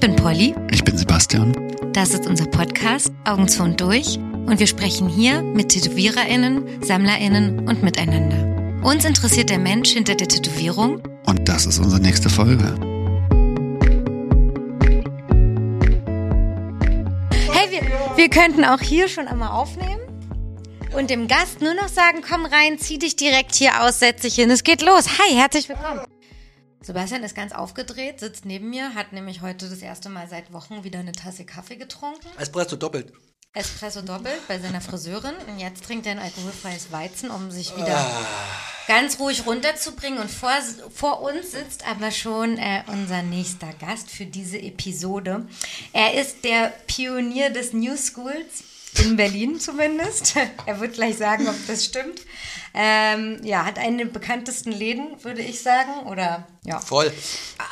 Ich bin Polly. Ich bin Sebastian. Das ist unser Podcast Augen zu und durch und wir sprechen hier mit TätowiererInnen, SammlerInnen und miteinander. Uns interessiert der Mensch hinter der Tätowierung Und das ist unsere nächste Folge. Hey, wir, wir könnten auch hier schon einmal aufnehmen und dem Gast nur noch sagen, komm rein, zieh dich direkt hier aus, setz dich hin, es geht los. Hi, herzlich willkommen. Sebastian ist ganz aufgedreht, sitzt neben mir, hat nämlich heute das erste Mal seit Wochen wieder eine Tasse Kaffee getrunken. Espresso doppelt. Espresso doppelt bei seiner Friseurin und jetzt trinkt er ein alkoholfreies Weizen, um sich wieder ganz ruhig runterzubringen. Und vor, vor uns sitzt aber schon äh, unser nächster Gast für diese Episode. Er ist der Pionier des New Schools, in Berlin zumindest. er wird gleich sagen, ob das stimmt. Ähm, ja, hat einen der bekanntesten Läden, würde ich sagen. Oder ja. Voll.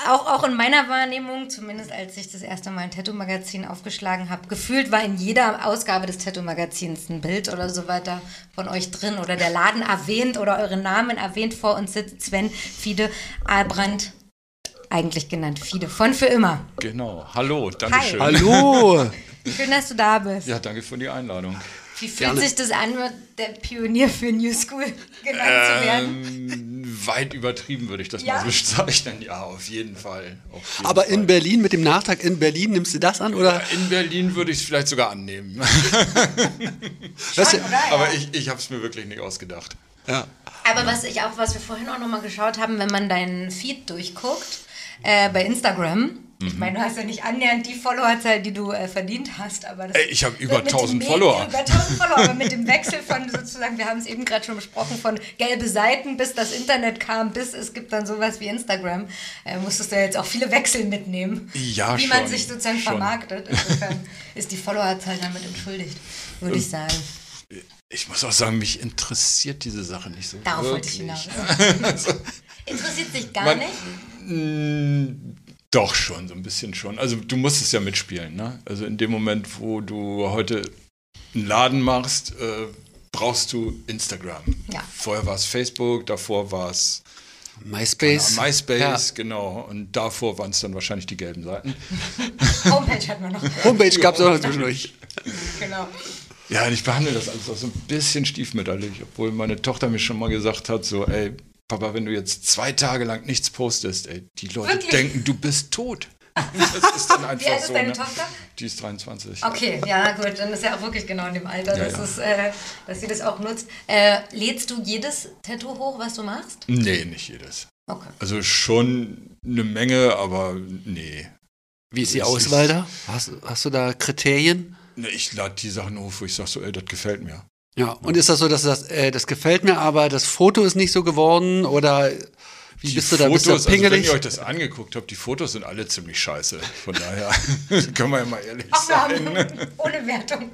Auch, auch in meiner Wahrnehmung, zumindest als ich das erste Mal ein Tattoo-Magazin aufgeschlagen habe, gefühlt war in jeder Ausgabe des Tattoo-Magazins ein Bild oder so weiter von euch drin oder der Laden erwähnt oder eure Namen erwähnt. Vor uns sitzt Sven Fiede Albrandt, eigentlich genannt Fiede, von für immer. Genau. Hallo, danke schön. Hallo. Schön, dass du da bist. Ja, danke für die Einladung. Wie fühlt sich das an, der Pionier für New School genannt zu werden? Ähm, weit übertrieben würde ich das Ja? mal bezeichnen. Ja, auf jeden Fall. Auf jeden Aber Fall. in Berlin mit dem Nachtrag in Berlin nimmst du das an oder? In Berlin würde ich es vielleicht sogar annehmen. Oder? Ja. Aber ich, ich habe es mir wirklich nicht ausgedacht. ja. Aber was ich auch, was wir vorhin auch nochmal geschaut haben, wenn man deinen Feed durchguckt, äh, bei Instagram, ich Mhm. meine, du hast ja nicht annähernd die Followerzahl, die du äh, verdient hast, aber das Ey, ich habe über mit dem 1000 Me- Follower. Über 1000 Follower, aber mit dem Wechsel von sozusagen, wir haben es eben gerade schon besprochen, von gelbe Seiten, bis das Internet kam, bis es gibt dann sowas wie Instagram, äh, musstest du ja jetzt auch viele Wechsel mitnehmen, Ja, wie man schon, sich sozusagen schon. vermarktet. Insofern ist die Followerzahl damit entschuldigt, würde ich sagen. Ich muss auch sagen, mich interessiert diese Sache nicht so Darauf wollte ich wirklich. hinaus. Interessiert sich gar Man- nicht? Doch schon, so ein bisschen schon. Also du musst es ja mitspielen. Ne? Also in dem Moment, wo du heute einen Laden machst, äh, brauchst du Instagram. Ja. Vorher war es Facebook, davor war es MySpace. MySpace, genau. Und davor waren es dann wahrscheinlich die gelben Seiten. Homepage hat man noch. Ja. Homepage gab es auch noch zwischendurch. Genau. Ja, und ich behandle das alles auch so ein bisschen stiefmütterlich, obwohl meine Tochter mir schon mal gesagt hat, so, ey, Papa, wenn du jetzt zwei Tage lang nichts postest, ey, die Leute Wirklich? denken, du bist tot. Das ist dann einfach Wie alt ist so. deine ne? Tochter? Die ist 23. Okay, ja gut, dann ist ja auch wirklich genau in dem Alter, Ja, dass, ja. Es, äh, dass sie das auch nutzt. Äh, lädst du jedes Tattoo hoch, was du machst? Nee, nicht jedes. Okay. Also schon eine Menge, aber nee. Wie ist die ist- Auswahl da? Hast, hast du da Kriterien? Nee, Ich lade die Sachen hoch, wo ich sage so, ey, das gefällt mir. Ja. Und ist das so, dass das, äh, das gefällt mir, aber das Foto ist nicht so geworden oder wie Die bist du da? Bist du Fotos, also wenn pingelig? ihr euch das angeguckt habt, die Fotos sind alle ziemlich scheiße. Von daher können wir ja mal ehrlich Ach, wir sein. haben, ohne Wertung.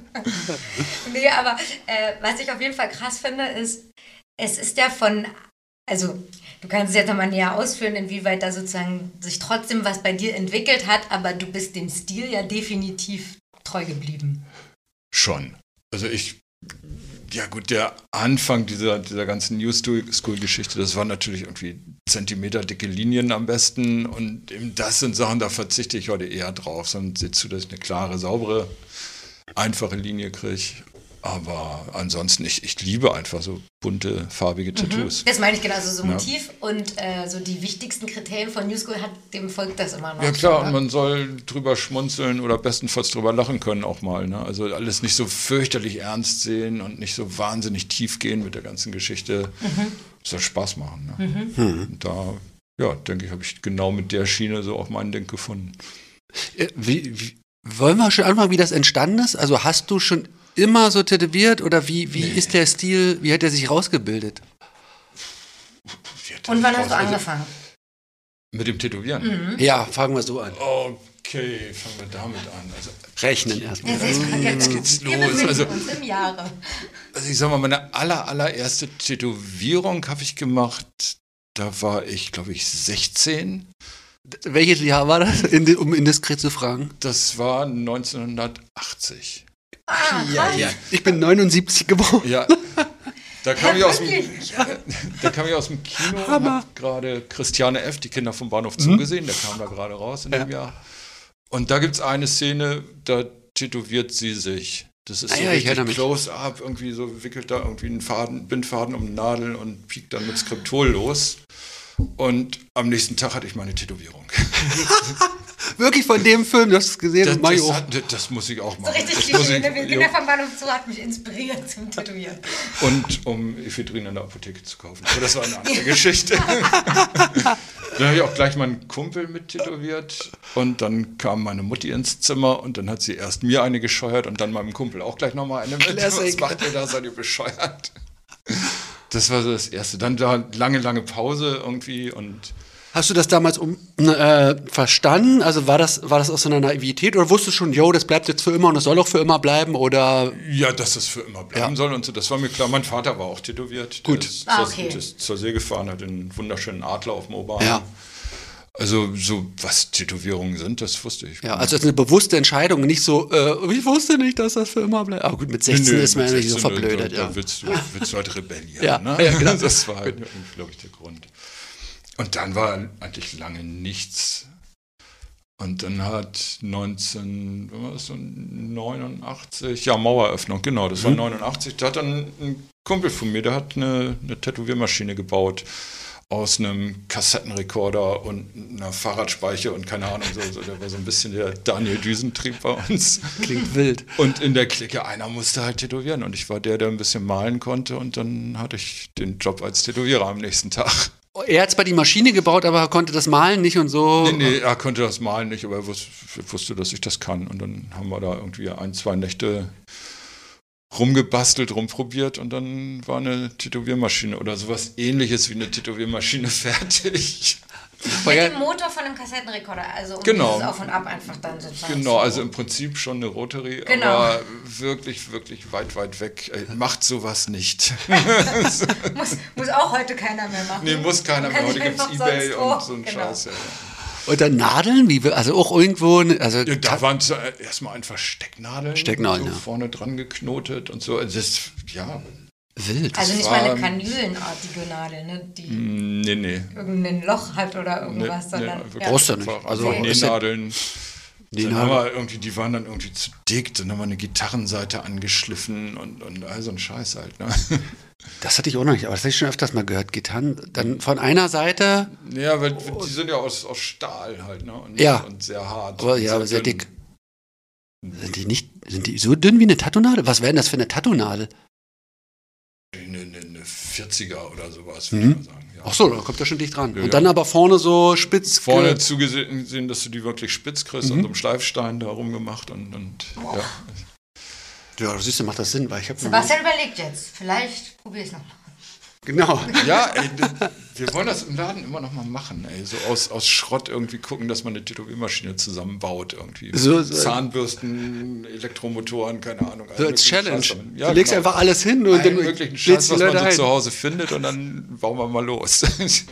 nee, aber äh, was ich auf jeden Fall krass finde, ist, es ist ja von, also du kannst es jetzt nochmal näher ausführen, inwieweit da sozusagen sich trotzdem was bei dir entwickelt hat, aber du bist dem Stil ja definitiv treu geblieben. Schon. Also ich, ja gut, der Anfang dieser, dieser ganzen New School-Geschichte, das war natürlich irgendwie zentimeterdicke Linien am besten und eben das sind Sachen, da verzichte ich heute eher drauf, sondern sehe zu, dass ich eine klare, saubere, einfache Linie kriege. Aber ansonsten, ich, ich liebe einfach so bunte, farbige Tattoos. Das meine ich genau, also so Ja. Motiv und äh, so die wichtigsten Kriterien von New School hat dem folgt das immer noch. Ja klar, schon, und man soll drüber schmunzeln oder bestenfalls drüber lachen können auch mal. Ne? Also alles nicht so fürchterlich ernst sehen und nicht so wahnsinnig tief gehen mit der ganzen Geschichte. Soll Spaß machen. Ne? Und da, ja, denke ich, habe ich genau mit der Schiene so auch mein Ding gefunden. Äh, wie, wie, wollen wir schon anfangen, wie das entstanden ist? Also hast du schon immer so tätowiert oder wie, wie ist der Stil, wie hat er sich rausgebildet? Und wann hast du angefangen? Mit dem Tätowieren? Ja, fangen wir so an. Okay, fangen wir damit an. Also, Rechnen erstmal. jetzt geht's los. Also. Also ich sag mal, meine aller, allererste Tätowierung habe ich gemacht, da war ich, glaube ich, 16. Welches Jahr war das, um indiskret zu fragen? Das war 1980. Ah, krass. Ich bin 79 geboren. Ja. Da kam, ich aus dem, da kam ich aus dem Kino und Hammer. hab gerade Christiane F., die Kinder vom Bahnhof Zoo gesehen, der kam da gerade raus in dem Jahr. Und da gibt es eine Szene, da tätowiert sie sich. Das ist Ah so ja, richtig close-up, irgendwie so wickelt da irgendwie einen Faden, Bindfaden um Nadeln und piekt dann mit Skriptol los. Und am nächsten Tag hatte ich meine Tätowierung. Wirklich von dem Film, du hast es gesehen, Das, das, ich hat, das muss ich auch So machen. richtig das ich, ne? Wir gehen jo. der vom Bahnhof zu, hat mich inspiriert zum Tätowieren. Und um Ephedrin in der Apotheke zu kaufen. Aber das war eine andere Geschichte. dann habe ich auch gleich meinen Kumpel mit tätowiert. Und dann kam meine Mutti ins Zimmer und dann hat sie erst mir eine gescheuert und dann meinem Kumpel auch gleich nochmal eine mit. Was macht ihr da? Seid ihr bescheuert? Das war so das Erste. Dann da lange, lange Pause irgendwie und Hast du das damals um, äh, verstanden? Also war das, war das aus so einer Naivität oder wusstest du schon, yo, das bleibt jetzt für immer und es soll auch für immer bleiben oder ja, dass das für immer bleiben Ja. soll und so, das war mir klar. Mein Vater war auch tätowiert. Gut. Der ist, Ah, zur, okay. der ist zur See gefahren, hat einen wunderschönen Adler auf dem Oberarm. Ja. Also so, was Tätowierungen sind, das wusste ich. ja, also es ist eine bewusste Entscheidung, nicht so, äh, ich wusste nicht, dass das für immer bleibt. Aber gut, mit 16 Nö, ist man ja nicht so 16, verblödet, da, ja. Da willst du, willst du halt rebellieren. Ja, ne? ja, genau. Das war, halt, glaube ich, der Grund. Und dann war eigentlich lange nichts. Und dann hat 19, wann war das so, 89, ja, Maueröffnung, genau, das war Mhm. 89. Da hat dann ein Kumpel von mir, der hat eine, eine Tätowiermaschine gebaut aus einem Kassettenrekorder und einer Fahrradspeicher und keine Ahnung, so, so, der war so ein bisschen der Daniel Düsentrieb bei uns. Klingt wild. Und in der Clique, einer musste halt tätowieren. Und ich war der, der ein bisschen malen konnte. Und dann hatte ich den Job als Tätowierer am nächsten Tag. Er hat zwar die Maschine gebaut, aber er konnte das Malen nicht und so. Nee, nee, er konnte das malen nicht, aber er wus wusste, dass ich das kann. Und dann haben wir da irgendwie ein, zwei Nächte rumgebastelt, rumprobiert und dann war eine Tätowiermaschine oder sowas ähnliches wie eine Tätowiermaschine fertig. Mit dem Motor von einem Kassettenrekorder, also um Genau. dieses Auf und Ab einfach dann sozusagen. Genau, also im Prinzip schon eine Rotary, Genau. aber wirklich, wirklich weit, weit weg. Ey, Macht sowas nicht. muss, muss auch heute keiner mehr machen. Nee, muss keiner mehr. Heute gibt es Ebay und so ein Genau. Scheiß. Ja. Dann Nadeln, wie, also auch irgendwo, also Ja, da waren es äh, erstmal einfach Stecknadeln. Stecknadeln, so ja. Vorne dran geknotet und so. Also Das, ja, wild. Also nicht war- mal eine kanülenartige Nadel, ne, die nee, nee. irgendein Loch hat oder nee, irgendwas, sondern. nee, ja. Brauchst du nicht. Also, ist ja- Nähnadeln. Dann haben wir irgendwie, die waren dann irgendwie zu dick, dann haben wir eine Gitarrenseite angeschliffen und, und all so ein Scheiß halt. Ne? Das hatte ich auch noch nicht, aber das habe ich schon öfters mal gehört. Gitarren, dann von einer Seite, Ja, weil die sind ja aus, aus Stahl halt, ne? Und, Ja. und sehr hart. aber, ja, aber sehr dünn. dick. Sind die nicht, sind die so dünn wie eine Tattoo-Nadel? Was wäre denn das für eine Tattoo-Nadel? Eine, eine, eine 40er oder sowas, Mhm. würde ich mal sagen. Ja. Ach so, da kommt er schon dicht dran. Ja, und ja. dann aber vorne so spitz. Vorne ge- zugesehen, dass du die wirklich spitz kriegst Mhm. und so einem Schleifstein da rumgemacht und, und ja. Ja, du siehst du, macht das Sinn, weil ich habe. Sebastian überlegt jetzt. Vielleicht probier ich es noch. Genau. Ja, ey, wir wollen das im Laden immer noch mal machen, ey. So aus, aus Schrott irgendwie gucken, dass man eine Tätowiermaschine zusammenbaut irgendwie. So- so- Zahnbürsten, Elektromotoren, keine Ahnung. So als Challenge. Scheiß damit. du legst einfach alles hin und dann möglichen Scheiß, was man so zu Hause findet und dann bauen wir mal los.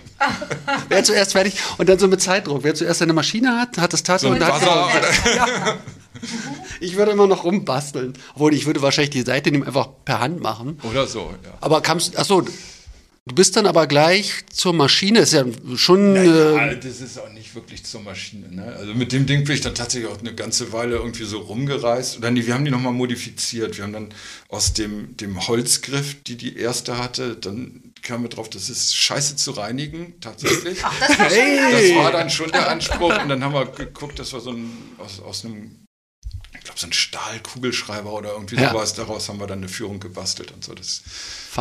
Wer zuerst fertig und dann so mit Zeitdruck. Wer zuerst eine Maschine hat, hat das Tattoo So und hat Buzzer. Ich würde immer noch rumbasteln. Obwohl, ich würde wahrscheinlich die Seite nehmen, einfach per Hand machen. Oder so, ja. Aber kamst, achso, du bist dann aber gleich zur Maschine, ist ja schon, Ja, äh, das ist auch nicht wirklich zur Maschine. Ne? Also mit dem Ding bin ich dann tatsächlich auch eine ganze Weile irgendwie so rumgereist. Oder nee, wir haben die nochmal modifiziert. Wir haben dann aus dem, dem Holzgriff, die die erste hatte, dann kamen wir drauf, das ist scheiße zu reinigen, tatsächlich. Ach, das war Hey! Das war dann schon der Anspruch. Und dann haben wir geguckt, dass wir so ein, aus, aus einem, ich glaube, so ein Stahlkugelschreiber oder irgendwie Ja. sowas, daraus haben wir dann eine Führung gebastelt und so. Das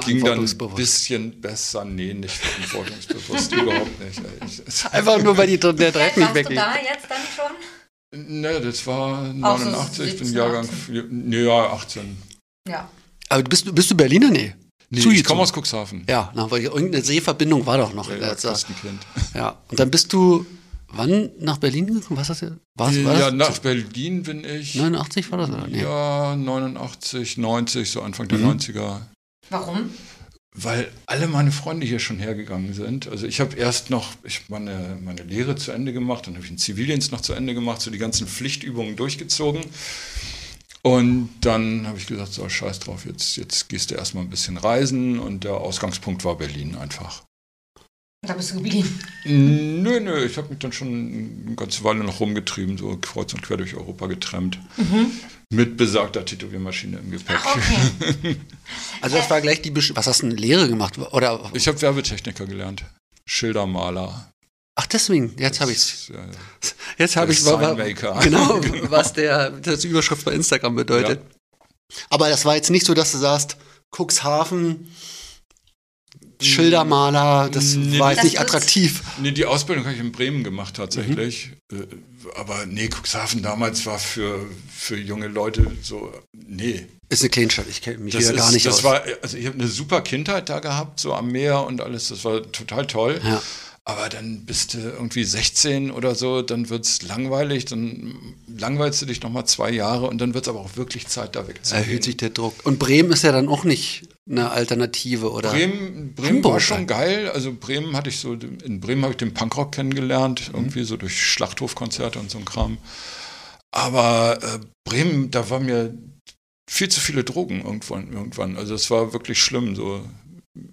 ging dann ein bisschen besser. Nee, nicht verantwortungsbewusst, überhaupt nicht. Ich- Einfach nur, weil die, der Dreck Warst nicht du weggeht. da jetzt dann schon? Ne, das war Auch so 89, ich bin 17, Jahrgang 18. 4, nee, ja, 18. Ja. Aber bist, du- bist du Berliner? Nee. Nee, ich komme aus Cuxhaven. Ja, na, weil irgendeine Seeverbindung war doch noch. Ja, in ja, der Zeit. Christenkind. ja. Und dann bist du wann nach Berlin gekommen? Was hast du? War's, war Ja, das? nach Berlin bin ich. 89 war das? Oder? Nee. Ja, 89, 90, so Anfang der Mhm. 90er. Warum? Weil alle meine Freunde hier schon hergegangen sind. Also ich habe erst noch ich meine, meine Lehre zu Ende gemacht, dann habe ich den Zivildienst noch zu Ende gemacht, so die ganzen Pflichtübungen durchgezogen. Und dann habe ich gesagt, so scheiß drauf, jetzt, jetzt gehst du erstmal ein bisschen reisen und der Ausgangspunkt war Berlin einfach. Da bist du geblieben. Nö, nö, ich habe mich dann schon eine ganze Weile noch rumgetrieben, so kreuz und quer durch Europa getrennt. Mit besagter Tätowiermaschine im Gepäck. Okay. Also das war gleich die, Besch was hast du, eine Lehre gemacht? Oder, Ich habe Werbetechniker gelernt. Schildermaler. ach deswegen, jetzt habe ich's. Ja, ja. Jetzt habe ich Signmaker. Genau, Genau. was der das Überschrift bei Instagram bedeutet. Aber das war jetzt nicht so, dass du sagst, Cuxhaven, Schildermaler, das Nee, war jetzt nicht attraktiv. Nee, die Ausbildung habe ich in Bremen gemacht tatsächlich. Mhm. Äh, Aber nee, Cuxhaven damals war für, für junge Leute so, nee. Ist eine Kleinstadt, ich kenne mich Das, hier ist, gar nicht das aus. war, also ich habe eine super Kindheit da gehabt, so am Meer und alles, das war total toll. Ja. Aber dann bist du irgendwie 16 oder so, dann wird's langweilig, dann langweilst du dich nochmal zwei Jahre und dann wird's aber auch wirklich Zeit, da wegzugehen. Erhöht sich der Druck. Und Bremen ist ja dann auch nicht eine Alternative, oder? Bremen, Bremen Hamburg war schon geil. Also Bremen hatte ich so, in Bremen habe ich den Punkrock kennengelernt, irgendwie so durch Schlachthofkonzerte und so ein Kram. Aber äh, Bremen, da war mir viel zu viele Drogen irgendwann. irgendwann. Also es war wirklich schlimm, so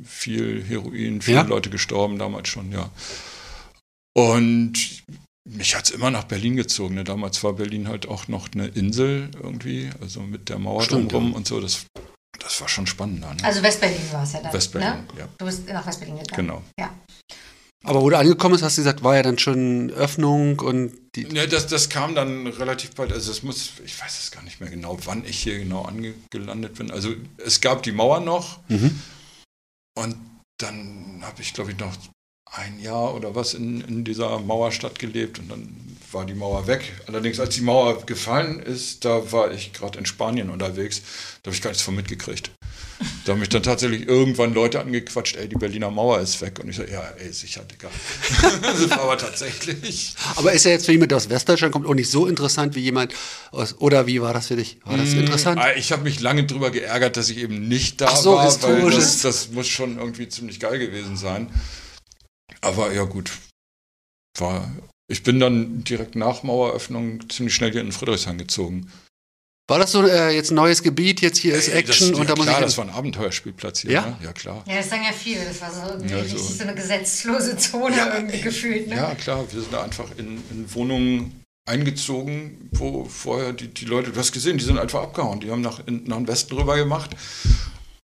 viel Heroin, viele Ja? Leute gestorben damals schon, ja. Und mich hat es immer nach Berlin gezogen. Ne? Damals war Berlin halt auch noch eine Insel irgendwie, also mit der Mauer Stimmt, drumherum ja. und so. Das, das war schon spannend. Ne? Also Westberlin war es ja dann. Westberlin, Ne? ja. Du bist nach Westberlin gegangen. Genau. Ja. Aber wo du angekommen bist, hast du gesagt, war ja dann schon Öffnung und die. Ja, das, das kam dann relativ bald. Also es muss, ich weiß es gar nicht mehr genau, wann ich hier genau angelandet bin. Also es gab die Mauer noch Mhm. Und dann habe ich, glaube ich, noch ein Jahr oder was in, in dieser Mauerstadt gelebt und dann war die Mauer weg. Allerdings, als die Mauer gefallen ist, da war ich gerade in Spanien unterwegs. Da habe ich gar nichts von mitgekriegt. Da haben mich dann tatsächlich irgendwann Leute angequatscht, ey, die Berliner Mauer ist weg. Und ich so, ja, ey, sicher, Digga. das war aber tatsächlich. Aber ist ja jetzt für jemand, der aus Westdeutschland kommt, auch nicht so interessant wie jemand aus. Oder wie war das für dich? War das interessant? Ah, Ich habe mich lange drüber geärgert, dass ich eben nicht da Ach so, war, weil historisch. das, das muss schon irgendwie ziemlich geil gewesen sein. Aber ja gut, war. Ich bin dann direkt nach Maueröffnung ziemlich schnell hier in Friedrichshain gezogen. War das so äh, jetzt ein neues Gebiet? Jetzt hier ist Ey, Action das, und da ja, muss klar, ich. das war ein Abenteuerspielplatz hier. Ja? Ne? Ja, klar. Ja, das sagen ja viele. Das war so irgendwie Ja, so. so eine gesetzlose Zone irgendwie ey, gefühlt. Ne? Ja, klar, wir sind da einfach in, in Wohnungen eingezogen, wo vorher die, die Leute, du hast gesehen, die sind einfach abgehauen. Die haben nach, in, nach den Westen rüber gemacht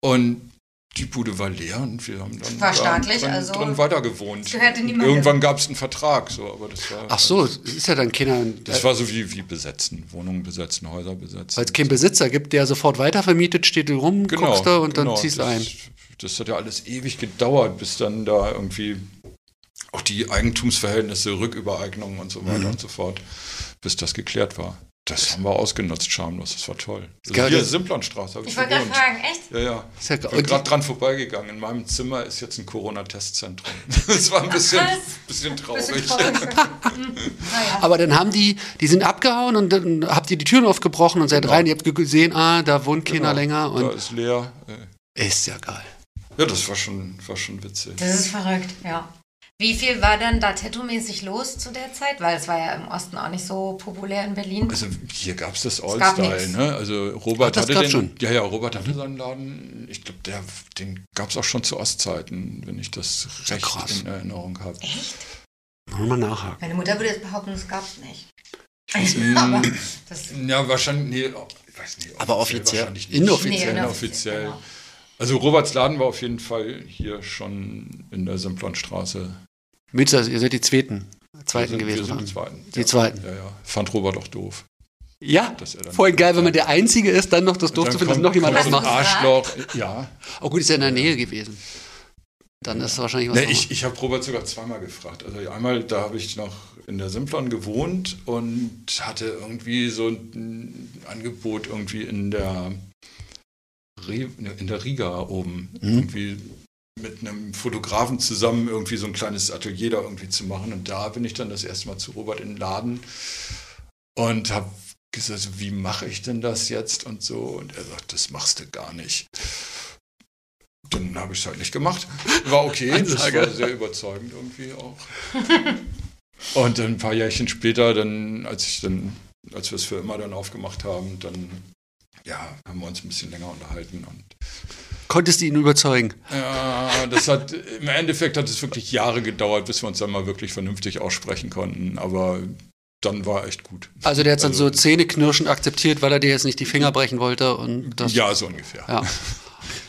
und die Bude war leer und wir haben dann War da staatlich, drin, also drin weiter gewohnt. gehörte niemandem. Irgendwann gab es einen Vertrag, so, aber das war. Ach so, es ist ja dann keiner. Das war so wie, wie besetzen, Wohnungen besetzen, Häuser besetzen. Weil es keinen Besitzer gibt, der sofort weitervermietet, steht du rum, guckst du und dann genau, ziehst du das, ein. Das hat ja alles ewig gedauert, bis dann da irgendwie auch die Eigentumsverhältnisse, Rückübereignungen und so weiter Mhm. und so fort, bis das geklärt war. Das haben wir ausgenutzt, schamlos, das war toll. Also hier, Simplonstraße, habe ich, Ich wollte gerade fragen, echt? Ja, ja. Ich bin gerade dran vorbeigegangen. In meinem Zimmer ist jetzt ein Corona-Testzentrum. Das war ein bisschen, bisschen traurig. Bisschen traurig. Hm, naja. Aber dann haben die, die sind abgehauen und dann habt ihr die Türen aufgebrochen und seid Genau. rein. Ihr habt gesehen, ah, da wohnt keiner Genau, länger Da und ist leer. Ist ja geil. Ja, das war schon, war schon witzig. Das ist verrückt, ja. Wie viel war dann da tattoo-mäßig los zu der Zeit? Weil es war ja im Osten auch nicht so populär in Berlin. Also hier gab es das All-Style, ne? Also Robert Ach, das hatte den, schon. Mhm. ja, ja, Robert hatte seinen Laden. Ich glaube, der, den gab es auch schon zu Ostzeiten, wenn ich das recht krass. in Erinnerung habe. Echt? Wollen wir mal nachhaken. Meine Mutter würde jetzt behaupten, es gab es nicht. Mm, Aber das, Ja, wahrscheinlich, nee, oh, ich weiß nicht. Aber offiziell. nicht. Inoffiziell. Nee, Inoffiziell. genau. Also Roberts Laden war auf jeden Fall hier schon in der Simplonstraße. Mützer, ihr seid die Zweiten, Zweiten sind, gewesen. Wir sind die Zweiten. Die ja. Zweiten. Ja, ja. Fand Robert auch doof. Ja, er voll geil, wenn man der Einzige ist, dann noch das doof zu finden, dass noch jemand ein macht. Arschloch. Ja. Oh gut, ist ja in der Nähe gewesen. Dann ist es wahrscheinlich was Ne, anderes. ich ich habe Robert sogar zweimal gefragt. Also einmal, da habe ich noch in der Simplon gewohnt und hatte irgendwie so ein Angebot irgendwie in der, in der Riga oben. Irgendwie mit einem Fotografen zusammen irgendwie so ein kleines Atelier da irgendwie zu machen. Und da bin ich dann das erste Mal zu Robert in den Laden und habe gesagt, wie mache ich denn das jetzt und so. Und er sagt, das machst du gar nicht. Dann habe ich es halt nicht gemacht. War okay, das Ansage. war sehr überzeugend irgendwie auch. Und dann ein paar Jährchen später, dann, als ich dann, als wir es für immer dann aufgemacht haben, dann ja, haben wir uns ein bisschen länger unterhalten und Konntest du ihn überzeugen? Ja, das hat, im Endeffekt hat es wirklich Jahre gedauert, bis wir uns dann mal wirklich vernünftig aussprechen konnten. Aber dann war echt gut. Also der hat dann Also- so zähneknirschend akzeptiert, weil er dir jetzt nicht die Finger brechen wollte und das. Ja, so ungefähr. Ja.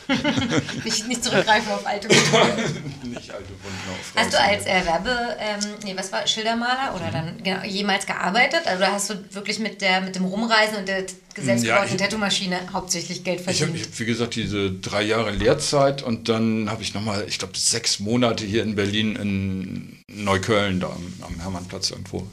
Nicht, nicht zurückgreifen auf alte Methoden. Nicht alte Wunden auf Hast du als äh, Werbe, ähm, nee, was war, Schildermaler oder dann genau, jemals gearbeitet? Also oder hast du wirklich mit, der, mit dem Rumreisen und der selbstgebauten ich- Tattoo-Maschine hauptsächlich Geld Ich habe, verdient? hab, wie gesagt, diese drei Jahre Lehrzeit und dann habe ich nochmal, ich glaube, sechs Monate hier in Berlin in Neukölln, da am, am Hermannplatz irgendwo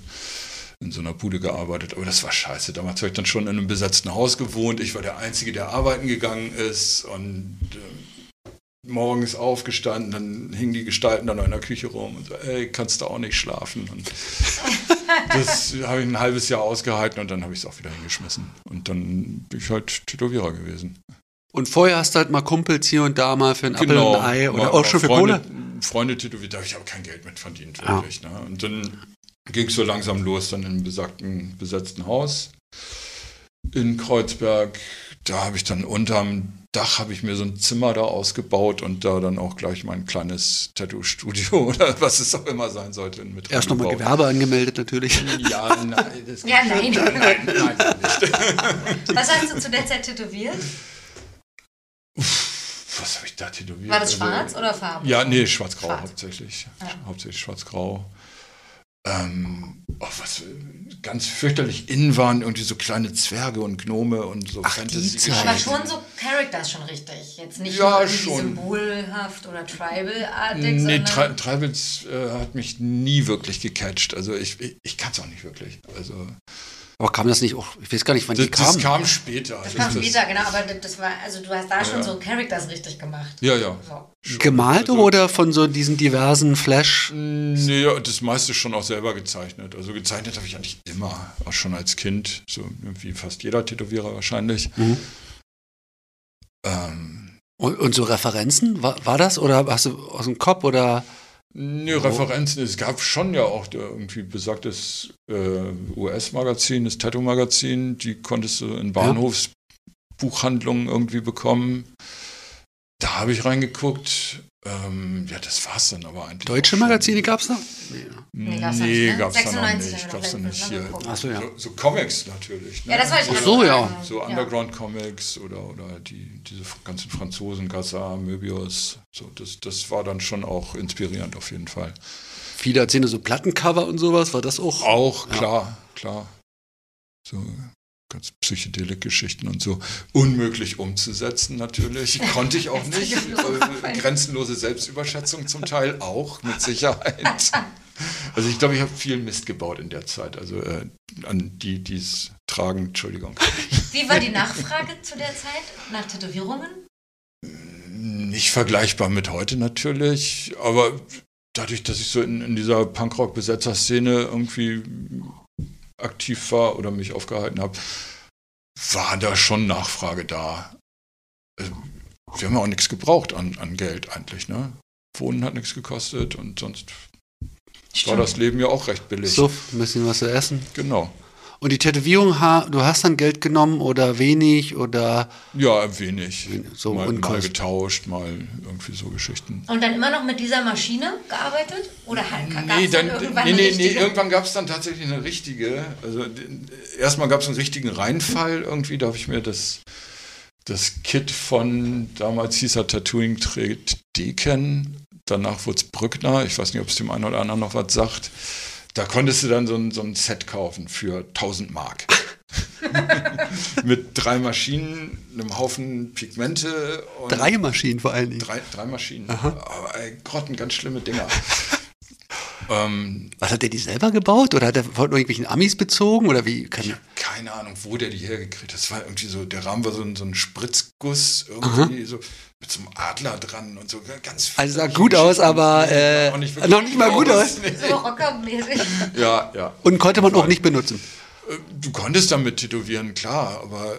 in so einer Bude gearbeitet. Aber das war scheiße. Damals habe ich dann schon in einem besetzten Haus gewohnt. Ich war der Einzige, der arbeiten gegangen ist und äh, morgens aufgestanden, dann hingen die Gestalten dann noch in der Küche rum und so, ey, kannst du auch nicht schlafen? Und das habe ich ein halbes Jahr ausgehalten und dann habe ich es auch wieder hingeschmissen. Und dann bin ich halt Tätowierer gewesen. Und vorher hast du halt mal Kumpels hier und da mal für ein Apfel und ein Ei oder Mal- auch schon für Freunde, Kohle. Freunde tätowiert, da habe ich aber kein Geld mit verdient, Ah. wirklich. Ne? Und dann ging es so langsam los, dann im besagten besetzten Haus in Kreuzberg. Da habe ich dann unterm Dach habe ich mir so ein Zimmer da ausgebaut und da dann auch gleich mein kleines Tattoo-Studio oder was es auch immer sein sollte mit Erst nochmal. Gewerbe angemeldet natürlich. Ja, nein, das Ja, nein. nein, nein, nein, nicht. Was hast du zu der Zeit tätowiert? Was habe ich da tätowiert? War das Also- schwarz oder Farbe? Ja, nee, schwarz-grau Schwarz. hauptsächlich. Ja. Hauptsächlich schwarz-grau. Ähm, oh, was ganz fürchterlich in waren irgendwie so kleine Zwerge und Gnome und so Ach, fantasy. Aber schon so Characters schon richtig. Jetzt nicht Ja, nur schon. symbolhaft oder tribal-artig, Nee. Tri Tribals äh, hat mich nie wirklich gecatcht. Also ich, ich, ich kann es auch nicht wirklich. Also Aber kam das nicht auch, ich weiß gar nicht, wann das, die das kamen. kam später. Das kam später, genau, aber das war, also du hast da schon Ja. so Characters richtig gemacht. Ja, ja. So. Gemalt Also- oder von so diesen diversen Flash? Nee, ja, das meiste schon auch selber gezeichnet. Also gezeichnet habe ich eigentlich immer, auch schon als Kind, so wie fast jeder Tätowierer wahrscheinlich. Mhm. Ähm, Und, und so Referenzen? War, war das? Oder hast du aus dem Kopf oder? Nee, Referenzen, es gab schon ja auch irgendwie besagtes äh, US-Magazin, das Tattoo-Magazin, die konntest du in Bahnhofsbuchhandlungen irgendwie bekommen. Da habe ich reingeguckt. Ähm, ja, das war's dann aber eigentlich. Deutsche. Magazine gab es noch? Nee, gab's noch Nee, nicht, ne? gab's da noch 96 nicht. Gab's da noch nicht hier. Achso, ja. So, so Comics natürlich. Ne? Ja, das wollte ich Ach so, ja. So Underground-Comics oder, oder die, diese ganzen Franzosen, Gassar, Möbius. So, das, das war dann schon auch inspirierend auf jeden Fall. Viele erzählen so Plattencover und sowas. War das auch? Auch, Ja. klar, klar. So ganz Psychedelik-Geschichten und so. Unmöglich umzusetzen natürlich. Konnte ich auch nicht. Äh, Grenzenlose Selbstüberschätzung zum Teil auch, mit Sicherheit. Also ich glaube, ich habe viel Mist gebaut in der Zeit. Also äh, an die, die es tragen, Entschuldigung. Wie war die Nachfrage zu der Zeit nach Tätowierungen? Nicht vergleichbar mit heute natürlich, aber dadurch, dass ich so in, in dieser Punkrock-Besetzer-Szene irgendwie aktiv war oder mich aufgehalten habe, war da schon Nachfrage da. Äh, Wir haben ja auch nichts gebraucht an, an Geld eigentlich, ne? Wohnen hat nichts gekostet und sonst war das Leben ja auch recht billig. So, ein bisschen was zu essen. Genau. Und die Tätowierung, du hast dann Geld genommen oder wenig oder Ja, wenig. So mal, mal getauscht, mal irgendwie so Geschichten. Und dann immer noch mit dieser Maschine gearbeitet? Oder halt, Nee, dann, irgendwann nee, nee, nee, irgendwann gab es dann tatsächlich eine richtige. Also erstmal gab es einen richtigen Reinfall irgendwie. Da habe ich mir das, das Kit von, damals hieß er Tattooing trägt Deken. Danach wurde es Brückner. Ich weiß nicht, ob es dem einen oder anderen noch was sagt. Da konntest du dann so ein, so ein Set kaufen für 1000 Mark. Mit drei Maschinen, einem Haufen Pigmente und drei Maschinen vor allen Dingen. drei, drei Maschinen. Aber ey, Grotten, ganz schlimme Dinger. ähm, Was hat der die selber gebaut oder hat er von irgendwelchen Amis bezogen oder wie? Kann, ich keine Ahnung, wo der die hergekriegt hat. Das war irgendwie so, der Rahmen war so ein, so ein Spritzguss, irgendwie so mit so einem Adler dran und so ganz Also sah gut aus, aber, äh, nicht, noch nicht mal gut aus. Nee. So rockermäßig. Ja, ja. und konnte man auch nicht benutzen. Äh, Du konntest damit tätowieren, klar, aber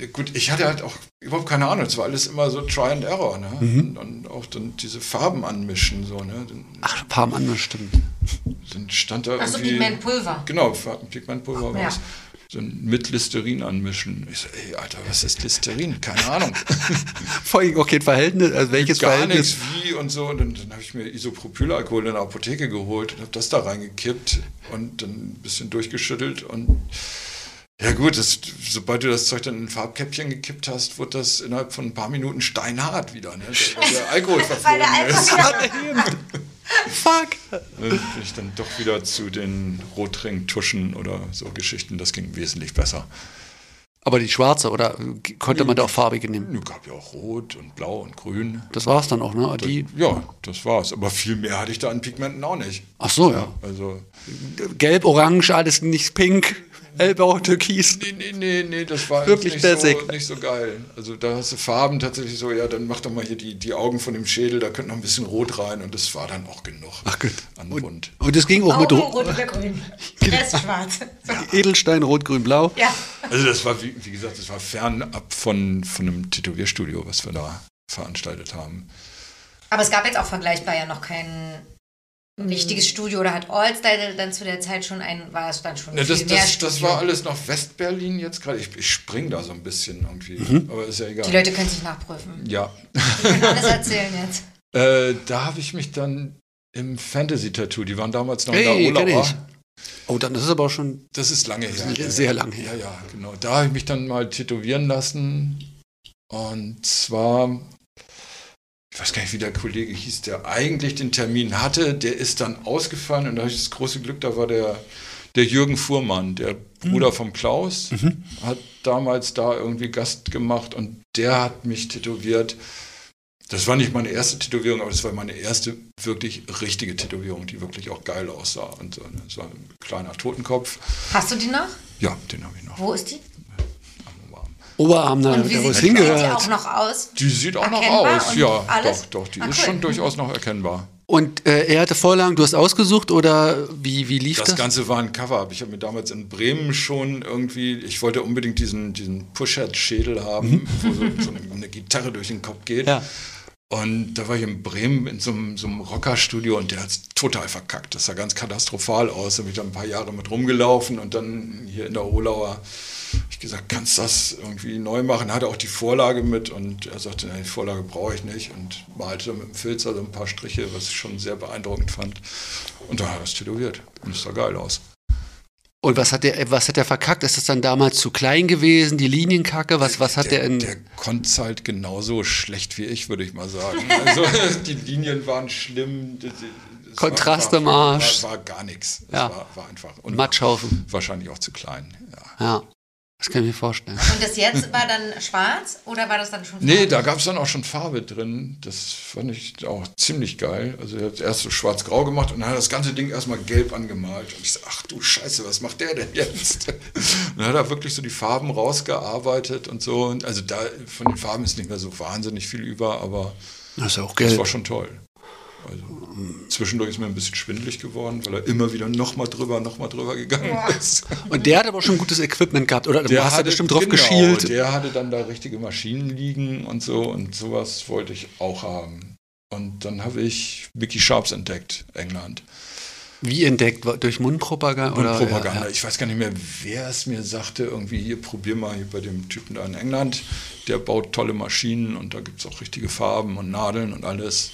äh, gut, ich hatte halt auch überhaupt keine Ahnung. Es war alles immer so Try and Error, ne? Mhm. Und, und auch dann diese Farben anmischen, so, ne? Dann, Ach, Farben stimmt. dann stand da Achso, irgendwie. Pigmentpulver. Genau, Pigmentpulver war Ja. es. So mit Listerin anmischen. Ich so, ey, Alter, was ist Listerin? Keine Ahnung. Vor allem auch kein Verhältnis, also welches Gar Verhältnis? nichts, wie und so. Und dann, dann habe ich mir Isopropylalkohol in der Apotheke geholt und habe das da reingekippt und dann ein bisschen durchgeschüttelt und ja gut, das, sobald du das Zeug dann in ein Farbkäppchen gekippt hast, wird das innerhalb von ein paar Minuten steinhart wieder, ne? Weil der Alkohol verflogen ist. Fuck! Dann bin ich dann doch wieder zu den Rotring-Tuschen oder so Geschichten. Das ging wesentlich besser. Aber die schwarze, oder konnte man da auch farbige nehmen? Es gab ja auch Rot und Blau und Grün. Das war's dann auch, ne? Die, Ja, das war's. Aber viel mehr hatte ich da an Pigmenten auch nicht. ach so, ja. Also, Gelb, Orange, alles nicht pink, hellblau, türkis. nee, nee, nee, nee, das war Wirklich nicht, so, nicht so geil. Also, da hast du Farben tatsächlich so, ja, dann mach doch mal hier die, die Augen von dem Schädel, da könnte noch ein bisschen Rot rein und das war dann auch genug. Ach gut. An Und, Rund. und das ging auch mit Augen, Ro- rot oder grün. Rest schwarz. So. Edelstein, Rot, Grün, Blau. Ja. Also, das war, wie, wie gesagt, das war fernab von, von einem Tätowierstudio, was wir da veranstaltet haben. Aber es gab jetzt auch vergleichbar ja noch kein richtiges Studio oder hat Allstyle dann zu der Zeit schon ein, war es dann schon Ja, viel das, mehr das, das war alles noch Westberlin jetzt gerade. Ich, ich spring da so ein bisschen irgendwie, Mhm. aber ist ja egal. Die Leute können sich nachprüfen. ja, Die können alles erzählen jetzt. äh, da habe ich mich dann im Fantasy-Tattoo, die waren damals noch Hey, in der ich. Oh, dann ist es aber auch schon. Das ist lange her. ist sehr lange her. Ja, ja, genau. Da habe ich mich dann mal tätowieren lassen. Und zwar, ich weiß gar nicht, wie der Kollege hieß, der eigentlich den Termin hatte. Der ist dann ausgefallen und da habe ich das große Glück, da war der, der Jürgen Fuhrmann, der Bruder vom Klaus, hat damals da irgendwie Gast gemacht und der hat mich tätowiert. Das war nicht meine erste Tätowierung, aber das war meine erste wirklich richtige Tätowierung, die wirklich auch geil aussah. Und so, war ein kleiner Totenkopf. Hast du die noch? Ja, den habe ich noch. Wo ist die? Oberarm. Da, Und wie da wo sieht es die hingehört. auch noch aus? Die sieht auch noch Erkennbar aus, und ja. alles? Doch, doch, die Ah, ist cool. schon durchaus noch erkennbar. Und äh, er hatte Vorlagen, du hast ausgesucht oder wie, wie lief das? Das Ganze war ein Cover-Up. Ich habe mir damals in Bremen schon irgendwie, ich wollte unbedingt diesen, diesen Push-Head-Schädel haben, wo so, so eine Gitarre durch den Kopf geht. Mhm. Ja. Und da war ich in Bremen in so einem, so einem Rockerstudio und der hat es total verkackt. Das sah ganz katastrophal aus. Da bin ich da ein paar Jahre mit rumgelaufen und dann hier in der Olauer ich gesagt, kannst du das irgendwie neu machen? Er hatte auch die Vorlage mit und er sagte, nein, die Vorlage brauche ich nicht und malte mit dem Filzer so ein paar Striche, was ich schon sehr beeindruckend fand. Und dann hat er es tätowiert und es sah geil aus. Und was hat der, was hat der verkackt? Ist das dann damals zu klein gewesen, die Linienkacke? Was, was hat der, in. Der konnte es halt genauso schlecht wie ich, würde ich mal sagen. Also die Linien waren schlimm. Kontrast war, im Arsch. War, war gar nichts. Es Ja. war, war einfach. Und Matschhaufen. wahrscheinlich auch zu klein. Ja. Ja, das kann ich mir vorstellen. Und das jetzt war dann schwarz oder war das dann schon Nee, farbig? da gab es dann auch schon Farbe drin. Das fand ich auch ziemlich geil. Also er hat erst so schwarz-grau gemacht und dann hat er das ganze Ding erstmal gelb angemalt. Und ich so, ach du Scheiße, was macht der denn jetzt? Und dann hat er wirklich so die Farben rausgearbeitet und so. Und Also da von den Farben ist nicht mehr so wahnsinnig viel über, aber Das das war schon toll. Also, zwischendurch ist mir ein bisschen schwindelig geworden, weil er immer wieder nochmal drüber, nochmal drüber gegangen ist. Und der hat aber schon gutes Equipment gehabt, oder? Du Der hast ja hatte- bestimmt drauf genau, geschielt. Der hatte dann da richtige Maschinen liegen und so und sowas wollte ich auch haben. Und dann habe ich Vicky Sharps entdeckt, England. Wie entdeckt? Durch Mundpropaganda? Und oder? Propaganda. Ja, ja. Ich weiß gar nicht mehr, wer es mir sagte, irgendwie hier, probier mal hier bei dem Typen da in England. Der baut tolle Maschinen und da gibt es auch richtige Farben und Nadeln und alles.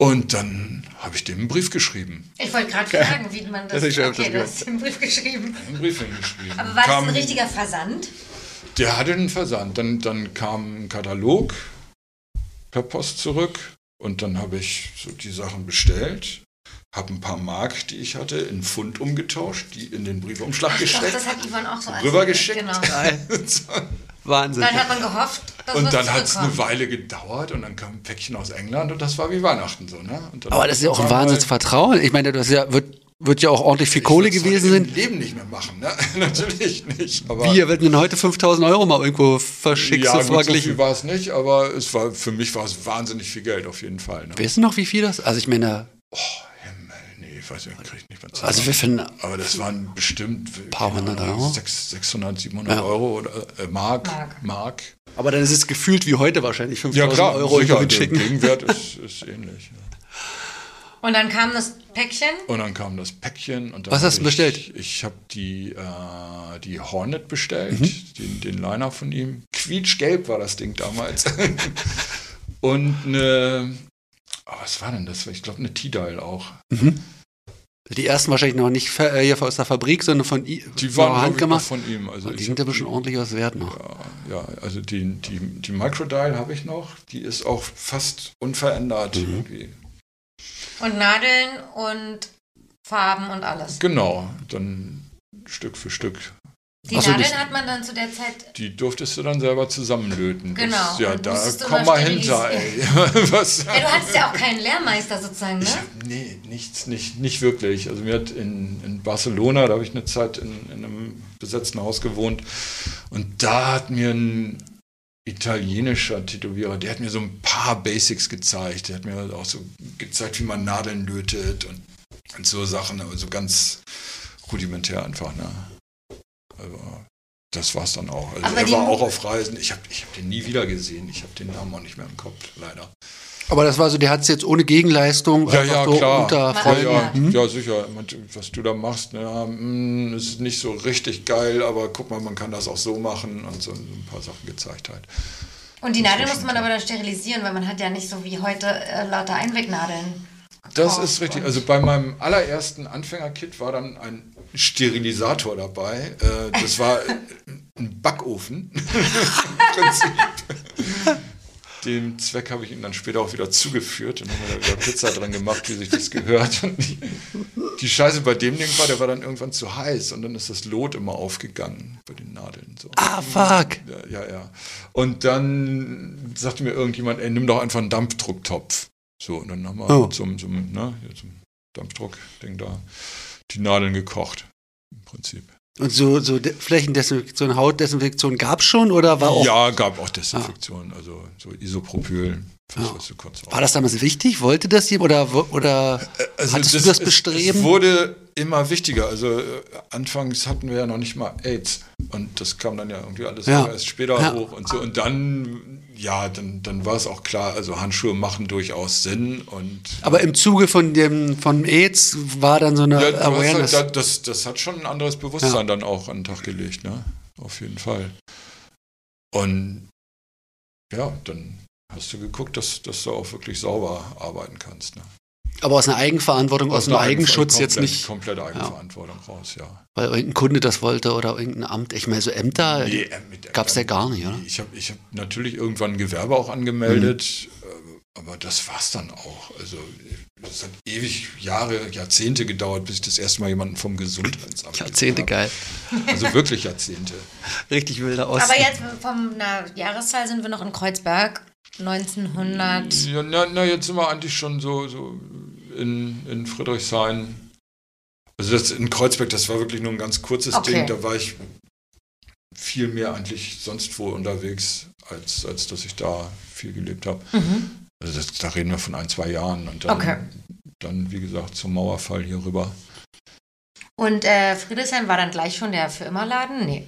Und dann habe ich dem einen Brief geschrieben. Ich wollte gerade fragen, wie man das. Das okay, das du hast den Brief geschrieben. Einen Brief hingeschrieben. Aber war das Kam- ein richtiger Versand? Der hatte einen Versand. Dann, dann kam ein Katalog per Post zurück und dann habe ich so die Sachen bestellt, habe ein paar Mark, die ich hatte, in Pfund umgetauscht, die in den Briefumschlag Doch, gesteckt. das hat Ivan auch so. Rübergeschickt. Genau. Wahnsinn. Dann hat man gehofft, dass und dann hat es eine. Weile gedauert und dann kam ein Päckchen aus England und das war wie Weihnachten so. Ne? Und dann Aber das ist ja auch ein Wahnsinnsvertrauen. Ich meine, das ja, wird, wird ja auch ordentlich viel Kohle Ich würd's gewesen sein. im Leben nicht mehr machen, ne? Natürlich nicht. Aber Wie, ihr werdet denn heute 5000 Euro mal irgendwo verschickt, ja, so gut, so verglichen? viel war es nicht, aber es war, für mich war es wahnsinnig viel Geld auf jeden Fall. Ne? Weißt du noch, wie viel das? Also ich meine, Oh, ich weiß nicht, krieg ich nicht mehr zusammen. also wir finden, Aber das waren bestimmt Paar hundert Ahnung, Euro? sechs- 600, 700 Ja. Euro oder äh, Mark, Mark. Mark. aber dann ist es gefühlt wie heute wahrscheinlich Ja 5000 klar, Euro sicher, der. Gegenwert ist, ist ähnlich. Ja. Und dann kam das Päckchen. Und dann kam das Päckchen. Und dann Was hast du hab ich, bestellt? Ich habe die, äh, die Hornet bestellt, Mhm. den, den Liner von ihm. Quietschgelb war das Ding damals. und eine, oh, was war denn das? Ich glaube, eine T-Dial auch. Die ersten wahrscheinlich noch nicht äh, hier aus der Fabrik, sondern von i- Die von waren der glaub Hand ich, noch gemacht. von ihm. Also die sind ja bestimmt ordentlich was wert noch. Ja, ja, also die, die, die Microdial habe ich noch. Die ist auch fast unverändert. Mhm. Irgendwie. Und Nadeln und Farben und alles. Genau, dann Stück für Stück. Die Ach so, Nadeln das- hat man dann zu der Zeit. Die durftest du dann selber zusammenlöten. Genau, Das, ja, da komm mal hinter, ey. Was? Ja, du hattest ja auch keinen Lehrmeister sozusagen, ne? Ich hab, nee, nichts, nicht, nicht wirklich. Also mir hat in, in Barcelona, da habe ich eine Zeit in, in einem besetzten Haus gewohnt und da hat mir ein italienischer Tätowierer, der hat mir so ein paar Basics gezeigt. Der hat mir auch so gezeigt, wie man Nadeln lötet und, und so Sachen, aber so ganz rudimentär einfach. Ne? Also, das war's dann auch. Also Aber er war auch auf Reisen. Ich habe ich hab den nie wieder gesehen. Ich habe den Namen auch nicht mehr im Kopf, leider. Aber das war so, der hat es jetzt ohne Gegenleistung Ja, ja, so klar. unter Ja, Ja, Freunden. ja. ja, ja, sicher. Was du da machst, ne, ja, mm, ist nicht so richtig geil, aber guck mal, man kann das auch so machen und so ein paar Sachen gezeigt halt. Und die Nadeln musste man aber dann sterilisieren, weil man hat ja nicht so wie heute äh, lauter Einwegnadeln. Das ist richtig. Also bei meinem allerersten Anfängerkit war dann ein Sterilisator dabei. Äh, Das war ein Backofen. Dem Zweck habe ich ihn dann später auch wieder zugeführt und haben wir da wieder Pizza dran gemacht, wie sich das gehört. Die, die Scheiße bei dem Ding war, der war dann irgendwann zu heiß und dann ist das Lot immer aufgegangen bei den Nadeln. So. Ah, fuck. Ja, ja, ja. Und dann sagte mir irgendjemand, ey, nimm doch einfach einen Dampfdrucktopf. So, und dann haben wir Oh. so, einem, ne, einem Dampfdruck-Ding da die Nadeln gekocht. Im Prinzip. Und so, so De- Flächendesinfektion, Hautdesinfektion gab es schon oder war auch. Ja, gab auch Desinfektion, also so Isopropyl, kurz War das damals wichtig? Wollte das jemand oder, oder Also hattest du das es- Bestreben? Es wurde immer wichtiger. Also äh, anfangs hatten wir ja noch nicht mal AIDS und das kam dann ja irgendwie alles Ja. erst später Ja. hoch und so. Und dann, ja, dann, dann war es auch klar, also Handschuhe machen durchaus Sinn und Aber im Zuge von dem von AIDS war dann so eine ja, Awareness. halt, das, das hat schon ein anderes Bewusstsein dann auch an den Tag gelegt, ne? Auf jeden Fall. Und ja, dann hast du geguckt, dass, dass du auch wirklich sauber arbeiten kannst. Ne? Aber aus einer Eigenverantwortung, aus, einem einer Eigenschutz jetzt nicht, Komplette Eigenverantwortung raus, ja. weil irgendein Kunde das wollte oder irgendein Amt. Ich meine, so Ämter Nee, äh, mit- gab es ja gar nicht, oder? Ich habe ich hab natürlich irgendwann ein Gewerbe auch angemeldet, Mhm. äh, aber das war's dann auch. Also es hat ewig Jahre, Jahrzehnte gedauert, bis ich das erste Mal jemanden vom Gesundheitsamt Jahrzehnte geil. Also wirklich Jahrzehnte. Richtig wilder Osten. Aber jetzt von einer Jahreszahl sind wir noch in Kreuzberg. 1900. Ja, na, na, jetzt sind wir eigentlich schon so, so in, in Friedrichshain. Also das in Kreuzberg, das war wirklich nur ein ganz kurzes Okay. Ding. Da war ich viel mehr eigentlich sonst wo unterwegs, als, als dass ich da viel gelebt habe. Mhm. Also das, da reden wir von ein, zwei Jahren. Und dann, Okay. dann wie gesagt, zum Mauerfall hier rüber. Und äh, Friedrichshain war dann gleich schon der für immer Laden? Nee.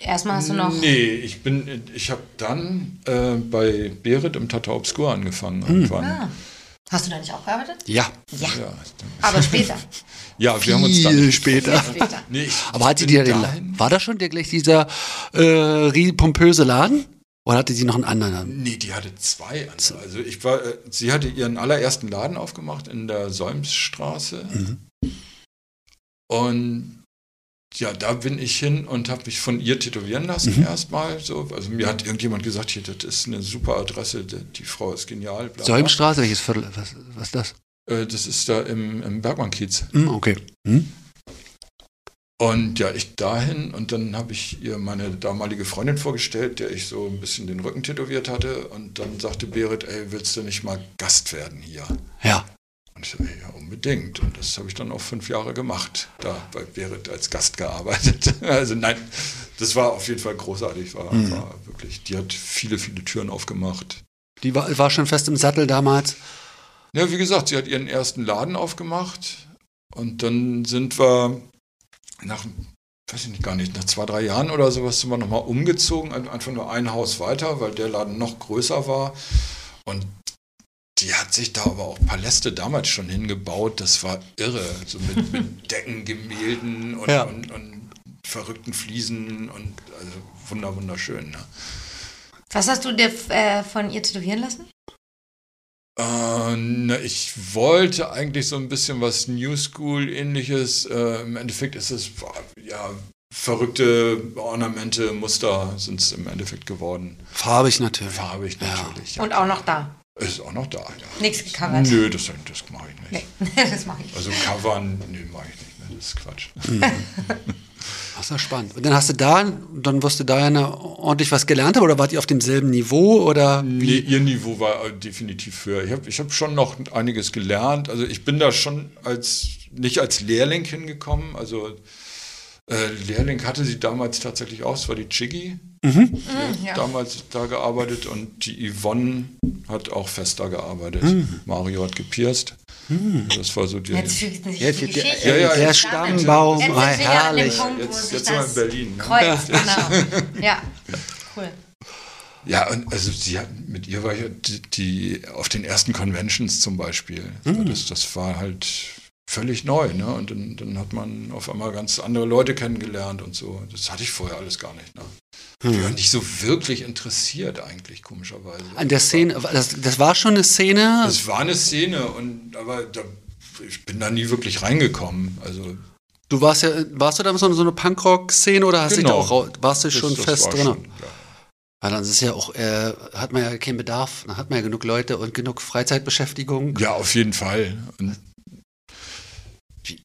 Erstmal hast du noch. Nee, ich bin, ich habe dann äh, bei Berit im Tata Obscur angefangen Hm. irgendwann. Ah. Hast du da nicht auch gearbeitet? ja, Ja. Ja, Aber später. ja wir haben uns dann. viel später. Viel später. Nee, Aber hatte die da den dahin- War das schon der gleich dieser äh, pompöse Laden? Oder hatte sie noch einen anderen Namen? Nee, die hatte zwei. andere. Also ich war, äh, sie hatte ihren allerersten Laden aufgemacht in der Säumsstraße. Und ja, da bin ich hin und habe mich von ihr tätowieren lassen Mhm. erstmal. So. Also mir hat irgendjemand gesagt, hier, das ist eine super Adresse, die, Frau ist genial. Bla, bla. Säumstraße, welches Viertel? Was, was ist das? Äh, das ist da im, im Bergmann-Kiez. Hm, okay. Hm? Und ja, ich dahin und dann habe ich ihr meine damalige Freundin vorgestellt, der ich so ein bisschen den Rücken tätowiert hatte. Und dann sagte Berit, ey, willst du nicht mal Gast werden hier? Ja. Und ich so, ey, ja, unbedingt. Und das habe ich dann auch fünf Jahre gemacht, da bei Berit als Gast gearbeitet. Also nein, das war auf jeden Fall großartig. War, Mhm. war wirklich, die hat viele, viele Türen aufgemacht. Die war, war schon fest im Sattel damals. Ja, wie gesagt, sie hat ihren ersten Laden aufgemacht und dann sind wir nach, weiß ich nicht, gar nicht, nach zwei, drei Jahren oder sowas sind wir nochmal umgezogen, ein- einfach nur ein Haus weiter, weil der Laden noch größer war und die hat sich da aber auch Paläste damals schon hingebaut. Das war irre. So mit, mit Deckengemälden und, Ja. und, und verrückten Fliesen und also wunder, wunderschön. Ne? Was hast du dir äh, von ihr tätowieren lassen? Äh, na, ich wollte eigentlich so ein bisschen was New School ähnliches. Äh, Im Endeffekt ist es ja verrückte Ornamente, Muster sind es im Endeffekt geworden. Farbig natürlich. Farbig natürlich. Ja. Und auch noch da. Ist auch noch da, ja. Nichts gecovert. Nö, das, das mache ich nicht. Nee, das mache ich. Also covern, nö, mache ich nicht mehr. Das ist Quatsch. Das ist ja spannend. Und dann hast du da, dann wirst du da ja ordentlich was gelernt haben oder wart ihr auf demselben Niveau oder Nee, ihr Niveau war äh, definitiv höher. Ich habe ich hab schon noch einiges gelernt. Also ich bin da schon als nicht als Lehrling hingekommen. Also äh, Lehrling hatte sie damals tatsächlich auch. Es war die Chiggy. Die hat Mhm. ja. damals da gearbeitet und die Yvonne hat auch fest da gearbeitet. Mario hat gepierst. Das war so die. Jetzt fügt sich Jetzt die Geschichte. Ja, ja, der jetzt- Stammbaum, Jetzt ja dem herrlich. Punkt, Jetzt- jetzt sind wir in Berlin, ne? kreuzt. Genau. Ja, cool. Ja, und also sie hat, mit ihr war ich ja die, die auf den ersten Conventions zum Beispiel. Mhm. Das, das war halt völlig neu, ne? Und dann, dann hat man auf einmal ganz andere Leute kennengelernt und so. Das hatte ich vorher alles gar nicht. Ne? Hm. Ich war nicht so wirklich interessiert eigentlich, komischerweise. an der Szene, das, das war schon eine Szene. Es war eine Szene und aber da, ich bin da nie wirklich reingekommen. Also Du warst ja, warst du da so, so eine Punkrock-Szene oder hast Genau. da auch, warst du das- schon das fest war drin? schon, ja. Ja, dann ist es ja auch, äh, hat man ja keinen Bedarf, dann hat man ja genug Leute und genug Freizeitbeschäftigung. ja, auf jeden Fall. Und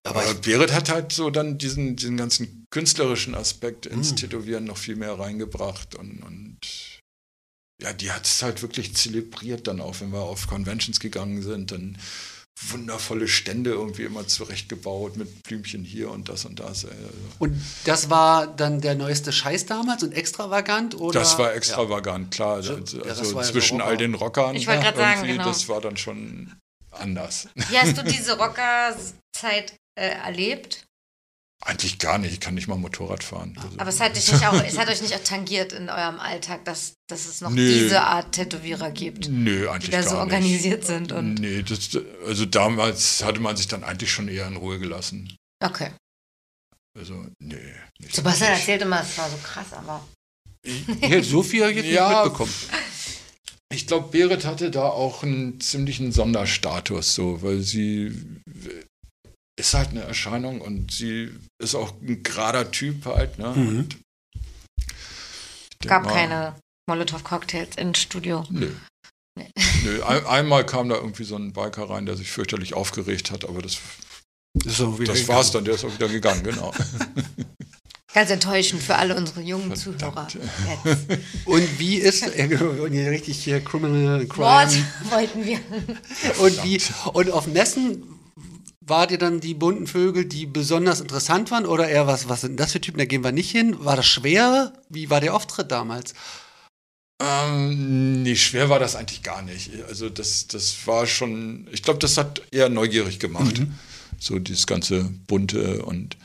Aber Aber ich, Berit hat halt so dann diesen, diesen ganzen künstlerischen Aspekt ins Mhm. Tätowieren noch viel mehr reingebracht und, und ja, die hat es halt wirklich zelebriert dann auch, wenn wir auf Conventions gegangen sind, dann wundervolle Stände irgendwie immer zurechtgebaut mit Blümchen hier und das und das. Also, und das war dann der neueste Scheiß damals und extravagant? Oder? das war extravagant, klar. So, Also, also ja zwischen Rocker. all den Rockern. Ich wollte gerade sagen, irgendwie, genau. Das war dann schon anders. Wie hast du diese Rocker-Zeit äh, erlebt? Eigentlich gar nicht, ich kann nicht mal Motorrad fahren. Also, Aber es hat, dich nicht auch, es hat euch nicht auch tangiert in eurem Alltag, dass, dass es noch Nö. diese Art Tätowierer gibt, Nö, eigentlich die da gar so nicht. organisiert sind. Und Nee, das, also damals hatte man sich dann eigentlich schon eher in Ruhe gelassen. okay. Also, nee. Nicht Sebastian wirklich. erzählt immer, es war so krass, aber. Ja, so viel habe ich jetzt Ja. nicht mitbekommen. Ich glaube, Berit hatte da auch einen ziemlichen Sonderstatus, so, weil sie ist halt eine Erscheinung und sie ist auch ein gerader Typ halt. Ne? Mhm. Gab mal, keine Molotow-Cocktails ins Studio. Nö. Nee. Nö. Ein, einmal kam da irgendwie so ein Biker rein, der sich fürchterlich aufgeregt hat, aber das, das war's dann, der ist auch wieder gegangen, genau. Ganz enttäuschend für alle unsere jungen Zuhörer. Verdammt. Jetzt. Und wie ist, hier richtig hier Criminal Wort Crime. wollten wir. Und wie, und auf Messen wart ihr dann die bunten Vögel, die besonders interessant waren oder eher was, was sind das für Typen, da gehen wir nicht hin? War das schwer? Wie war der Auftritt damals? Ähm, nee, schwer war das eigentlich gar nicht. Also das, das war schon, ich glaube, das hat eher neugierig gemacht. Mhm. So dieses ganze bunte und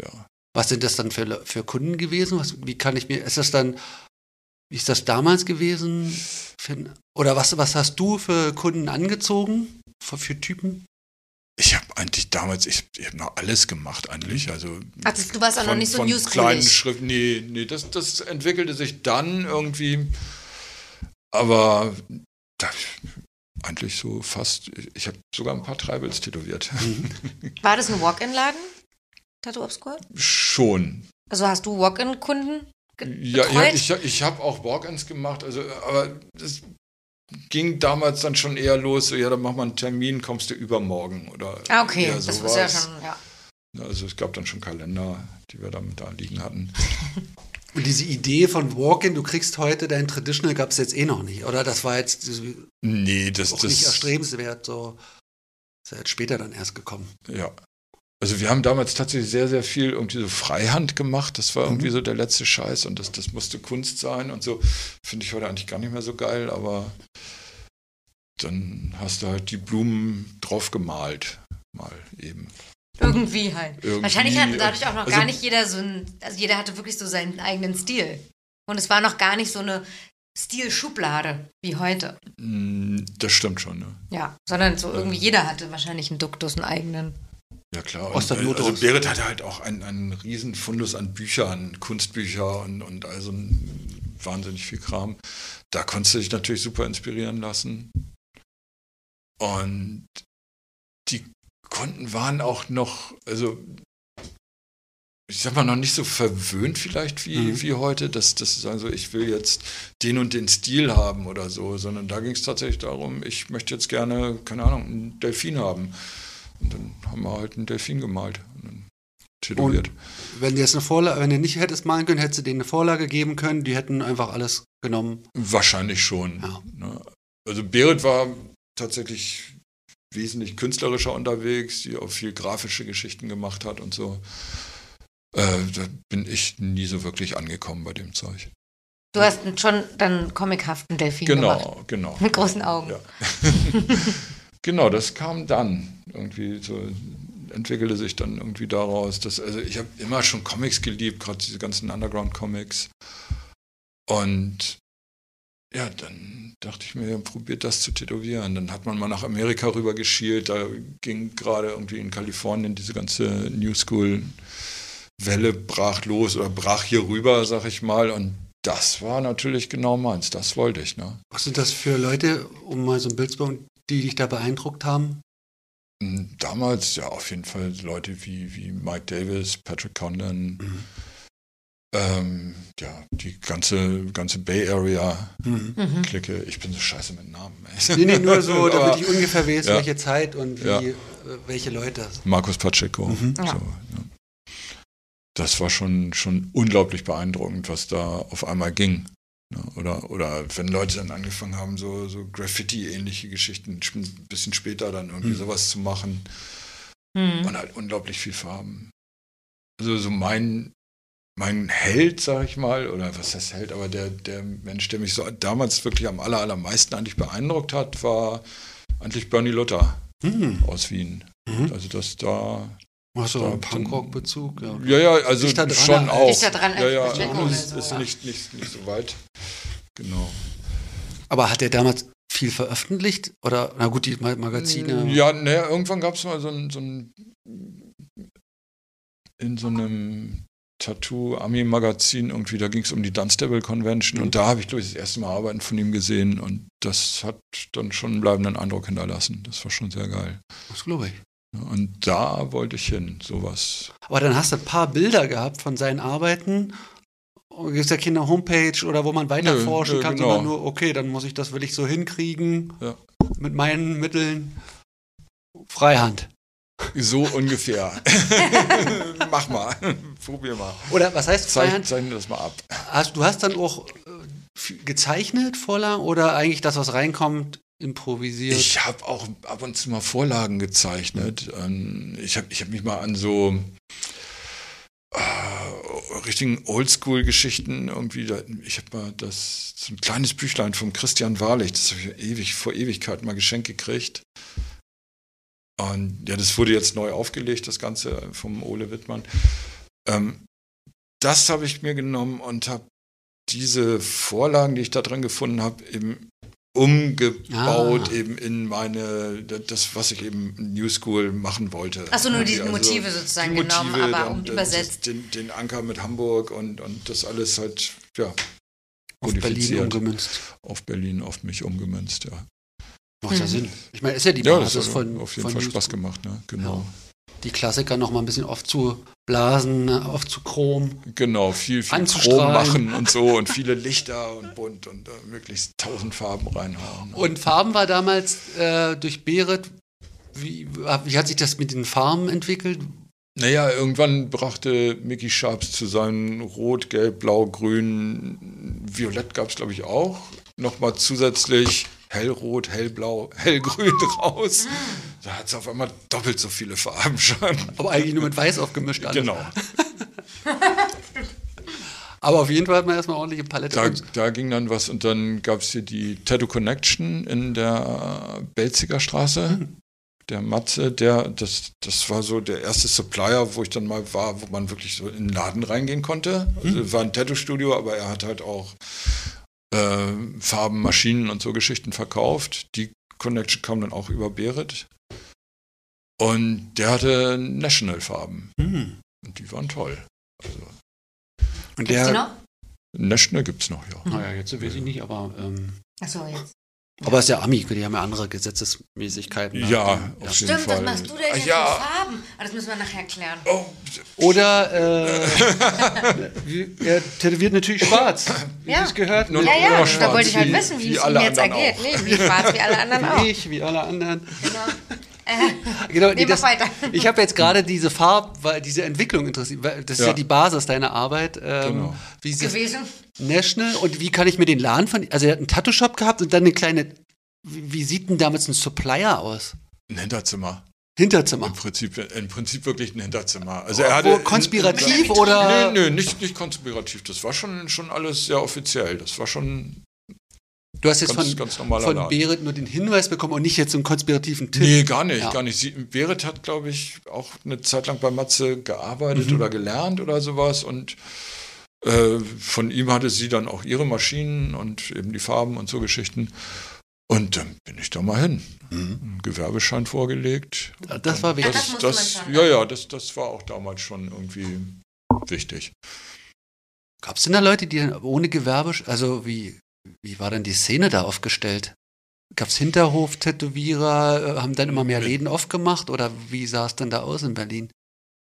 ja. Was sind das dann für, für Kunden gewesen? Was, wie kann ich mir, ist das dann, wie ist das damals gewesen? Oder was, was hast du für Kunden angezogen? Für, für Typen? Ich habe eigentlich damals, ich, ich habe noch alles gemacht eigentlich. Also Ach, das- du warst auch noch von- nicht so von newschoolig. kleinen Schriften. Nee, nee, das, das entwickelte sich dann irgendwie. Aber da, eigentlich so fast, ich habe sogar ein paar Tribals tätowiert. Mhm. War das ein Walk-in-Laden? Tattoo Obscure? Schon. Also hast du Walk-in-Kunden ge- Ja, betreut? ja ich, ich habe auch Walk-ins gemacht, also, aber das ging damals dann schon eher los, so, ja, dann mach mal einen Termin, kommst du übermorgen oder ah, okay. eher das ist ja sowas. schon, ja. Also es gab dann schon Kalender, die wir damit da liegen hatten. Und diese Idee von Walk-in, du kriegst heute dein Traditional, gab es jetzt eh noch nicht, oder? Das war jetzt Nee, das, auch nicht das, erstrebenswert, so. Ist ja jetzt später dann erst gekommen. ja. Also wir haben damals tatsächlich sehr, sehr viel irgendwie so Freihand gemacht. Das war irgendwie so der letzte Scheiß und das, das musste Kunst sein und so. Finde ich heute eigentlich gar nicht mehr so geil, aber dann hast du halt die Blumen drauf gemalt. Mal eben. Irgendwie halt. Irgendwie, Wahrscheinlich hatte dadurch auch noch also- gar nicht jeder so ein, also jeder hatte wirklich so seinen eigenen Stil. Und es war noch gar nicht so eine Stilschublade wie heute. Mm, Das stimmt schon, ne? Ja, sondern so irgendwie jeder hatte wahrscheinlich einen Duktus, einen eigenen. Ja klar. Aus der äh, Not also raus. Berit hatte halt auch einen, einen riesen Fundus an Büchern, Kunstbücher und, und also wahnsinnig viel Kram. Da konntest du dich natürlich super inspirieren lassen. Und die Konten waren auch noch, also ich sag mal, noch nicht so verwöhnt vielleicht wie, Mhm. wie heute, dass, dass sie sagen so, ich will jetzt den und den Stil haben oder so, sondern da ging es tatsächlich darum, ich möchte jetzt gerne, keine Ahnung, einen Delfin haben. Und dann haben wir halt einen Delfin gemalt und dann tätowiert. Wenn du jetzt eine Vorlage, wenn du nicht hättest malen können, hättest du denen eine Vorlage geben können, die hätten einfach alles genommen. Wahrscheinlich schon. Ja. Ne? Also Berit war tatsächlich wesentlich künstlerischer unterwegs, die auch viel grafische Geschichten gemacht hat und so. Äh, da bin ich nie so wirklich angekommen bei dem Zeug. Du hast schon dann comichaften Delfin gemacht. Genau, genau. Mit großen Augen. Ja. genau, das kam dann. Irgendwie so entwickelte sich dann irgendwie daraus. Dass, also ich habe immer schon Comics geliebt, gerade diese ganzen Underground-Comics. Und ja, dann dachte ich mir, probiert das zu tätowieren. Dann hat man mal nach Amerika rüber geschielt. Da ging gerade irgendwie in Kalifornien diese ganze New School-Welle brach los oder brach hier rüber, sag ich mal. Und das war natürlich genau meins. Das wollte ich. Ne? Was sind das für Leute, um mal so ein Bild zu bauen, die dich da beeindruckt haben? Mm, Damals ja auf jeden Fall Leute wie, wie Mike Davis, Patrick Condon, Mhm. ähm, ja, die ganze, ganze Bay Area Mhm. Mhm. Clique. Ich bin so scheiße mit Namen. ey. Nee, nee, nur so, damit ich ungefähr weiß, Ja. welche Zeit und wie, Ja. äh, welche Leute. Markus Pacheco. Mhm. Ja. So, ne. Das war schon, schon unglaublich beeindruckend, was da auf einmal ging. Ne? Oder, oder wenn Leute dann angefangen haben, so, so Graffiti-ähnliche Geschichten, ein bisschen später dann irgendwie Mhm. sowas zu machen. Mhm. und halt unglaublich viel Farben. Also so mein, mein Held, sag ich mal, oder was heißt Held, aber der, der Mensch, der mich so damals wirklich am aller, allermeisten eigentlich beeindruckt hat, war eigentlich Bernie Luther Mhm. aus Wien. Mhm. Also das da, Hast du Da- einen Punkrock-Bezug? Ja. ja, ja, also dran schon als- auch. Dran ja, ja, oder es so, ist ja. nicht, nicht, nicht so weit. Genau. Aber hat er damals viel veröffentlicht? Oder, na gut, die Ma- Magazine. Ja, naja, irgendwann gab es mal so ein, so ein in so einem Tattoo-Ami-Magazin irgendwie, da ging es um die Dunstable Convention Mhm. und da habe ich, glaube ich, das erste Mal Arbeiten von ihm gesehen und das hat dann schon einen bleibenden Eindruck hinterlassen. Das war schon sehr geil. Das glaube ich. Und da wollte ich hin, sowas. Aber dann hast du ein paar Bilder gehabt von seinen Arbeiten. Gibt es ja keine Homepage oder wo man weiter Nö, forschen nö, kann, genau. sondern nur, okay, dann muss ich das will ich so hinkriegen Ja. mit meinen Mitteln. Freihand. So ungefähr. Mach mal, probier mal. Oder was heißt Freihand? zeichne das mal ab. Hast, du hast dann auch äh, gezeichnet, Vorlagen, oder eigentlich das, was reinkommt, improvisiert? Ich habe auch ab und zu mal Vorlagen gezeichnet. Ähm, Ich habe ich hab mich mal an so äh, richtigen Oldschool-Geschichten irgendwie, da, ich habe mal das, so ein kleines Büchlein von Christian Wahrlich, das habe ich ewig, vor Ewigkeit mal geschenkt gekriegt. Und ja, das wurde jetzt neu aufgelegt, das Ganze vom Ole Wittmann. Ähm, das habe ich mir genommen und habe diese Vorlagen, die ich da drin gefunden habe, eben umgebaut Ah. eben in meine, das, was ich eben New School machen wollte. Ach so, nur die Also Motive sozusagen die genommen, aber dann- um übersetzt. Den, den Anker mit Hamburg und, und das alles halt, ja, auf Berlin umgemünzt. auf Berlin, auf mich umgemünzt, ja. Macht ja Mhm. Sinn. Ich meine, ist ja die Ja, das Basis hat von, auf jeden von Fall Spaß gemacht, ne? Genau. Die Klassiker noch mal ein bisschen aufzublasen, aufzuchromen. Genau, viel, viel Chrom machen und so und viele Lichter und bunt und äh, möglichst tausend Farben reinhauen. ne? Und Farben war damals äh, durch Berit. Wie, wie hat sich das mit den Farben entwickelt? Naja, irgendwann brachte Mickey Sharps zu seinen Rot, Gelb, Blau, Grün, Violett gab es, glaube ich, auch. Nochmal zusätzlich Hellrot, Hellblau, Hellgrün raus. Da hat es auf einmal doppelt so viele Farben schon. Aber eigentlich nur mit Weiß aufgemischt. Alles. Genau. Aber auf jeden Fall hat man erstmal ordentliche Palette. Da, da ging dann was und dann gab es hier die Tattoo Connection in der Belziger Straße. Der Matze, der, das, das war so der erste Supplier, wo ich dann mal war, wo man wirklich so in den Laden reingehen konnte. Also war ein Tattoo-Studio, aber er hat halt auch äh, Farben, Maschinen und so Geschichten verkauft. Die Connection kam dann auch über Berit. Und der hatte National-Farben. Hm. Und die waren toll. Also, Und Gibt's die der, noch? National gibt's noch, ja. naja, jetzt weiß ich nicht, aber, ähm, Achso, jetzt. Aber es ist ja Ami, die haben ja andere Gesetzesmäßigkeiten. ne? Ja, ja. auf jeden Stimmt, Fall. was machst du denn jetzt ja. für Farben? Das müssen wir nachher klären. Oh, Oder äh, er tätowiert natürlich schwarz, wie Ja. es gehört. Nur- Ja, nur ja, noch da wollte ich halt wissen, wie wie es ihm jetzt ergeht. Nee, wie schwarz wie alle anderen auch. Ich, wie alle anderen. Genau. Genau, Nee, weiter. Ich habe jetzt gerade diese Farb, weil diese Entwicklung interessiert, weil das ist ja, Ja. die Basis deiner Arbeit. Ähm, Genau. Wie ist das Gewesen. National und wie kann ich mir den Laden von, also er hat einen Tattoo-Shop gehabt und dann eine kleine, wie, wie sieht denn damals ein Supplier aus? ein Hinterzimmer. Hinterzimmer. Im Prinzip, im Prinzip wirklich ein Hinterzimmer. Also er hatte konspirativ Mit oder? Nö, nö, nicht, nicht konspirativ. Das war schon, schon alles sehr offiziell. Das war schon Du hast jetzt ganz, von, ganz von Laden. Berit nur den Hinweis bekommen und nicht jetzt so einen konspirativen Tipp. Nee, gar nicht, Ja. gar nicht. Sie, Berit hat, glaube ich, auch eine Zeit lang bei Matze gearbeitet Mhm. oder gelernt oder sowas und äh, von ihm hatte sie dann auch ihre Maschinen und eben die Farben und so Geschichten. Und dann bin ich da mal hin. Mhm. Gewerbeschein vorgelegt. Das war wichtig. das man schon, ja, ja, das, das war auch damals schon irgendwie wichtig. Gab es denn da Leute, die dann ohne Gewerbe, also wie, wie war denn die Szene da aufgestellt? Gab es Hinterhof-Tätowierer, äh, haben dann immer mehr Läden aufgemacht oder wie sah es denn da aus in Berlin?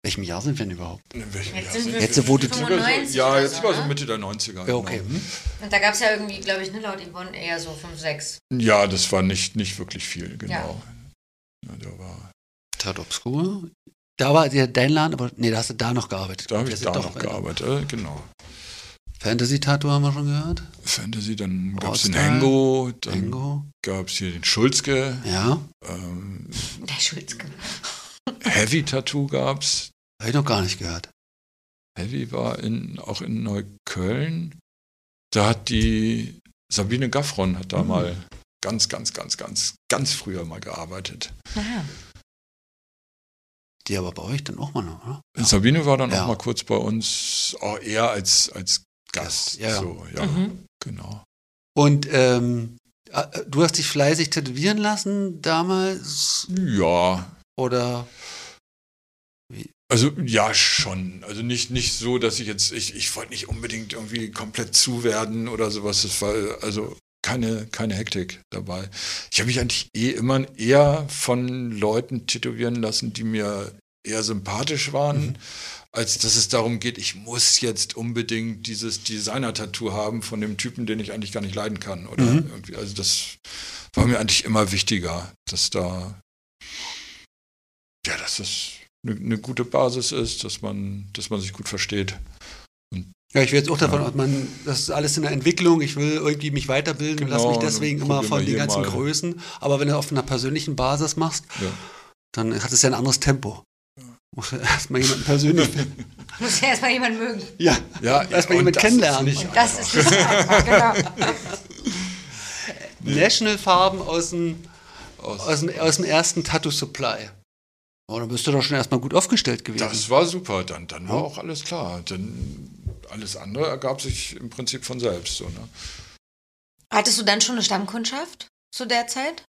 welchem Jahr sind wir denn überhaupt? In welchem Jetzt Jahr sind sind wir Jetzt, wo du- 95 Ja, oder jetzt so, war so? Mitte der 90er. Ja, okay. Genau. Und da gab es ja irgendwie, glaube ich, ne, laut Yvonne eher so 5, 6. Ja, das war nicht, nicht wirklich viel, genau. Ja. Ja, da war, Tat Obscur. Da war der, dein Laden, aber nee, da hast du da noch gearbeitet. da habe ich da noch gearbeitet, äh, genau. Fantasy-Tattoo haben wir schon gehört. Fantasy, dann gab es den Hengo, dann gab es hier den Schulzke, Ja, ähm, Der Schulzke. Heavy Tattoo gab es. habe ich noch gar nicht gehört. Heavy war in, auch in Neukölln. Da hat die Sabine Gaffron hat da Mhm. mal ganz, ganz, ganz, ganz, ganz früher mal gearbeitet. Aha. Die aber bei euch dann auch mal noch, oder? Ja. Sabine war dann Ja. auch mal kurz bei uns, auch eher als, als Gast. Ja. So, ja, Mhm. genau. Und ähm, äh, du hast dich fleißig tätowieren lassen damals Ja, oder Also ja, schon. Also nicht, nicht so, dass ich jetzt, ich, ich wollte nicht unbedingt irgendwie komplett zuwerden oder sowas. Es war also keine, keine Hektik dabei. Ich habe mich eigentlich eh immer eher von Leuten tätowieren lassen, die mir eher sympathisch waren, Mhm. Als dass es darum geht, ich muss jetzt unbedingt dieses Designer-Tattoo haben von dem Typen, den ich eigentlich gar nicht leiden kann. Oder Mhm. irgendwie. Also das war mir eigentlich immer wichtiger, dass da ja, dass das eine, eine gute Basis ist, dass man, dass man sich gut versteht. Ja, ich will jetzt auch davon Ja. man, das ist alles in der Entwicklung. Ich will irgendwie mich weiterbilden und Genau, lass mich deswegen immer von den ganzen mal. Größen. Aber wenn du auf einer persönlichen Basis machst, Ja. dann hat es ja ein anderes Tempo. Muss ja erstmal jemanden persönlich finden. Muss ja erstmal jemand mögen. Ja, Ja, erstmal jemanden das kennenlernen. ist nicht Und das ist nicht so einfach, genau. National-Farben aus dem, aus. aus dem, aus dem ersten Tattoo Supply. Oh, dann bist du doch schon erstmal gut aufgestellt gewesen. Das war super, dann, dann war auch alles klar. Dann alles andere ergab sich im Prinzip von selbst. So, ne? Hattest du dann schon eine Stammkundschaft zu der Zeit?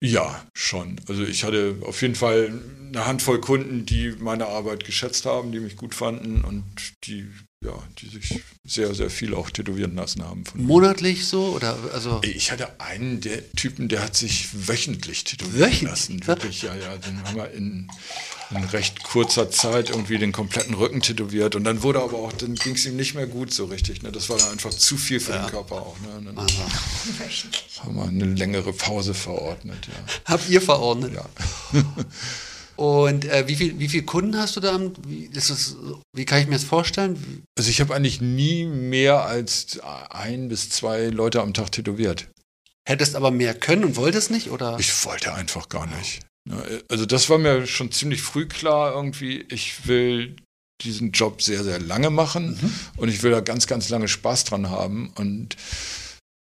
Ja, schon. Also ich hatte auf jeden Fall eine Handvoll Kunden, die meine Arbeit geschätzt haben, die mich gut fanden und die, ja, die sich sehr, sehr viel auch tätowieren lassen haben. Von mir. Monatlich so? Oder also. Ich hatte einen der Typen, der hat sich wöchentlich tätowieren Wöchentlich? lassen. Wirklich, ja, ja. Den haben wir in, in recht kurzer Zeit irgendwie den kompletten Rücken tätowiert. Und dann wurde aber auch, dann ging es ihm nicht mehr gut so richtig. Ne? Das war dann einfach zu viel für den Körper auch. Ne? Dann haben wir eine längere Pause verordnet, ja. habt ihr verordnet. ja. Und äh, wie viel, wie viele Kunden hast du da? Wie, das, wie kann ich mir das vorstellen? Also ich habe eigentlich nie mehr als ein bis zwei Leute am Tag tätowiert. Hättest aber mehr können und wolltest nicht? Oder? Ich wollte einfach gar nicht. Ne, Also das war mir schon ziemlich früh klar irgendwie, ich will diesen Job sehr, sehr lange machen Mhm. und ich will da ganz, ganz lange Spaß dran haben. Und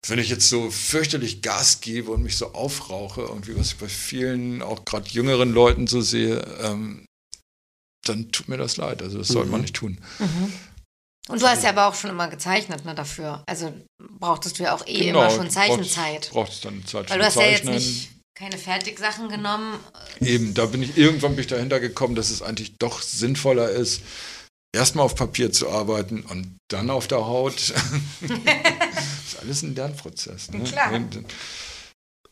wenn ich jetzt so fürchterlich Gas gebe und mich so aufrauche, irgendwie, was ich bei vielen, auch gerade jüngeren Leuten so sehe, ähm, dann tut mir das leid. Also das sollte man Mhm. nicht tun. Mhm. Und du hast ja aber auch schon immer gezeichnet, ne, dafür. Also brauchtest du ja auch eh Genau, immer schon brauchst- Zeichenzeit. Brauchst dann Zeit Weil du hast ja jetzt Zeichnen. nicht keine Fertigsachen genommen. Eben, da bin ich, irgendwann bin ich dahinter gekommen, dass es eigentlich doch sinnvoller ist, erstmal auf Papier zu arbeiten und dann auf der Haut. ist alles ein Lernprozess. Ne? Klar. Und dann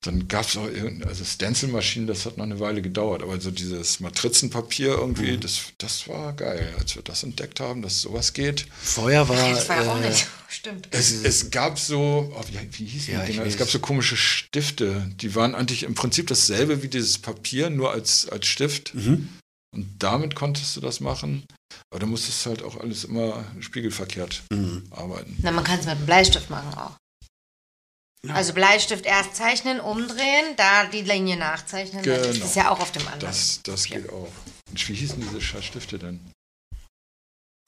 dann gab es auch also Stencilmaschinen, das hat noch eine Weile gedauert, aber so dieses Matrizenpapier irgendwie, Mhm. das, das war geil, als wir das entdeckt haben, dass sowas geht. Vorher war. Das war ja auch äh, nicht. Stimmt. Es, es gab so, oh, wie, wie hieß die Ja, ich Dinger? Es gab so komische Stifte, die waren eigentlich im Prinzip dasselbe wie dieses Papier, nur als, als Stift. Mhm. Und damit konntest du das machen. Aber da musstest du halt auch alles immer spiegelverkehrt Mhm. arbeiten. Na, man kann es mit einem Bleistift machen auch. Ja. Also Bleistift erst zeichnen, umdrehen, da die Linie nachzeichnen. Das Genau. ist ja auch auf dem anderen. Das, das Papier. geht auch. Und wie hießen diese Stifte denn?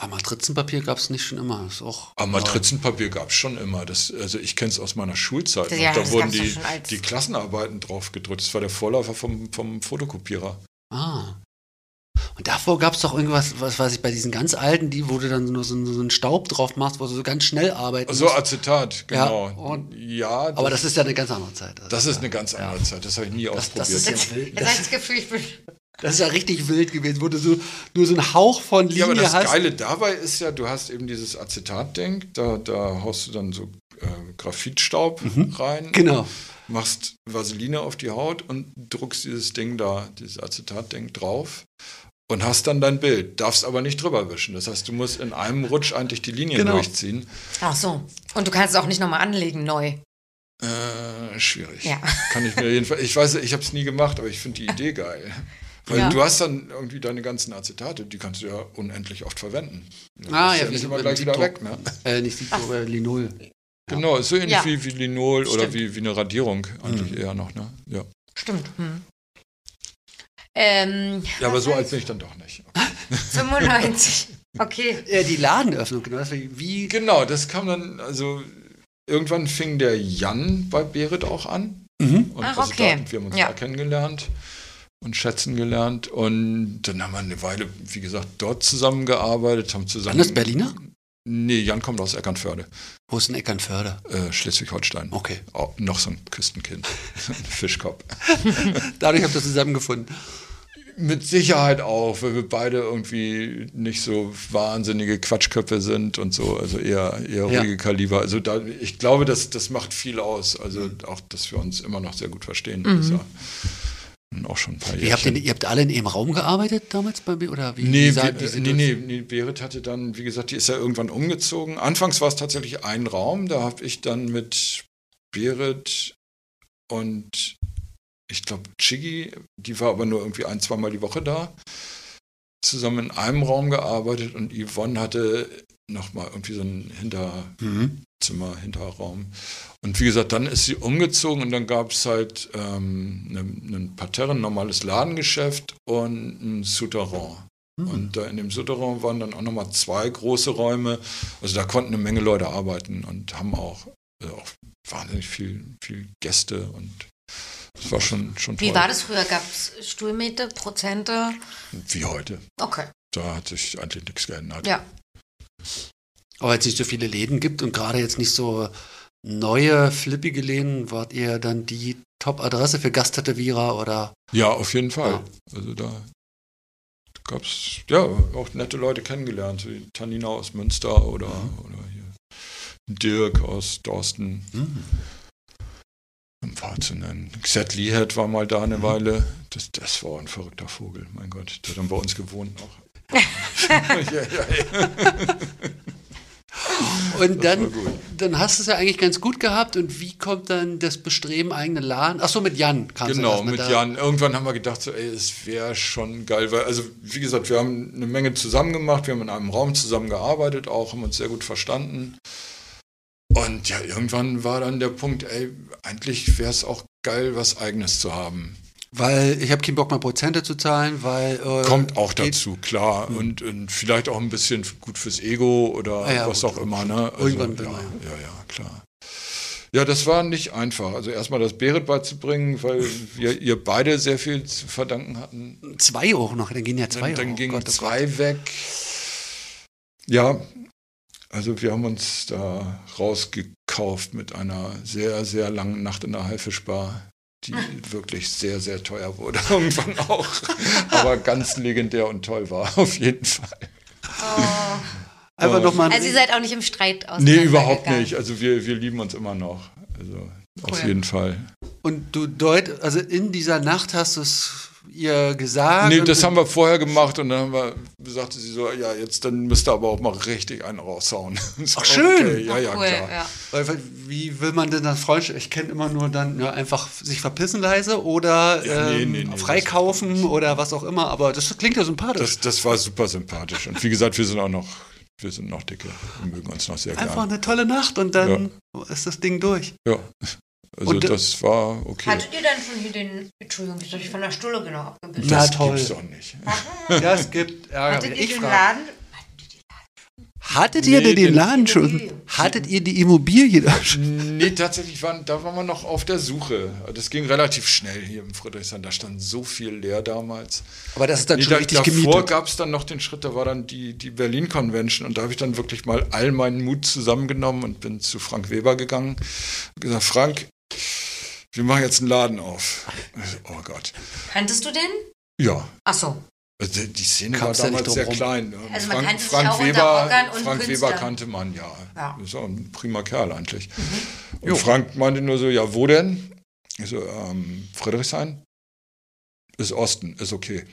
Aber Matrizenpapier gab es nicht schon immer. Das ist auch Aber Matrizenpapier gab es schon immer. Das, also ich kenne es aus meiner Schulzeit. Ja, da das wurden die, die Klassenarbeiten drauf gedrückt. Das war der Vorläufer vom, vom Fotokopierer. Ah. Und davor gab es doch irgendwas, was weiß ich, bei diesen ganz alten, die, wo du dann nur so, so einen Staub drauf machst, wo du so ganz schnell arbeiten So musst. Acetat, Ja, genau. und- ja, das, Aber das ist ja eine ganz andere Zeit. das ist eine ganz andere Zeit. Das habe ich nie Das, ausprobiert. das ist ja wild. Das, das Gefühl, ich bin. das ist ja richtig wild gewesen, wo du so, nur so einen Hauch von Linie Ja, aber das hast. Geile dabei ist ja, du hast eben dieses Acetat-Ding, da, da haust du dann so äh, Graphitstaub rein, Genau. machst Vaseline auf die Haut und druckst dieses Ding da, dieses Acetat-Ding drauf und hast dann dein Bild, darfst aber nicht drüber wischen. Das heißt, du musst in einem Rutsch eigentlich die Linien Genau. durchziehen. Ach so. Und du kannst es auch nicht nochmal anlegen, neu. Äh, schwierig. Ja. Kann ich mir jedenfalls, ich weiß, ich habe es nie gemacht, aber ich finde die Idee geil. Weil Ja. du hast dann irgendwie deine ganzen Acetate, die kannst du ja unendlich oft verwenden. Das Ah, ist ja, ja nicht immer gleich wieder Siebdruck. weg, ne? Äh, nicht Siebdruck, äh, Linol. Genau, ist so ähnlich Ja. wie, wie Linol oder Stimmt. wie, wie eine Radierung eigentlich Mhm. eher noch, ne? Ja. Stimmt. Hm. Ähm, Ja, aber so alt bin ich dann doch nicht. 95. Okay. Äh, die Ladenöffnung, genau. Das wie, Genau, das kam dann, also irgendwann fing der Jan bei Berit auch an. mhm. Und Ach, also okay. da, wir haben uns Ja. da kennengelernt und schätzen gelernt. Und dann haben wir eine Weile, wie gesagt, dort zusammengearbeitet, haben zusammen. Jan ist Berliner? Nee, Jan kommt aus Eckernförde, Wo ist denn Eckernförde? äh, Schleswig-Holstein. Okay. Oh, noch so ein Küstenkind. Fischkopf. Dadurch habt ihr zusammengefunden. Mit Sicherheit auch, weil wir beide irgendwie nicht so wahnsinnige Quatschköpfe sind und so, also eher, eher Ja. ruhige Kaliber. Also da, ich glaube, das, das macht viel aus. Also auch, dass wir uns immer noch sehr gut verstehen. Ja auch schon ein paar Ihr habt, in, ihr habt alle in einem Raum gearbeitet damals bei mir? Oder wie? Nee, wie äh, nee, nee, nee, Berit hatte dann, wie gesagt, die ist ja irgendwann umgezogen. Anfangs war es tatsächlich ein Raum, da habe ich dann mit Berit und ich glaube Chiggy, die war aber nur irgendwie ein, zweimal die Woche da, zusammen in einem Raum gearbeitet und Yvonne hatte nochmal irgendwie so ein Hinterzimmer, Mhm. Hinterraum. Und wie gesagt, dann ist sie umgezogen und dann gab es halt ähm, einen ein Parterre, ein normales Ladengeschäft und ein Souterrain. Mhm. Und da in dem Souterrain waren dann auch nochmal zwei große Räume. Also da konnten eine Menge Leute arbeiten und haben auch, äh, auch wahnsinnig viel, viel Gäste und das war schon, schon toll. Wie war das früher? Gab es Stuhlmeter, Prozente? Wie heute. Okay. Da hat sich eigentlich nichts geändert. Ja. Aber jetzt nicht so viele Läden gibt und gerade jetzt nicht so neue, flippige Läden, wart ihr dann die Top-Adresse für Gasttätowierer oder? Ja, auf jeden Fall. Ja. Also da gab es ja auch nette Leute kennengelernt. So die Tanina aus Münster oder, oder hier Dirk aus Dorsten. Hm. Um paar zu nennen. Xet Lihet war mal da eine Weile. Das, das war ein verrückter Vogel, mein Gott. Der hat dann bei uns gewohnt noch. ja, ja, ja. Und dann, dann hast du es ja eigentlich ganz gut gehabt. Und wie kommt dann das Bestreben, eigene Laden? Ach so, mit Jan du Genau, mit. Jan. Irgendwann haben wir gedacht, so, ey, es wäre schon geil, weil, also wie gesagt, wir haben eine Menge zusammen gemacht, wir haben in einem Raum zusammen gearbeitet, auch haben uns sehr gut verstanden. Und ja, irgendwann war dann der Punkt, ey, eigentlich wäre es auch geil, was Eigenes zu haben. Weil ich habe keinen Bock mehr Prozente zu zahlen, weil. Äh, Kommt auch dazu, klar. Und, und vielleicht auch ein bisschen gut fürs Ego oder Ah ja, was gut. auch immer. Ne? Also, Irgendwann ja, ja, ja, klar. Ja, das war nicht einfach. Also erstmal das Berit beizubringen, weil wir ihr beide sehr viel zu verdanken hatten. Zwei auch noch, dann gehen ja zwei Dann, dann gingen Gott, oh zwei weg. Ja, Also wir haben uns da rausgekauft mit einer sehr, sehr langen Nacht in der Haifischbar, die wirklich sehr, sehr teuer wurde irgendwann auch. Aber ganz legendär und toll war, auf jeden Fall. Einfach nochmal. Also ihr seid auch nicht im Streit aus. Nee, überhaupt nicht. Also wir, wir lieben uns immer noch. Also auf Cool. jeden Fall. Und du deut, also in dieser Nacht hast du es ihr gesagt. Nee, das haben wir vorher gemacht und dann haben wir, sagte sie so, ja, jetzt dann müsst ihr aber auch mal richtig einen raushauen. So, Ach, schön. Okay, ja, ja, cool, klar. ja. Weil, wie will man denn das Freundschaft? Ich kenne immer nur dann ja, einfach sich verpissen leise oder Ja, nee, ähm, nee, nee, freikaufen oder was auch immer. Aber das klingt ja sympathisch. Das, das war super sympathisch. Und wie gesagt, wir sind auch noch, wir sind noch dicke. Wir mögen uns noch sehr Einfach gerne. eine tolle Nacht und dann ist das Ding durch. Ja. Also Und- das war okay. Hattet ihr dann schon hier den, Entschuldigung, das habe ich von der Stulle genau abgebildet. Na, das toll. gibt's doch nicht. Ja, es gibt Ärger. Hattet ihr ich den. Laden? Hattet ihr Nee, denn den den- Laden schon? Hattet ihr die Immobilie da schon? Nee, tatsächlich waren, da waren wir noch auf der Suche. Das ging relativ schnell hier im Friedrichshain. Da stand so viel leer damals. Aber das ist dann Nee, schon da, richtig davor gemietet. gab es dann noch den Schritt, da war dann die, die Berlin Convention und da habe ich dann wirklich mal all meinen Mut zusammengenommen und bin zu Frank Weber gegangen und gesagt, Frank, wir machen jetzt einen Laden auf. Oh Gott. Kanntest du den? Ja, Ach so. also die Szene Kam's war damals sehr rum? klein. Also man Frank, kannte sich Frank auch unter Weber, und Frank. Weber kannte man, ja. Ja. Das ist auch ein prima Kerl eigentlich. Mhm. Und Frank meinte nur so, ja, wo denn? Ich so, ähm, Friedrichshain? Ist Osten, ist okay.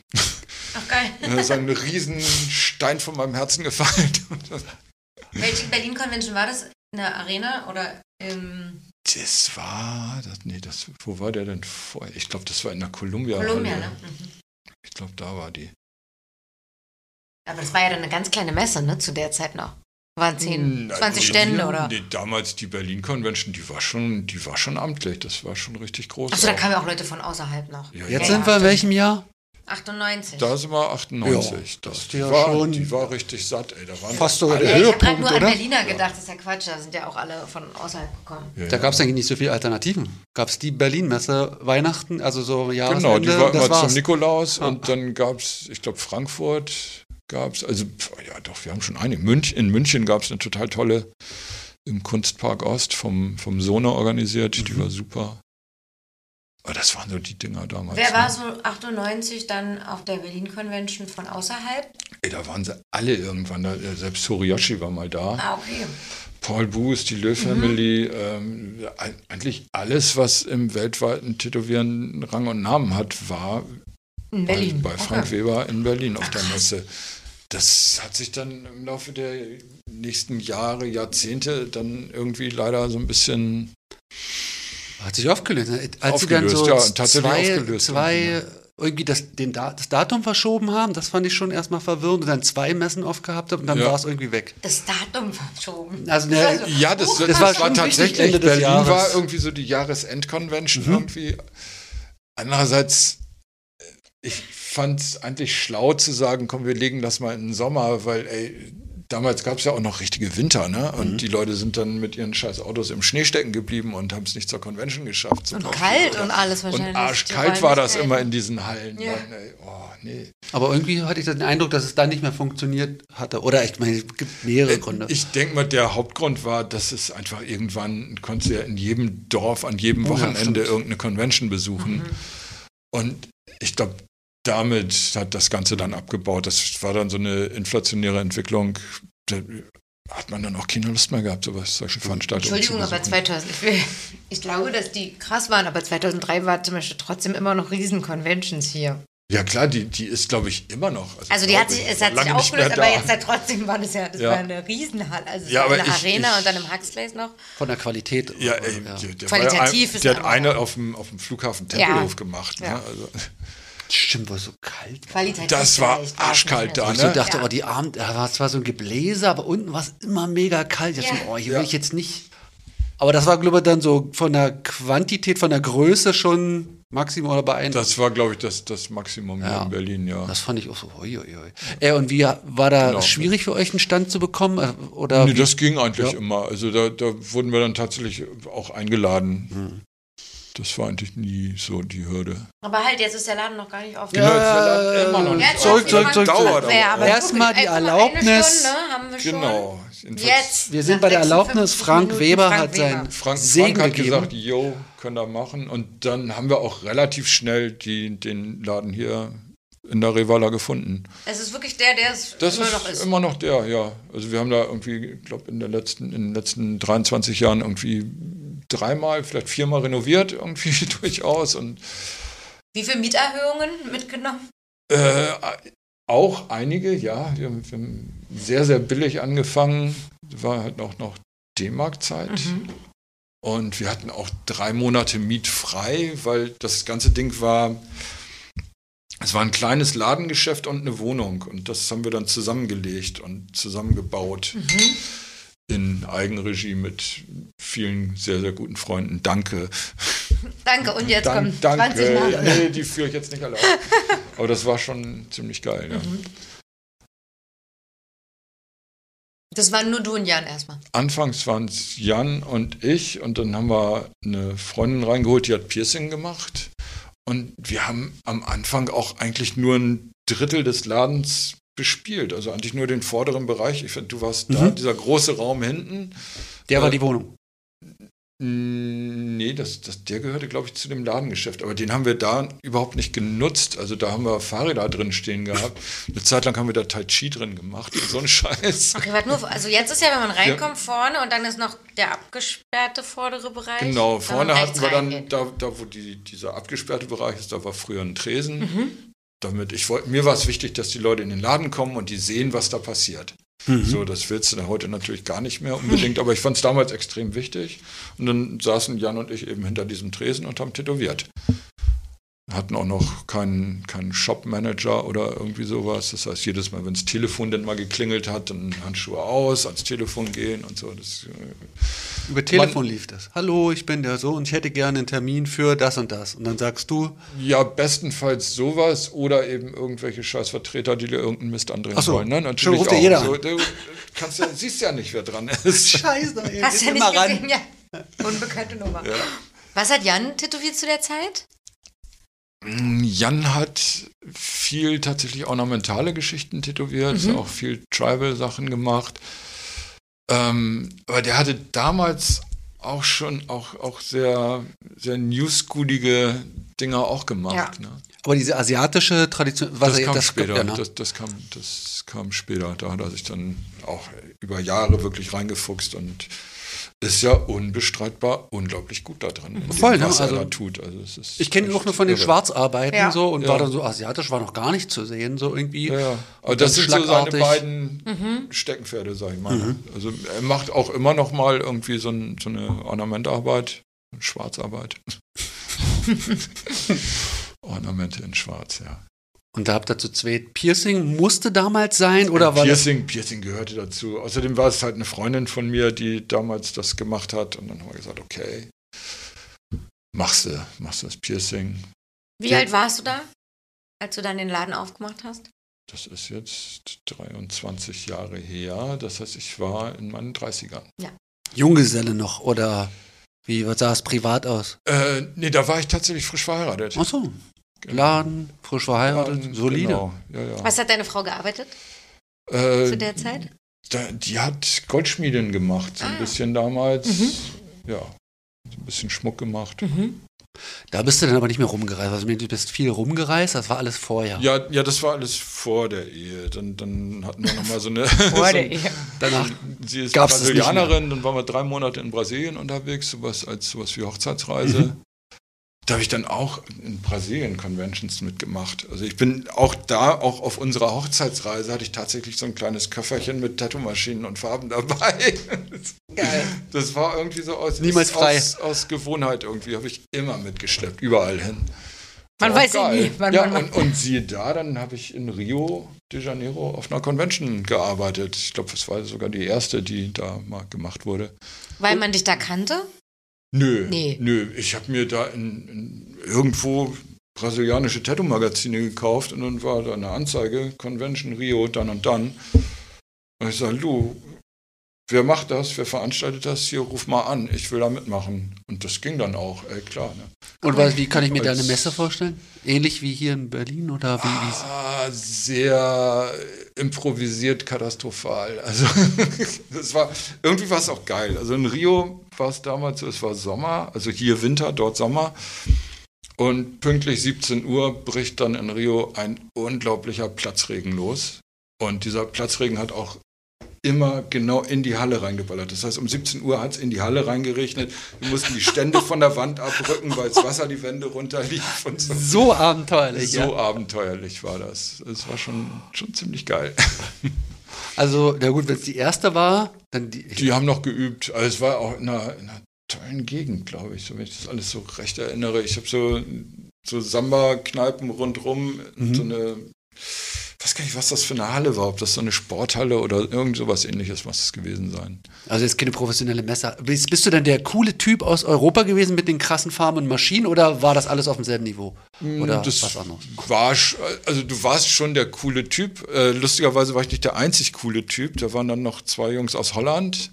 Ach geil. Da ist ein riesen Stein von meinem Herzen gefallen. Welche Berlin-Convention war das? In der Arena oder im Das war, das, nee, das, wo war der denn vorher? Ich glaube, das war in der Columbia. Columbia, ne? Mhm. Ich glaube, da war die. Aber das war ja dann eine ganz kleine Messe, ne? Zu der Zeit noch. Waren 10, Na, 20 nee, Stände oder? Nee, damals die Berlin Convention, die war schon, die war schon amtlich. Das war schon richtig groß. Achso, da kamen ja auch Leute von außerhalb noch. Ja, Jetzt Ja, sind wir in welchem Jahr? 98. Da sind wir 98. Ja, das, die, ja war, schon die war richtig satt, ey. Da waren fast sogar der ja, ich habe gerade Höhepunkt, nur an oder? Berliner gedacht, das ist ja Quatsch, da sind ja auch alle von außerhalb gekommen. Ja, Da gab es eigentlich nicht so viele Alternativen. Gab es die Berlin-Messe Weihnachten, also so Jahresende, Genau, die war immer war's. zum Nikolaus Ah. und dann gab es, ich glaube, Frankfurt gab es, also pf, ja doch, wir haben schon einige. Münch, in München gab es eine total tolle im Kunstpark Ost vom, vom Sone organisiert, Mhm. die war super. Aber das waren so die Dinger damals. Wer ne? war so 98 dann auf der Berlin Convention von außerhalb? Ey, da waren sie alle irgendwann, da, äh, selbst Horiyoshi war mal da. Ah, okay. Paul Booth, die Löw Family, ähm, eigentlich alles, was im weltweiten Tätowieren Rang und Namen hat, war. Bei, bei Frank okay. Weber in Berlin auf der Messe. Das hat sich dann im Laufe der nächsten Jahre, Jahrzehnte dann irgendwie leider so ein bisschen. Hat sich aufgelöst. ne? Als Aufgelöst, sie dann ja, so tatsächlich zwei, aufgelöst zwei irgendwie das, den Da- das Datum verschoben haben, das fand ich schon erstmal verwirrend. Und dann zwei Messen aufgehabt haben und dann Ja. war es irgendwie weg. Das Datum verschoben. Also, ne, Ja, das, das, Das war war, tatsächlich. Ende des Berlin Jahres. war irgendwie so die Jahresendconvention irgendwie. Andererseits, ich fand es eigentlich schlau zu sagen, komm, wir legen das mal in den Sommer, weil, ey, damals gab es ja auch noch richtige Winter, ne? Und die Leute sind dann mit ihren scheiß Autos im Schnee stecken geblieben und haben es nicht zur Convention geschafft. zum Und Beispiel, kalt oder? und alles wahrscheinlich. Und arschkalt war das immer in diesen Hallen. Ja. Mann, ey. Oh, nee. aber irgendwie hatte ich den Eindruck, dass es dann nicht mehr funktioniert hatte. Oder ich meine, es gibt mehrere Gründe. Äh, Ich denke mal, der Hauptgrund war, dass es einfach irgendwann, konntest du ja in jedem Dorf, an jedem Oh ja, Wochenende stimmt. irgendeine Convention besuchen. Und ich glaube, damit hat das Ganze dann abgebaut. Das war dann so eine inflationäre Entwicklung. Da hat man dann auch keine Lust mehr gehabt, sowas, solche Veranstaltungen Entschuldigung, zu aber besuchen. 2000, ich, will, ich glaube, dass die krass waren, aber 2003 war zum Beispiel trotzdem immer noch riesen Conventions hier. Ja klar, die, die ist, glaube ich, immer noch. Also die glaub hat sich, ich, es hat sich aufgelöst, aber da. jetzt halt trotzdem war das ja, das Ja. war eine Riesenhalle. Also Ja, eine ich- Arena ich- und dann im Huxleys noch. Von der Qualität. Ja, ey, ja. Der, der, Qualitativ ja ist ein, der hat eine auf dem, auf dem Flughafen Tempelhof gemacht. Ja. Ne? Also, Stimmt, war so kalt. Qualitativ. Das war arschkalt da, Und so. ich ne? so dachte, Ja. oh, die Abend, da war zwar so ein Gebläse, aber unten war es immer mega kalt. Ich dachte, Ja. oh, hier Ja. will ich jetzt nicht. Aber das war, glaube ich, dann so von der Quantität, von der Größe schon maximal beeindruckend. Das war, glaube ich, das, das Maximum hier Ja. in Berlin, ja. Das fand ich auch so, ui, ui, ui. Äh, und wie war da Genau. schwierig für euch, einen Stand zu bekommen? Äh, Oder Nee, wie? das ging eigentlich Ja. immer. Also da, da wurden wir dann tatsächlich auch eingeladen. Das war eigentlich nie so die Hürde. Aber halt, jetzt ist der Laden noch gar nicht offen. Genau, jetzt ist immer noch nicht Jetzt zurück, zurück, zurück, aber Erstmal die Erlaubnis. Eine Stunde haben wir schon. Genau. Jetzt. Wir sind nach bei der 56 Erlaubnis. Frank Minuten Weber Frank hat sein Weber. Frank, Segen Frank hat gegeben. gesagt, yo, können wir machen. Und dann haben wir auch relativ schnell die, den Laden hier in der Revala gefunden. Es ist wirklich der, der es Das immer ist, noch ist. immer noch der, ja. Also wir haben da irgendwie, ich glaube, in, der letzten- in den letzten 23 Jahren irgendwie dreimal, vielleicht viermal renoviert, irgendwie durchaus. Und Wie viele Mieterhöhungen mitgenommen? äh, auch einige, ja. Wir, haben- wir haben sehr, sehr billig angefangen. War halt noch, noch D-Mark-Zeit. Mhm. Und wir hatten auch drei Monate mietfrei, weil das ganze Ding war, es war ein kleines Ladengeschäft und eine Wohnung. Und das haben wir dann zusammengelegt und zusammengebaut in Eigenregie mit vielen sehr, sehr guten Freunden. Danke. Danke, und jetzt Dank- kommen 20 danke. Namen. Nee, die führe ich jetzt nicht alle auf. Aber das war schon ziemlich geil. Ja. Mhm. Das waren nur du und Jan erstmal. Anfangs waren es Jan und ich und dann haben wir eine Freundin reingeholt, die hat Piercing gemacht. Und wir haben am Anfang auch eigentlich nur ein Drittel des Ladens bespielt, also eigentlich nur den vorderen Bereich. Ich finde, du warst da, Mhm. dieser große Raum hinten. Der war Äh, die Wohnung. Nee, das, das, der gehörte, glaube ich, zu dem Ladengeschäft. Aber den haben wir da überhaupt nicht genutzt. Also da haben wir Fahrräder drin stehen gehabt. Eine Zeit lang haben wir da Tai Chi drin gemacht und so ein Scheiß. Okay, warte nur. Also jetzt ist ja, wenn man reinkommt, vorne und dann ist noch der abgesperrte vordere Bereich. Genau, vorne hatten wir dann, da, da wo die, dieser abgesperrte Bereich ist, da war früher ein Tresen. Mhm. Damit ich wollte, mir war es wichtig, dass die Leute in den Laden kommen und die sehen, was da passiert. Mhm. So, das willst du da heute natürlich gar nicht mehr unbedingt, aber ich fand es damals extrem wichtig. Und dann saßen Jan und ich eben hinter diesem Tresen und haben tätowiert. Hatten auch noch keinen, keinen Shop-Manager oder irgendwie sowas. Das heißt, jedes Mal, wenn das Telefon dann mal geklingelt hat, dann Handschuhe aus, ans Telefon gehen und so. Das, äh, Über Telefon lief das. Hallo, ich bin der so und ich hätte gerne einen Termin für das und das. Und dann sagst du, Ja, bestenfalls sowas oder eben irgendwelche Scheißvertreter, die dir irgendeinen Mist andrehen Ach so, wollen. Ne? schon Natürlich ruft dir auch. jeder so, du kannst ja, siehst ja nicht, wer dran ist. Scheiße, ey, Hast ist du ja immer nicht ran. gesehen, ja. Unbekannte Nummer. Was hat Jan tätowiert zu der Zeit? Jan hat viel tatsächlich ornamentale Geschichten tätowiert, Mhm. auch viel Tribal-Sachen gemacht. Ähm, aber der hatte damals auch schon auch, auch sehr, sehr newschoolige Dinger auch gemacht. Ja. Ne? Aber diese asiatische Tradition, was Das er- kam das später. ja, ne? das, das, kam, das kam später. Da hat er sich dann auch über Jahre wirklich reingefuchst und ist ja unbestreitbar unglaublich gut da drin. in dem, Voll, ne? was er Also, da tut. Also es ist Ich kenne ihn auch nur von den irre. Schwarzarbeiten Ja. so und Ja. war dann so asiatisch, war noch gar nicht zu sehen, so irgendwie. Ja, ja. Aber das sind so seine beiden Mhm. Steckenpferde, sag ich mal. Also er macht auch immer noch mal irgendwie so, ein, so eine Ornamentarbeit, Schwarzarbeit. Ornamente in Schwarz, ja. Und da habt ihr zu zweit Piercing musste damals sein oder war das? Piercing, Piercing gehörte dazu. Außerdem war es halt eine Freundin von mir, die damals das gemacht hat. Und dann haben wir gesagt, okay, machst du, machst du das Piercing. Wie Ja. alt warst du da, als du dann den Laden aufgemacht hast? Das ist jetzt 23 Jahre her. Das heißt, ich war in meinen 30ern. Junggeselle noch oder wie was sah es privat aus? Äh, nee, da war ich tatsächlich frisch verheiratet. Ach so, Laden, frisch verheiratet, Laden, solide. Genau, ja, ja. Was hat deine Frau gearbeitet Äh, zu der Zeit? da, die hat Goldschmieden gemacht, so ein Ah. bisschen damals. Mhm. Ja, so ein bisschen Schmuck gemacht. Mhm. Da bist du dann aber nicht mehr rumgereist. Also du bist viel rumgereist, das war alles vorher. Ja, ja, das war alles vor der Ehe. Dann, dann hatten wir nochmal so eine. Vor so, der Ehe. Danach Sie ist Gab's es nicht Brasilianerin, dann waren wir drei Monate in Brasilien unterwegs, sowas als sowas wie Hochzeitsreise. Mhm. Da habe ich dann auch in Brasilien Conventions mitgemacht. Also ich bin auch da, auch auf unserer Hochzeitsreise hatte ich tatsächlich so ein kleines Köfferchen mit Tattoo-Maschinen und Farben dabei. Geil. Das war irgendwie so aus, Niemals frei. aus, aus Gewohnheit irgendwie, habe ich immer mitgeschleppt, überall hin. Man weiß ja geil. nie, wann ja, man und, und siehe da, dann habe ich in Rio de Janeiro auf einer Convention gearbeitet. Ich glaube, das war sogar die erste, die da mal gemacht wurde. Weil man dich da kannte? Nö, Nee. nö. Ich habe mir da in, in irgendwo brasilianische Tattoo-Magazine gekauft und dann war da eine Anzeige, Convention Rio, dann und dann. Und ich sage, du, wer macht das, wer veranstaltet das, hier ruf mal an, ich will da mitmachen. Und das ging dann auch, ey, klar. Ne? Und was, wie kann ich mir Als- deine Messe vorstellen? Ähnlich wie hier in Berlin oder wie? wie's- Ah, sehr improvisiert, katastrophal. Also das war irgendwie war es auch geil. Also in Rio war es damals so, es war Sommer, also hier Winter, dort Sommer. Und pünktlich 17 Uhr bricht dann in Rio ein unglaublicher Platzregen los. Und dieser Platzregen hat auch immer genau in die Halle reingeballert. Das heißt, um 17 Uhr hat es in die Halle reingeregnet. Wir mussten die Stände von der Wand abrücken, weil das Wasser die Wände runterlief und so. So abenteuerlich. So ja. abenteuerlich war das. Es war schon, schon ziemlich geil. Also, na gut, wenn es die erste war, dann die. Die haben noch geübt. Also es war auch in einer, in einer tollen Gegend, glaube ich, so wenn ich das alles so recht erinnere. Ich habe so, so Samba-Kneipen rundrum, Mhm. so eine, weiß gar nicht, was das für eine Halle war, ob das so eine Sporthalle oder irgend sowas ähnliches muss es gewesen sein. Also jetzt keine professionelle Messe. Bist, bist du denn der coole Typ aus Europa gewesen mit den krassen Farben und Maschinen oder war das alles auf demselben Niveau? Oder Mm, das was anderes? war, also du warst schon der coole Typ. Äh, lustigerweise war ich nicht der einzig coole Typ. Da waren dann noch zwei Jungs aus Holland,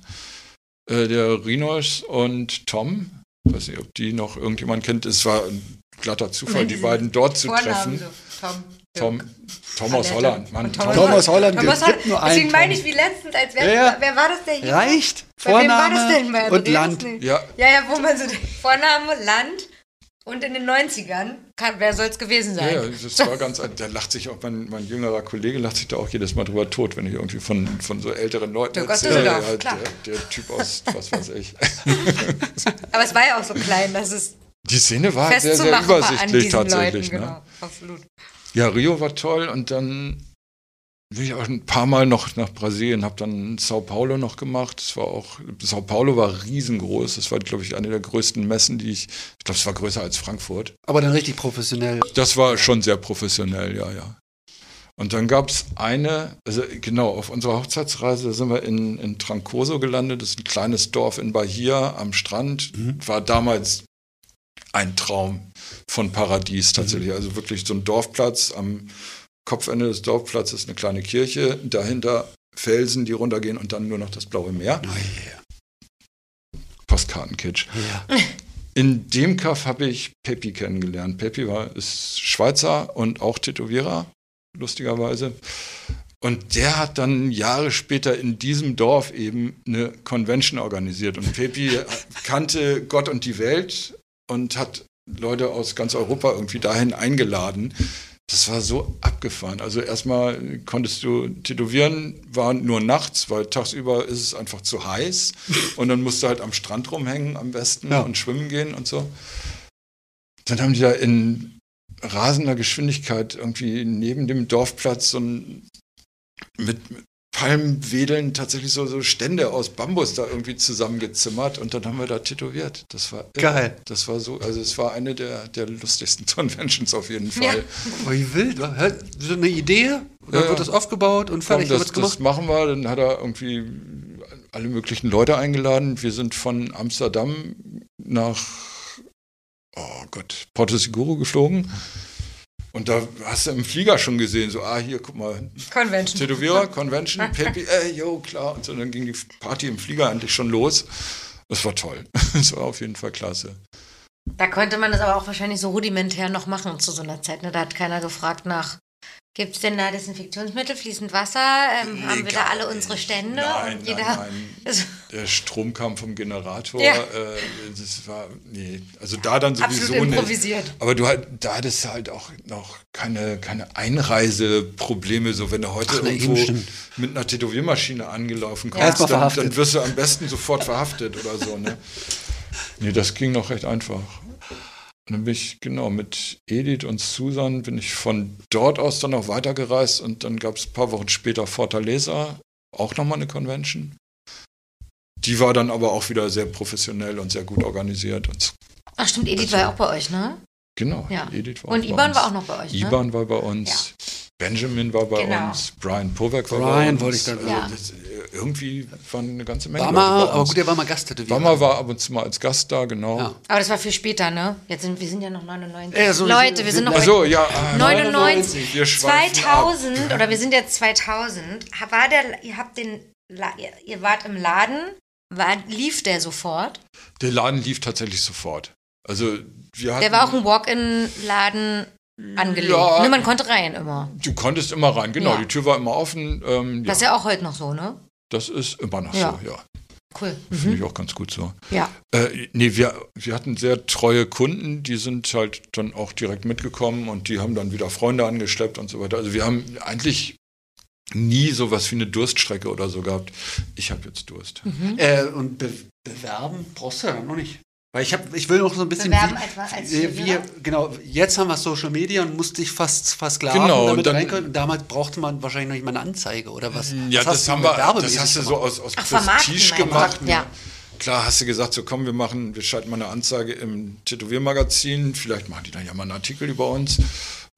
äh, der Rinos und Tom. weiß nicht, ob die noch irgendjemand kennt. Es war ein glatter Zufall, die beiden dort zu Vornamen treffen. so. Tom. Tom, aus Palette. Holland. Mann, Tom aus Holland, es Holland. gibt nur einen Deswegen meine ich wie letztens, als wer, Ja, ja. wer war das der hier? Reicht. Bei wem war Vorname denn? Und? Land. Ja, Ja, ja, wo man so Vorname, Land und in den 90ern, kann, wer soll es gewesen ja, sein? ja, das war ganz, da lacht sich auch mein, mein jüngerer Kollege, lacht sich da auch jedes Mal drüber tot, wenn ich irgendwie von, von so älteren Leuten Der erzähle. Gott, Ja, der, der Typ aus, was weiß ich. Aber es war ja auch so klein, dass es Die Szene war sehr, sehr festzumachen war an übersichtlich tatsächlich. Leuten. ne? Genau, absolut. Ja, Rio war toll und dann bin ich auch ein paar Mal noch nach Brasilien, habe dann Sao Paulo noch gemacht. Das war auch, Sao Paulo war riesengroß. Das war, glaube ich, eine der größten Messen, die ich, ich glaube, es war größer als Frankfurt. Aber dann richtig professionell. Das war schon sehr professionell, ja, ja. Und dann gab es eine, also genau, auf unserer Hochzeitsreise sind wir in, in Trancoso gelandet. Das ist ein kleines Dorf in Bahia am Strand. War damals ein Traum von Paradies tatsächlich. Also wirklich so ein Dorfplatz. Am Kopfende des Dorfplatzes ist eine kleine Kirche. Dahinter Felsen, die runtergehen und dann nur noch das blaue Meer. Oh yeah. Postkartenkitsch. Ja. In dem Kaff habe ich Pepi kennengelernt. Pepi war, ist Schweizer und auch Tätowierer, lustigerweise. Und der hat dann Jahre später in diesem Dorf eben eine Convention organisiert. Und Pepi kannte Gott und die Welt und hat Leute aus ganz Europa irgendwie dahin eingeladen. Das war so abgefahren. Also erstmal konntest du tätowieren, war nur nachts, weil tagsüber ist es einfach zu heiß. Und dann musst du halt am Strand rumhängen am besten Ja. und schwimmen gehen und so. Dann haben die da in rasender Geschwindigkeit irgendwie neben dem Dorfplatz so ein mit, mit Palmwedeln tatsächlich so, so Stände aus Bambus da irgendwie zusammengezimmert und dann haben wir da tätowiert. Das war irre. Geil. Das war so, also es war eine der, der lustigsten Conventions auf jeden Fall. Oh, wie wild. So eine Idee, dann Ja, wird ja. das aufgebaut und Komm, fertig. das, wird's das gemacht. machen wir. Dann hat er irgendwie alle möglichen Leute eingeladen. Wir sind von Amsterdam nach, oh Gott, Porto Seguro geflogen. Und da hast du im Flieger schon gesehen, so, ah, hier, guck mal, Convention. Tätowierer, Convention, Pepi, ey, yo, klar. Und so, dann ging die Party im Flieger endlich schon los. Das war toll. Das war auf jeden Fall klasse. Da konnte man das aber auch wahrscheinlich so rudimentär noch machen zu so einer Zeit. Ne? Da hat keiner gefragt nach, gibt es denn da Desinfektionsmittel, fließend Wasser? Ähm, haben wir da alle nicht. unsere Stände? Nein, Und jeder, nein, nein. Also, Der Strom kam vom Generator. Ja. Äh, das war, nee, also da dann sowieso Absolut nicht. improvisiert. Aber du halt, da hattest du halt auch noch keine, keine Einreiseprobleme, so wenn du heute Ach, irgendwo stimmt. mit einer Tätowiermaschine angelaufen Ja. kommst, Erstmal dann, dann wirst du am besten sofort verhaftet oder so. Ne? Nee, das ging noch recht einfach. Und dann bin ich, genau, mit Edith und Susan bin ich von dort aus dann noch weitergereist und dann gab es ein paar Wochen später Fortaleza, auch nochmal eine Convention. Die war dann aber auch wieder sehr professionell und sehr gut organisiert. Und ach stimmt, Edith war ja auch bei euch, ne? genau, Ja. Edith war Und bei Iban uns. war auch noch bei euch, ne? Iban war bei uns, Benjamin war bei Genau. uns, Brian Povek war bei Brian uns. wollte ich dann also Ja. das, äh, irgendwie waren eine ganze Menge War Leute mal, bei aber gut, der war mal Gasttätowierer. Wammer war ab und zu mal als Gast da, genau. Ja. Aber das war viel später, ne? Jetzt sind, wir sind ja noch 99. Ja, so- Leute, wir sind noch Also ja, ah, 99, Wir schweifen 2000 oder wir sind jetzt 2000. War der, ihr habt den ihr, wart im Laden, war, lief der sofort? Der Laden lief tatsächlich sofort. Also wir hatten, Der war auch ein Walk-in-Laden angelegt. Ja. Ne, man konnte rein immer. Du konntest immer rein, genau. Ja. Die Tür war immer offen. Ähm, Das ist ja auch heute noch so, ne? Das ist immer noch Ja. so, ja. Cool. Finde ich auch ganz gut so. Ja. Äh, nee, wir, wir hatten sehr treue Kunden, die sind halt dann auch direkt mitgekommen und die haben dann wieder Freunde angeschleppt und so weiter. Also wir haben eigentlich nie sowas wie eine Durststrecke oder so gehabt. Ich habe jetzt Durst. Äh, und be bewerben brauchst du ja noch nicht. Weil ich, hab, ich will noch so ein bisschen. Bewerben wie, etwa als Tätowierer? wir, genau, jetzt haben wir Social Media und musste ich fast versklaven, Genau, damit und dann- rein können. Damals brauchte man wahrscheinlich noch nicht mal eine Anzeige oder was. Ja, was das haben wir, das hast du so aus, aus Ach, Prestige gemacht. Ja. ne? Klar hast du gesagt, so komm, wir machen, wir schalten mal eine Anzeige im Tätowiermagazin, vielleicht machen die dann ja mal einen Artikel über uns.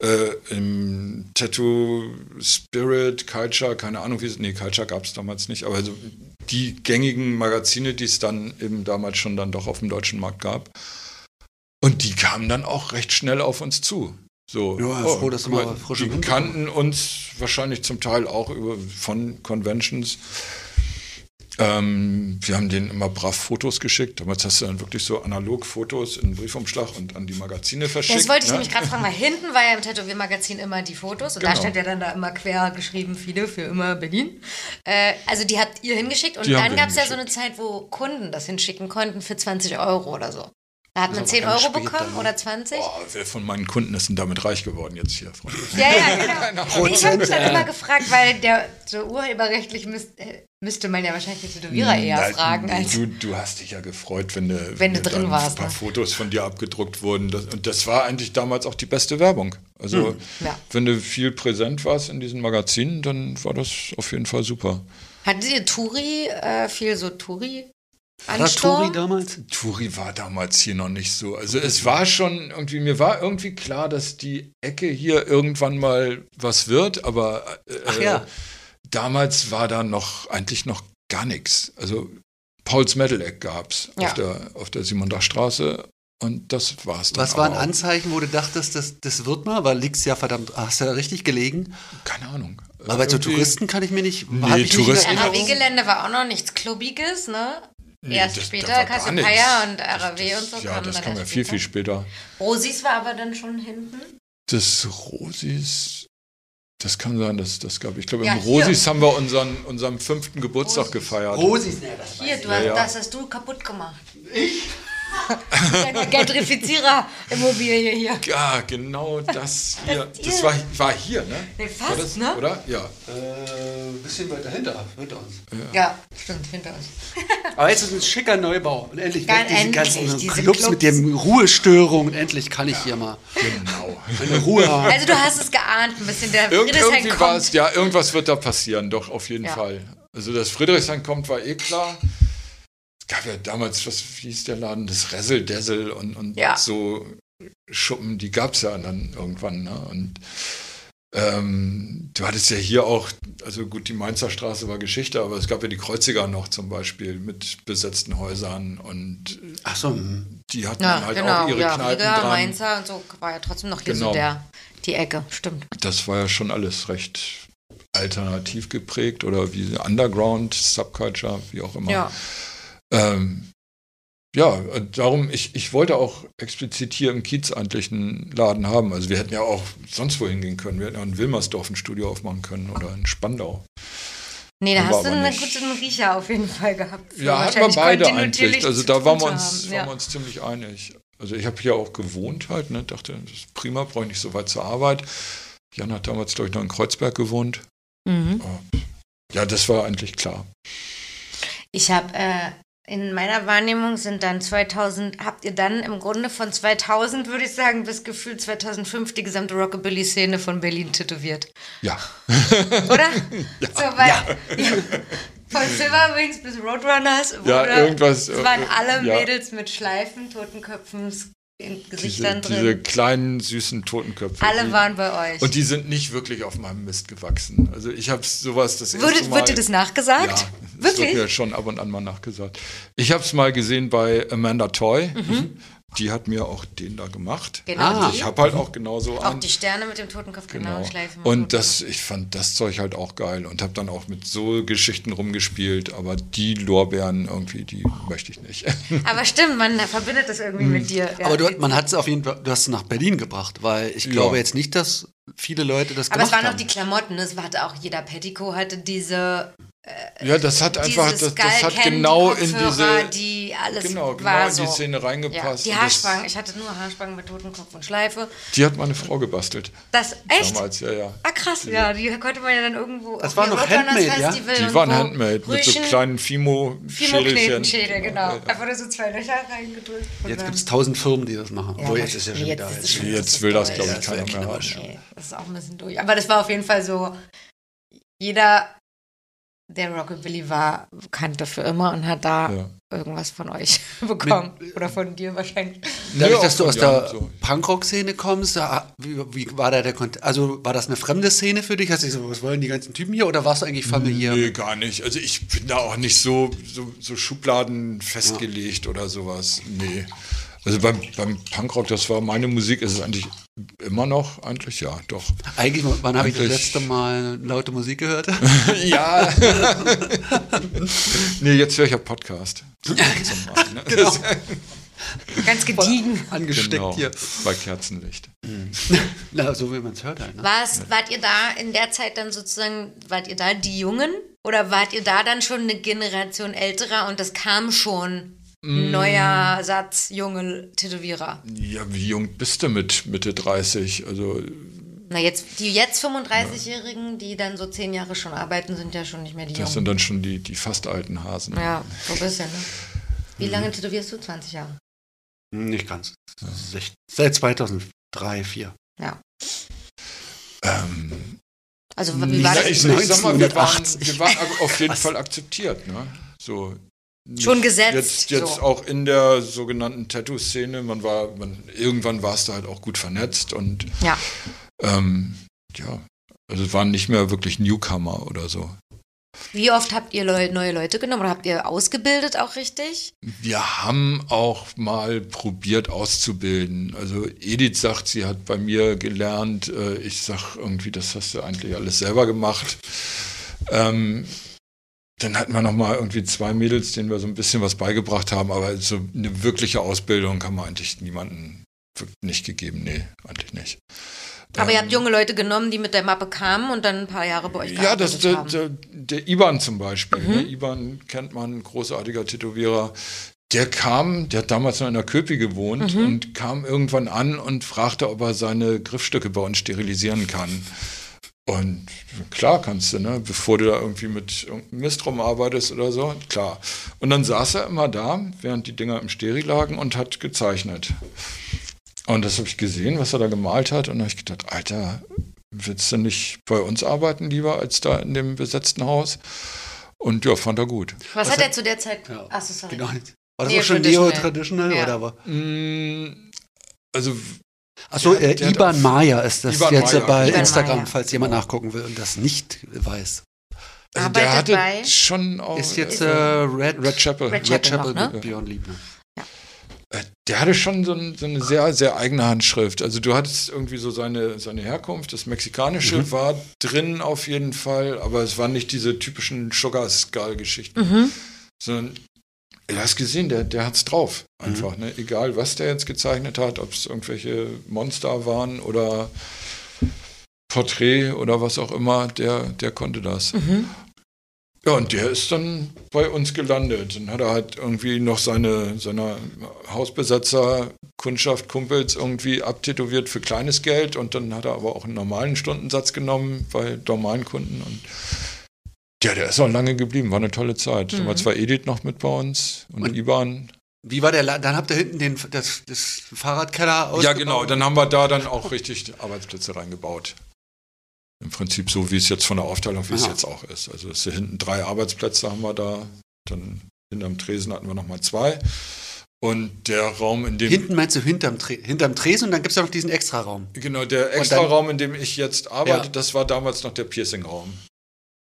Äh, Im Tattoo Spirit, Culture, keine Ahnung wie es, nee, Culture gab es damals nicht, aber so die gängigen Magazine, die es dann eben damals schon dann doch auf dem deutschen Markt gab. Und die kamen dann auch recht schnell auf uns zu. So, Ja, froh, dass du mal frischen Die Wind kannten uns wahrscheinlich zum Teil auch über, von Conventions. Ähm, wir haben denen immer brav Fotos geschickt. Damals hast du dann wirklich so analog Fotos in Briefumschlag und an die Magazine verschickt. Das wollte ich ne? nämlich gerade fragen, weil hinten war ja im Tätowiermagazin immer die Fotos und da Genau. stand ja dann da immer quer geschrieben, viele für immer Berlin. Äh, also die habt ihr hingeschickt und Die dann gab es ja so eine. Zeit, wo Kunden das hinschicken konnten für 20 Euro oder so. Da hat man aber 10 ganz Euro bekommen dann, ne? oder 20. Boah, wer von meinen Kunden ist denn damit reich geworden jetzt hier, Freunde? Ja, ja, genau. ich habe mich dann immer gefragt, weil der so urheberrechtlich müsst, äh, müsste man ja wahrscheinlich die Tätowierer eher Nein, fragen. Als, du, du hast dich ja gefreut, wenn, du, Wenn du dir drin warst, ein paar ne? Fotos von dir abgedruckt wurden. Das, und das war eigentlich damals auch die beste Werbung. Also, Hm, Ja. wenn du viel präsent warst in diesen Magazinen, dann war das auf jeden Fall super. Hattet ihr Touri, äh, viel so Touri? War Tori damals? Turi war damals hier noch nicht so. Also es war schon irgendwie, mir war irgendwie klar, dass die Ecke hier irgendwann mal was wird, aber äh, ja. damals war da noch eigentlich noch gar nichts. Also Pauls Metal Eck gab's Ja. auf der auf der Simondach Straße und das war's dann. Was waren. Anzeichen, wo du dachtest, das, das wird mal? Weil liegt's ja verdammt, hast du ja richtig gelegen. Keine Ahnung. Aber bei so Irgendwie- Touristen kann ich mir nicht. Nee, Touristen-. RAW-Gelände war auch noch nichts Klubbiges, ne? Nee, Erst das- da später gar Cassiopeia und RAW und so Ja, das dann kam ja viel, später. viel später. Rosis war aber dann schon hinten. Das Rosis, das kann sein, dass das gab. Ich glaube, Ja, im hier. Rosis haben wir unseren, unseren fünften Geburtstag Rosis. gefeiert. Rosis, ne, das Hier, du Ja, hast, ja. das hast du kaputt gemacht. Ich? Gentrifizierer-Immobilie hier. Ja, genau das hier. Das war, war hier, ne? Nee, fast, war das, ne? Oder? Ja. Äh, ein bisschen weiter hinter, hinter uns. Ja, stimmt, hinter uns. Aber jetzt ist ein schicker Neubau. Und endlich Ganz weg diese endlich, ganzen diese Clubs, Clubs. mit den Ruhestörungen. Endlich kann ich hier mal Genau. meine Ruhe haben. Also du hast es geahnt, ein bisschen. Der Irgend, Friedrichshain irgendwie war kommt. es, ja, irgendwas wird da passieren, doch, auf jeden Ja. Fall. Also, dass Friedrichshain kommt, war eh klar. Es gab ja damals, was wie hieß der Laden? Das Ressel, Dessel und, und Ja. so Schuppen, die gab es ja dann irgendwann. Ne? Und ähm, du hattest ja hier auch, also gut, die Mainzer Straße war Geschichte, aber es gab ja die Kreuziger noch zum Beispiel mit besetzten Häusern und Ach so, hm. die hatten Ja, halt genau. auch ihre Ja, Kneipen Riga, dran. Mainzer und so war ja trotzdem noch hier Genau. so der, die Ecke. Stimmt. das war ja schon alles recht alternativ geprägt oder wie Underground, Subculture, wie auch immer. Ja. Ähm, ja, darum, ich, ich wollte auch explizit hier im Kiez eigentlich einen Laden haben. Also wir hätten ja auch sonst wohin gehen können. Wir hätten ja in Wilmersdorf ein Studio aufmachen können oder in Spandau. Nee, da hast du einen nicht. guten Riecher auf jeden Fall gehabt. Ja, hatten wir beide eigentlich. Also da waren wir, uns, haben, waren ja. wir uns ziemlich einig. Also ich habe hier auch gewohnt halt, ne? dachte, das ist prima, brauche ich nicht so weit zur Arbeit. Jan hat damals, glaube ich, noch in Kreuzberg gewohnt. Mhm. Ja, das war eigentlich klar. Ich habe äh, in meiner Wahrnehmung sind dann 2000, habt ihr dann im Grunde von 2000, würde ich sagen, bis gefühlt 2005 die gesamte Rockabilly-Szene von Berlin tätowiert. Ja. Oder? So, weil, ja. Von Silverwings bis Roadrunners. Ja, irgendwas, Es waren äh, alle ja. Mädels mit Schleifen, Totenköpfen, in Diese, Gesichtern diese drin. kleinen, süßen Totenköpfe. Alle waren bei euch. Und die sind nicht wirklich auf meinem Mist gewachsen. Also ich habe sowas das erste Wurde, Mal... wird dir das nachgesagt? Ja, das wird Wirklich? mir schon ab und an mal nachgesagt. Ich habe es mal gesehen bei Amanda Toy. Mhm. Die hat mir auch den da gemacht. Genau, Ah. Ich habe halt auch genauso Auch einen. die Sterne mit dem Totenkopf, genau, Genau. Schleife. Und das, ich fand das Zeug halt auch geil und habe dann auch mit so Geschichten rumgespielt, aber die Lorbeeren irgendwie, die möchte ich nicht. Aber stimmt, man verbindet das irgendwie mit dir. Ja. Aber du, man hat es auf jeden Fall, du hast es nach Berlin gebracht, weil ich Ja. glaube jetzt nicht, dass viele Leute das Aber es gemacht waren auch haben. die Klamotten, es hatte auch jeder Petticoat hatte diese, ja, das hat einfach, das, das hat genau die in diese, die alles genau, genau war in die Szene ja, reingepasst. die Und das- Haarspangen, ich hatte nur Haarspangen mit Totenkopf und Schleife. Die hat meine Frau gebastelt. Das, echt? Damals, ja, ja. Ah krass, ja, die konnte man ja dann irgendwo Das war noch Handmade, ja? Die waren handmade mit so kleinen Fimo-Schädelchen. Fimo-Knetenschädel, genau. Ja, ja. Einfach nur so zwei Löcher reingedrückt. Jetzt gibt es tausend Firmen, die das machen. Ja, Obwohl, jetzt ist ja schon wieder. jetzt jetzt- will das, glaube Ja, ich, keiner mehr haben. Das ist auch ein bisschen durch. Aber das war auf jeden Fall so, jeder, der Rockabilly war, kannte für immer und hat da Ja. irgendwas von euch bekommen. Oder von dir wahrscheinlich. Dadurch, Ja, dass du aus der so. Punkrock-Szene kommst, da, wie, wie war da der Kontakt? Also war das eine fremde Szene für dich? Hast du gesagt, was wollen die ganzen Typen hier? Oder warst du eigentlich familiär? Nee, gar nicht. Also ich bin da auch nicht so, so, so Schubladen festgelegt oder sowas. Nee. Also beim, beim Punkrock, das war meine Musik, ist es eigentlich immer noch, eigentlich ja, doch. Eigentlich, wann habe ich das letzte Mal laute Musik gehört? ja. nee, jetzt höre ich ja Podcast. Machen, ne? Genau. Ganz gediegen. Angesteckt Genau, hier. bei Kerzenlicht. Na, so wie man es hört halt. Ne? War's, wart ihr da in der Zeit dann sozusagen, wart ihr da die Jungen? Oder wart ihr da dann schon eine Generation älterer und das kam schon neuer Satz junge Tätowierer? Ja, wie jung bist du mit Mitte 30? Also Na, jetzt, die jetzt 35-Jährigen, die dann so zehn Jahre schon arbeiten, sind ja schon nicht mehr die das Jungen. sind dann schon die, die fast alten Hasen. Ja, so ein bisschen, ne? Wie lange tätowierst du? 20 Jahre. Hm, Nicht ganz. Seit 2003, 2004. Ja. Ähm, Also wie war Ja, das? ich, ich sag mal, wir waren, 1980. wir waren auf jeden Was? Fall akzeptiert. Ne? So, Schon gesetzt, Jetzt, jetzt so. auch in der sogenannten Tattoo-Szene. Man war, man, irgendwann warst du halt auch gut vernetzt und Ja. ähm, ja, also es waren nicht mehr wirklich Newcomer oder so. Wie oft habt ihr Leu neue Leute genommen oder habt ihr ausgebildet auch richtig? Wir haben auch mal probiert auszubilden. Also Edith sagt, sie hat bei mir gelernt. Äh, Ich sag irgendwie, das hast du eigentlich alles selber gemacht. Ähm, dann hatten wir noch mal irgendwie zwei Mädels, denen wir so ein bisschen was beigebracht haben, aber so eine wirkliche Ausbildung haben wir eigentlich niemanden nicht gegeben. Nee, eigentlich nicht. Aber ihr habt junge Leute genommen, die mit der Mappe kamen und dann ein paar Jahre bei euch Ja, das, der, der, der Iban zum Beispiel. Mhm. Ne? Iban kennt man, großartiger Tätowierer. Der kam, der hat damals noch in der Köpi gewohnt Mhm. und kam irgendwann an und fragte, ob er seine Griffstücke bei uns sterilisieren kann. Und klar kannst du, ne? bevor du da irgendwie mit irgendeinem Mist rumarbeitest oder so, klar. Und dann saß er immer da, während die Dinger im Steri lagen und hat gezeichnet. Und das habe ich gesehen, was er da gemalt hat. Und da habe ich gedacht, Alter, willst du nicht bei uns arbeiten lieber als da in dem besetzten Haus? Und ja, fand er gut. Was, Was hat er zu der Zeit? Ja, Achso, sorry. Genau. War das Neo auch schon Traditional. Neo-Traditional? Ja. Oder war? Mm, Also, Achso, äh, Iban Maya ist das Iban jetzt Maya, bei Iban Instagram, Maya. falls jemand nachgucken will und das nicht weiß. also Arbeitet der hatte bei- schon auch. Ist jetzt äh, äh, Red, Red Chapel. Red Red Chapel Chapel noch, ne? Beyond Liebner. Äh, Der hatte schon so, ein, so eine sehr, sehr eigene Handschrift. Also du hattest irgendwie so seine, seine Herkunft, das Mexikanische Mhm. war drin auf jeden Fall, aber es waren nicht diese typischen Sugar Skull-Geschichten, Mhm. sondern du hast gesehen, der, der hat's drauf. Mhm. Einfach, ne? Egal, was der jetzt gezeichnet hat, ob es irgendwelche Monster waren oder Porträt oder was auch immer, der, der konnte das. Mhm. Ja, und der ist dann bei uns gelandet. Dann hat er halt irgendwie noch seine, seine Hausbesetzer, Kundschaft, Kumpels irgendwie abtätowiert für kleines Geld und dann hat er aber auch einen normalen Stundensatz genommen bei normalen Kunden und ja, der ist auch lange geblieben, war eine tolle Zeit. Da war Mhm. zwar Edith noch mit bei uns und, Und- Iban. Wie war der La Dann habt ihr hinten den, das, das Fahrradkeller Ja, ausgebaut? genau, dann haben wir da dann auch richtig Arbeitsplätze reingebaut. Im Prinzip so, wie es jetzt von der Aufteilung, wie es Aha. jetzt auch ist. Also es sind hinten drei Arbeitsplätze haben wir da, dann hinterm Tresen hatten wir nochmal zwei. Und der Raum, in dem Hinten meinst du hinterm, Tre hinterm Tresen und dann gibt es ja noch diesen Extraraum. Genau, der dann- extra Raum, in dem ich jetzt arbeite, Ja. das war damals noch der Piercing-Raum.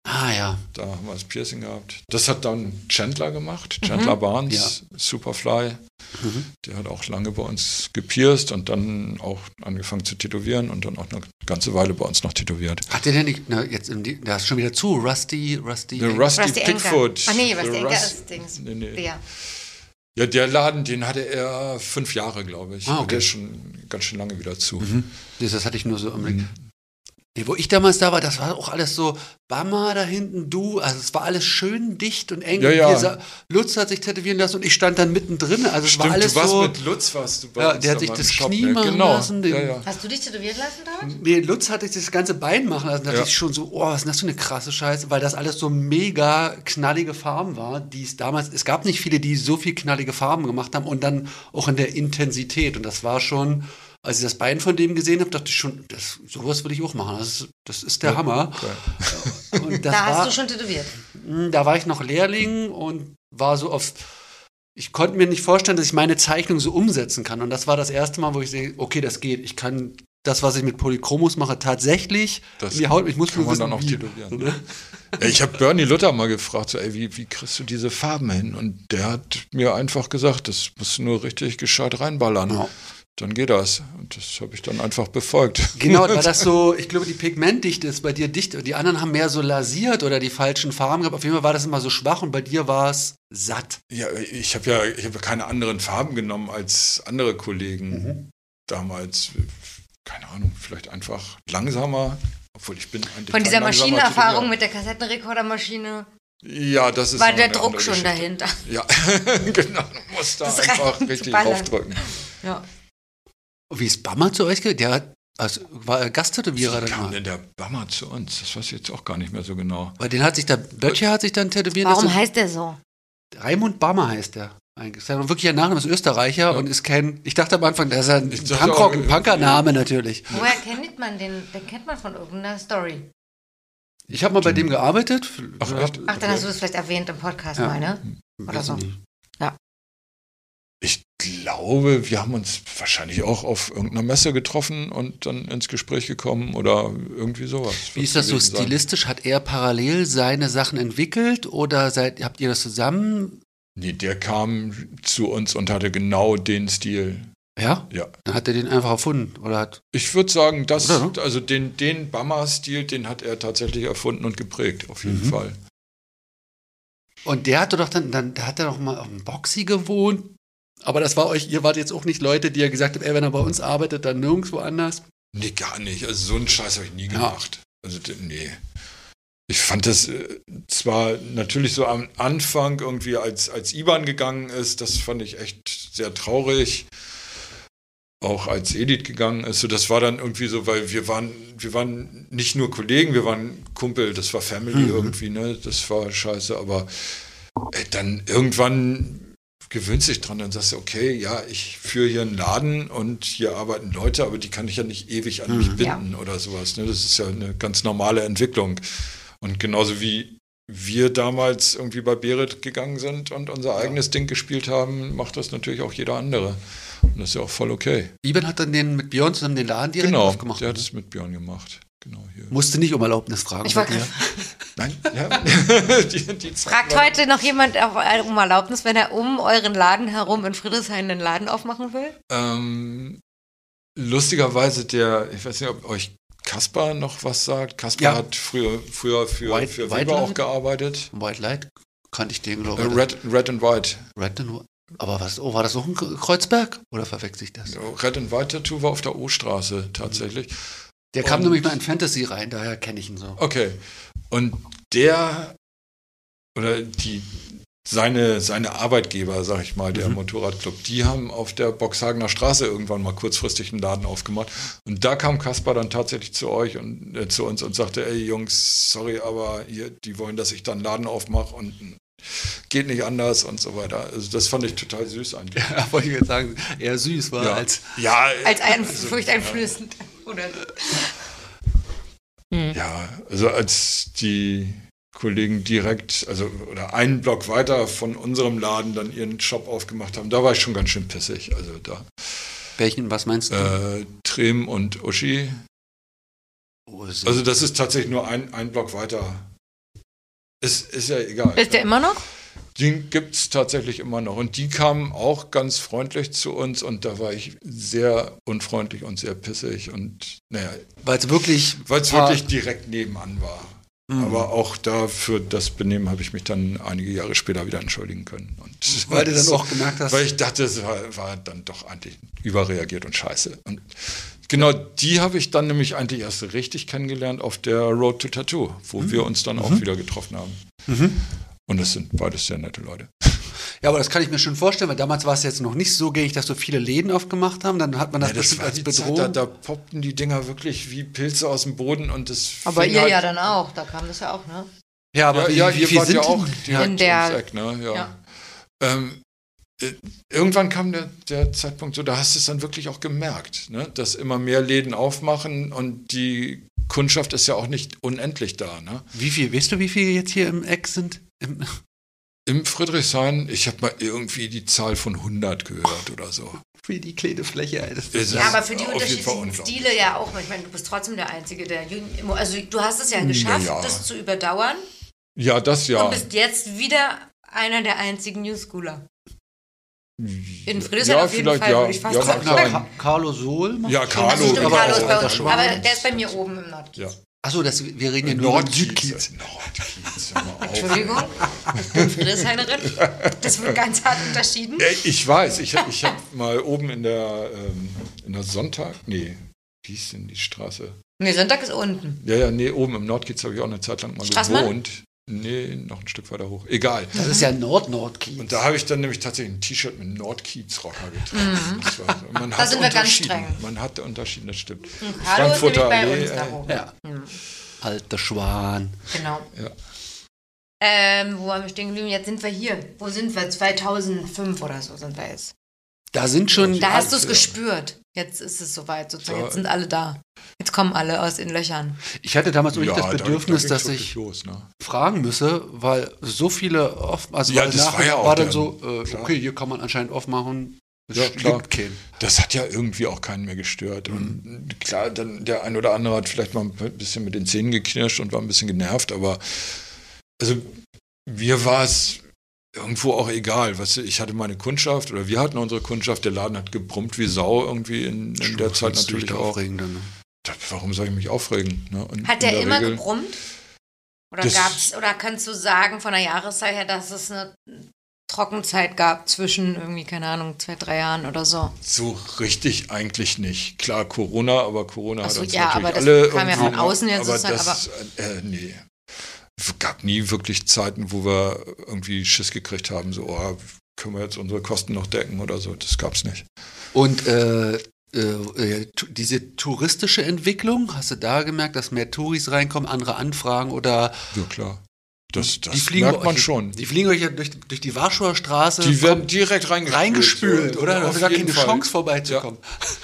Ah ja. Da haben wir das Piercing gehabt. Das hat dann Chandler gemacht, Chandler Barnes, Superfly. Der hat auch lange bei uns gepierst und dann auch angefangen zu tätowieren und dann auch eine ganze Weile bei uns noch tätowiert. Hat der denn nicht, na, jetzt, im, Di- da ist schon wieder zu, Rusty, Rusty. Rusty, Rusty Anker. Pickfoot. Ach nee, Der Rusty Rus- ist Dings. Nee, nee. Der. Ja, der Laden, den hatte er fünf Jahre, glaube ich. Ah, okay. Der ist schon ganz schön lange wieder zu. Das, das hatte ich nur so im Blick. Nee, wo ich damals da war, das war auch alles so Bama da hinten, du, also es war alles schön dicht und eng. Ja, ja. hier Lutz hat sich tätowieren lassen und ich stand dann mittendrin. Also es war Stimmt, alles du warst so. mit Lutz, warst du bei Ja, uns der hat sich das Shop, Knie ne? machen genau. lassen, den- Ja, ja. Hast du dich tätowieren lassen dort? Nee, Lutz hatte sich das ganze Bein machen lassen. Da dachte ich schon so, oh, was ist denn das für eine krasse Scheiße, weil das alles so mega knallige Farben war, die es damals, es gab nicht viele, die so viel knallige Farben gemacht haben und dann auch in der Intensität. Und das war schon, als ich das Bein von dem gesehen habe, dachte ich schon, das, sowas würde ich auch machen. Das ist, das ist der Hammer. Und das Da war, hast du schon tätowiert. Hm, Da war ich noch Lehrling und war so auf. Ich konnte mir nicht vorstellen, dass ich meine Zeichnung so umsetzen kann. Und das war das erste Mal, wo ich sehe, okay, das geht. Ich kann das, was ich mit Polychromos mache, tatsächlich Das in die Haut. Ich muss kann nur man wissen, dann auch wie. tätowieren. Ne? Ja, Ich habe Bernie Luther mal gefragt, so, ey, wie, wie kriegst du diese Farben hin? Und der hat mir einfach gesagt, das musst du nur richtig gescheit reinballern. Ja. Dann geht das. Und das habe ich dann einfach befolgt. Genau, weil das so, ich glaube, die Pigmentdichte ist bei dir dicht. Die anderen haben mehr so lasiert oder die falschen Farben gehabt. Auf jeden Fall war das immer so schwach und bei dir war es satt. Ja, ich habe ja, ich habe keine anderen Farben genommen als andere Kollegen Mhm. damals. Keine Ahnung, vielleicht einfach langsamer. Obwohl ich bin eigentlich Von dieser Maschinenerfahrung mit der Kassettenrekordermaschine Ja, das ist war der Druck schon Geschichte. dahinter. Ja, genau. Du musst da Das einfach richtig draufdrücken. Ja. Wie ist Bammer zu euch gegangen? Der hat, also, war er Gasttätowierer Wie dann kam mal. denn der Bammer zu uns? Das weiß ich jetzt auch gar nicht mehr so genau. Weil den hat sich da, Böttcher hat sich dann tätowieren Warum lassen. heißt der so? Raimund Bammer heißt der. Eigentlich. Ist ja ein wirklicher Name, ist Österreicher und ist kein, ich dachte am Anfang, der ist ja ein Punkrock, ein Punkername natürlich. Woher kennt man den? Den kennt man von irgendeiner Story. Ich habe mal bei dem gearbeitet. Ach, Ja? Ach, dann hast du das vielleicht erwähnt im Podcast Ja. mal, ne? Oder weiß so. nicht. Ich glaube, wir haben uns wahrscheinlich auch auf irgendeiner Messe getroffen und dann ins Gespräch gekommen oder irgendwie sowas. Wie ist das so gewesen sein. stilistisch? Hat er parallel seine Sachen entwickelt oder seid, habt ihr das zusammen? Nee, der kam zu uns und hatte genau den Stil. Ja? Ja. Dann hat er den einfach erfunden oder hat. Ich würde sagen, das, Oder, ne? also den, den Bammer-Stil, den hat er tatsächlich erfunden und geprägt, auf jeden Mhm. Fall. Und der hatte doch dann, dann da hat er doch mal auf dem Boxy gewohnt. Aber das war euch, ihr wart jetzt auch nicht Leute, die ihr gesagt habt, ey, wenn er bei uns arbeitet, dann nirgendwo anders. Nee, gar nicht. Also so einen Scheiß habe ich nie gemacht. Also d- nee. Ich fand das äh, zwar natürlich so am Anfang irgendwie, als, als IBAN gegangen ist, das fand ich echt sehr traurig. Auch als Edith gegangen ist, so das war dann irgendwie so, weil wir waren, wir waren nicht nur Kollegen, wir waren Kumpel, das war Family Mhm. irgendwie, ne? Das war scheiße, aber äh, dann irgendwann gewöhnst dich dran, dann sagst du, okay, ja, ich führe hier einen Laden und hier arbeiten Leute, aber die kann ich ja nicht ewig an mich binden oder sowas. Ne? Das ist ja eine ganz normale Entwicklung. Und genauso wie wir damals irgendwie bei Berit gegangen sind und unser eigenes Ding gespielt haben, macht das natürlich auch jeder andere. Und das ist ja auch voll okay. Iban hat dann den mit Björn zusammen den Laden direkt genau, aufgemacht. der hat es mit Björn gemacht. Genau hier. Musste nicht um Erlaubnis fragen. Ich wollte dir. Nein, ja. die, die Fragt war- heute noch jemand auf- um Erlaubnis, wenn er um euren Laden herum in Friedrichshain einen Laden aufmachen will? Ähm, lustigerweise der, ich weiß nicht, ob euch Kaspar noch was sagt. Kaspar Ja. hat früher, früher für, White- für White Weber auch Light? gearbeitet. White Light kannte ich den, Äh, glaube ich. Red, Red and White. Red and- aber was, oh, war das auch ein Kreuzberg? Oder verwechsel ich das? Red and White Tattoo war auf der O-Straße tatsächlich. Der kam Und- nämlich mal in Fantasy rein, daher kenne ich ihn so. Okay. Und der oder die seine, seine Arbeitgeber, sag ich mal, der Mhm. Motorradclub, die haben auf der Boxhagener Straße irgendwann mal kurzfristig einen Laden aufgemacht. Und da kam Kaspar dann tatsächlich zu euch und äh, zu uns und sagte, ey Jungs, sorry, aber hier, die wollen, dass ich dann einen Laden aufmache und geht nicht anders und so weiter. Also das fand ich total süß eigentlich. Ja, wollte ich jetzt sagen, eher süß war Ja, als. ja, Als ein also, furchteinflößend. Oder Ja, also als die Kollegen direkt, also oder einen Block weiter von unserem Laden dann ihren Shop aufgemacht haben, da war ich schon ganz schön pissig. Also da Welchen, was meinst du? äh, Trem und Uschi. Oh, Also das ist tatsächlich nur ein, ein Block weiter. ist, ist ja egal. Ist der immer noch? Den gibt es tatsächlich immer noch. Und die kamen auch ganz freundlich zu uns und da war ich sehr unfreundlich und sehr pissig und naja, Weil es wirklich. weil es paar- wirklich direkt nebenan war. Mhm. Aber auch dafür das Benehmen habe ich mich dann einige Jahre später wieder entschuldigen können. Und Weil du dann auch gemerkt hast. Weil ich dachte, es war, war dann doch eigentlich überreagiert und scheiße. Und genau die habe ich dann nämlich eigentlich erst richtig kennengelernt auf der Road to Tattoo, wo Mhm. wir uns dann auch wieder getroffen haben. Und das sind beides sehr nette Leute. Ja, aber das kann ich mir schon vorstellen, weil damals war es jetzt noch nicht so gängig, dass so viele Läden aufgemacht haben. Dann hat man das, Ja, das bestimmt als die Zeit, Bedrohung. da, da poppten die Dinger wirklich wie Pilze aus dem Boden und das Aber ihr halt- ja dann auch, da kam das ja auch, ne? ja, aber ja, wie, ja, wie ihr viel wart sind ja die? auch direkt In der- Eck, ne? Ja. Ja. Ähm, äh, irgendwann kam der, der Zeitpunkt so, da hast du es dann wirklich auch gemerkt, ne? dass immer mehr Läden aufmachen und die Kundschaft ist ja auch nicht unendlich da. Ne? Wie viel, weißt du, wie viele jetzt hier im Eck sind? Im, Im Friedrichshain, ich habe mal irgendwie die Zahl von 100 gehört oder so. für die kleine Fläche. Ja, aber für die unterschiedlichen. Stile ja auch. Ich meine, du bist trotzdem der Einzige, der Also du hast es ja geschafft, ja. das zu überdauern Ja, das ja. und bist jetzt wieder einer der einzigen New Schooler. In Friedrichshain ja, auf jeden vielleicht, Fall, ja. würde ich fast ja, sagen. Carlo Sol? macht- Ja, Carlo. stimmt, aber Carlo ist auch bei der uns. Aber der ist bei mir oben im Nord. Ja. Achso, das, wir reden ja nur Nordkiez. Südkiez. Nordkiez, hör mal auf. Entschuldigung, ich bin Friedrichshainerin. Das wird ganz hart unterschieden. Ich weiß, ich habe ich hab mal oben in der, ähm, in der Sonntag, nee, wie hieß denn die Straße? Nee, Sonntag ist unten. Ja, ja, nee, oben im Nordkiez habe ich auch eine Zeit lang mal Straßmann? gewohnt. Nee, noch ein Stück weiter hoch. Egal. Das ist ja Nord-Nordkiez. Und da habe ich dann nämlich tatsächlich ein T-Shirt mit Nordkiez-Rocker getragen. Das war, so- man Da hat sind wir ganz streng. Man hatte unterschieden, das stimmt. Bei uns ey. da oben. Ja. Alter Schwan. Genau. Ja. Ähm, wo waren wir stehen geblieben? Jetzt sind wir hier. Wo sind wir? 2005 oder so sind wir jetzt. Da sind schon. Da hast du es ja. gespürt. Jetzt ist es soweit sozusagen. Da- Jetzt sind alle da. Jetzt kommen alle aus den Löchern. Ich hatte damals wirklich das da- Bedürfnis, da dass ging's ich Los, ne? fragen müsse, weil so viele oft, also Ja, das nachher war ja auch war dann der- so, äh, okay, hier kann man anscheinend aufmachen. Es Ja, klar. Das hat ja irgendwie auch keinen mehr gestört. Mhm. Und klar, dann der ein oder andere hat vielleicht mal ein bisschen mit den Zähnen geknirscht und war ein bisschen genervt, aber also mir war es irgendwo auch egal. Weißt du, ich hatte meine Kundschaft oder wir hatten unsere Kundschaft, der Laden hat gebrummt wie Sau irgendwie in, in der Zeit natürlich auch. ne? Warum soll ich mich aufregen? Ne? Und Hat in der immer Regel- gebrummt? Oder gab's, oder kannst du sagen von der Jahreszeit her, dass es eine Trockenzeit gab zwischen irgendwie, keine Ahnung, zwei, drei Jahren oder so? So richtig eigentlich nicht. Klar, Corona, aber Corona Ach hat so, uns ja, natürlich aber das alle kam ja von außen jetzt aber sozusagen, das, äh, nee. Es gab nie wirklich Zeiten, wo wir irgendwie Schiss gekriegt haben, so, oh, können wir jetzt unsere Kosten noch decken oder so. Das gab's nicht. Und äh, äh, äh, diese touristische Entwicklung, hast du da gemerkt, dass mehr Touris reinkommen, andere Anfragen oder Ja, klar. Das, das die fliegen merkt man euch, schon. Die fliegen euch ja durch, durch die Warschauer Straße Die werden kommen direkt reingespült. reingespült, so. oder? Auf hast gar keine Fall. Chance vorbeizukommen.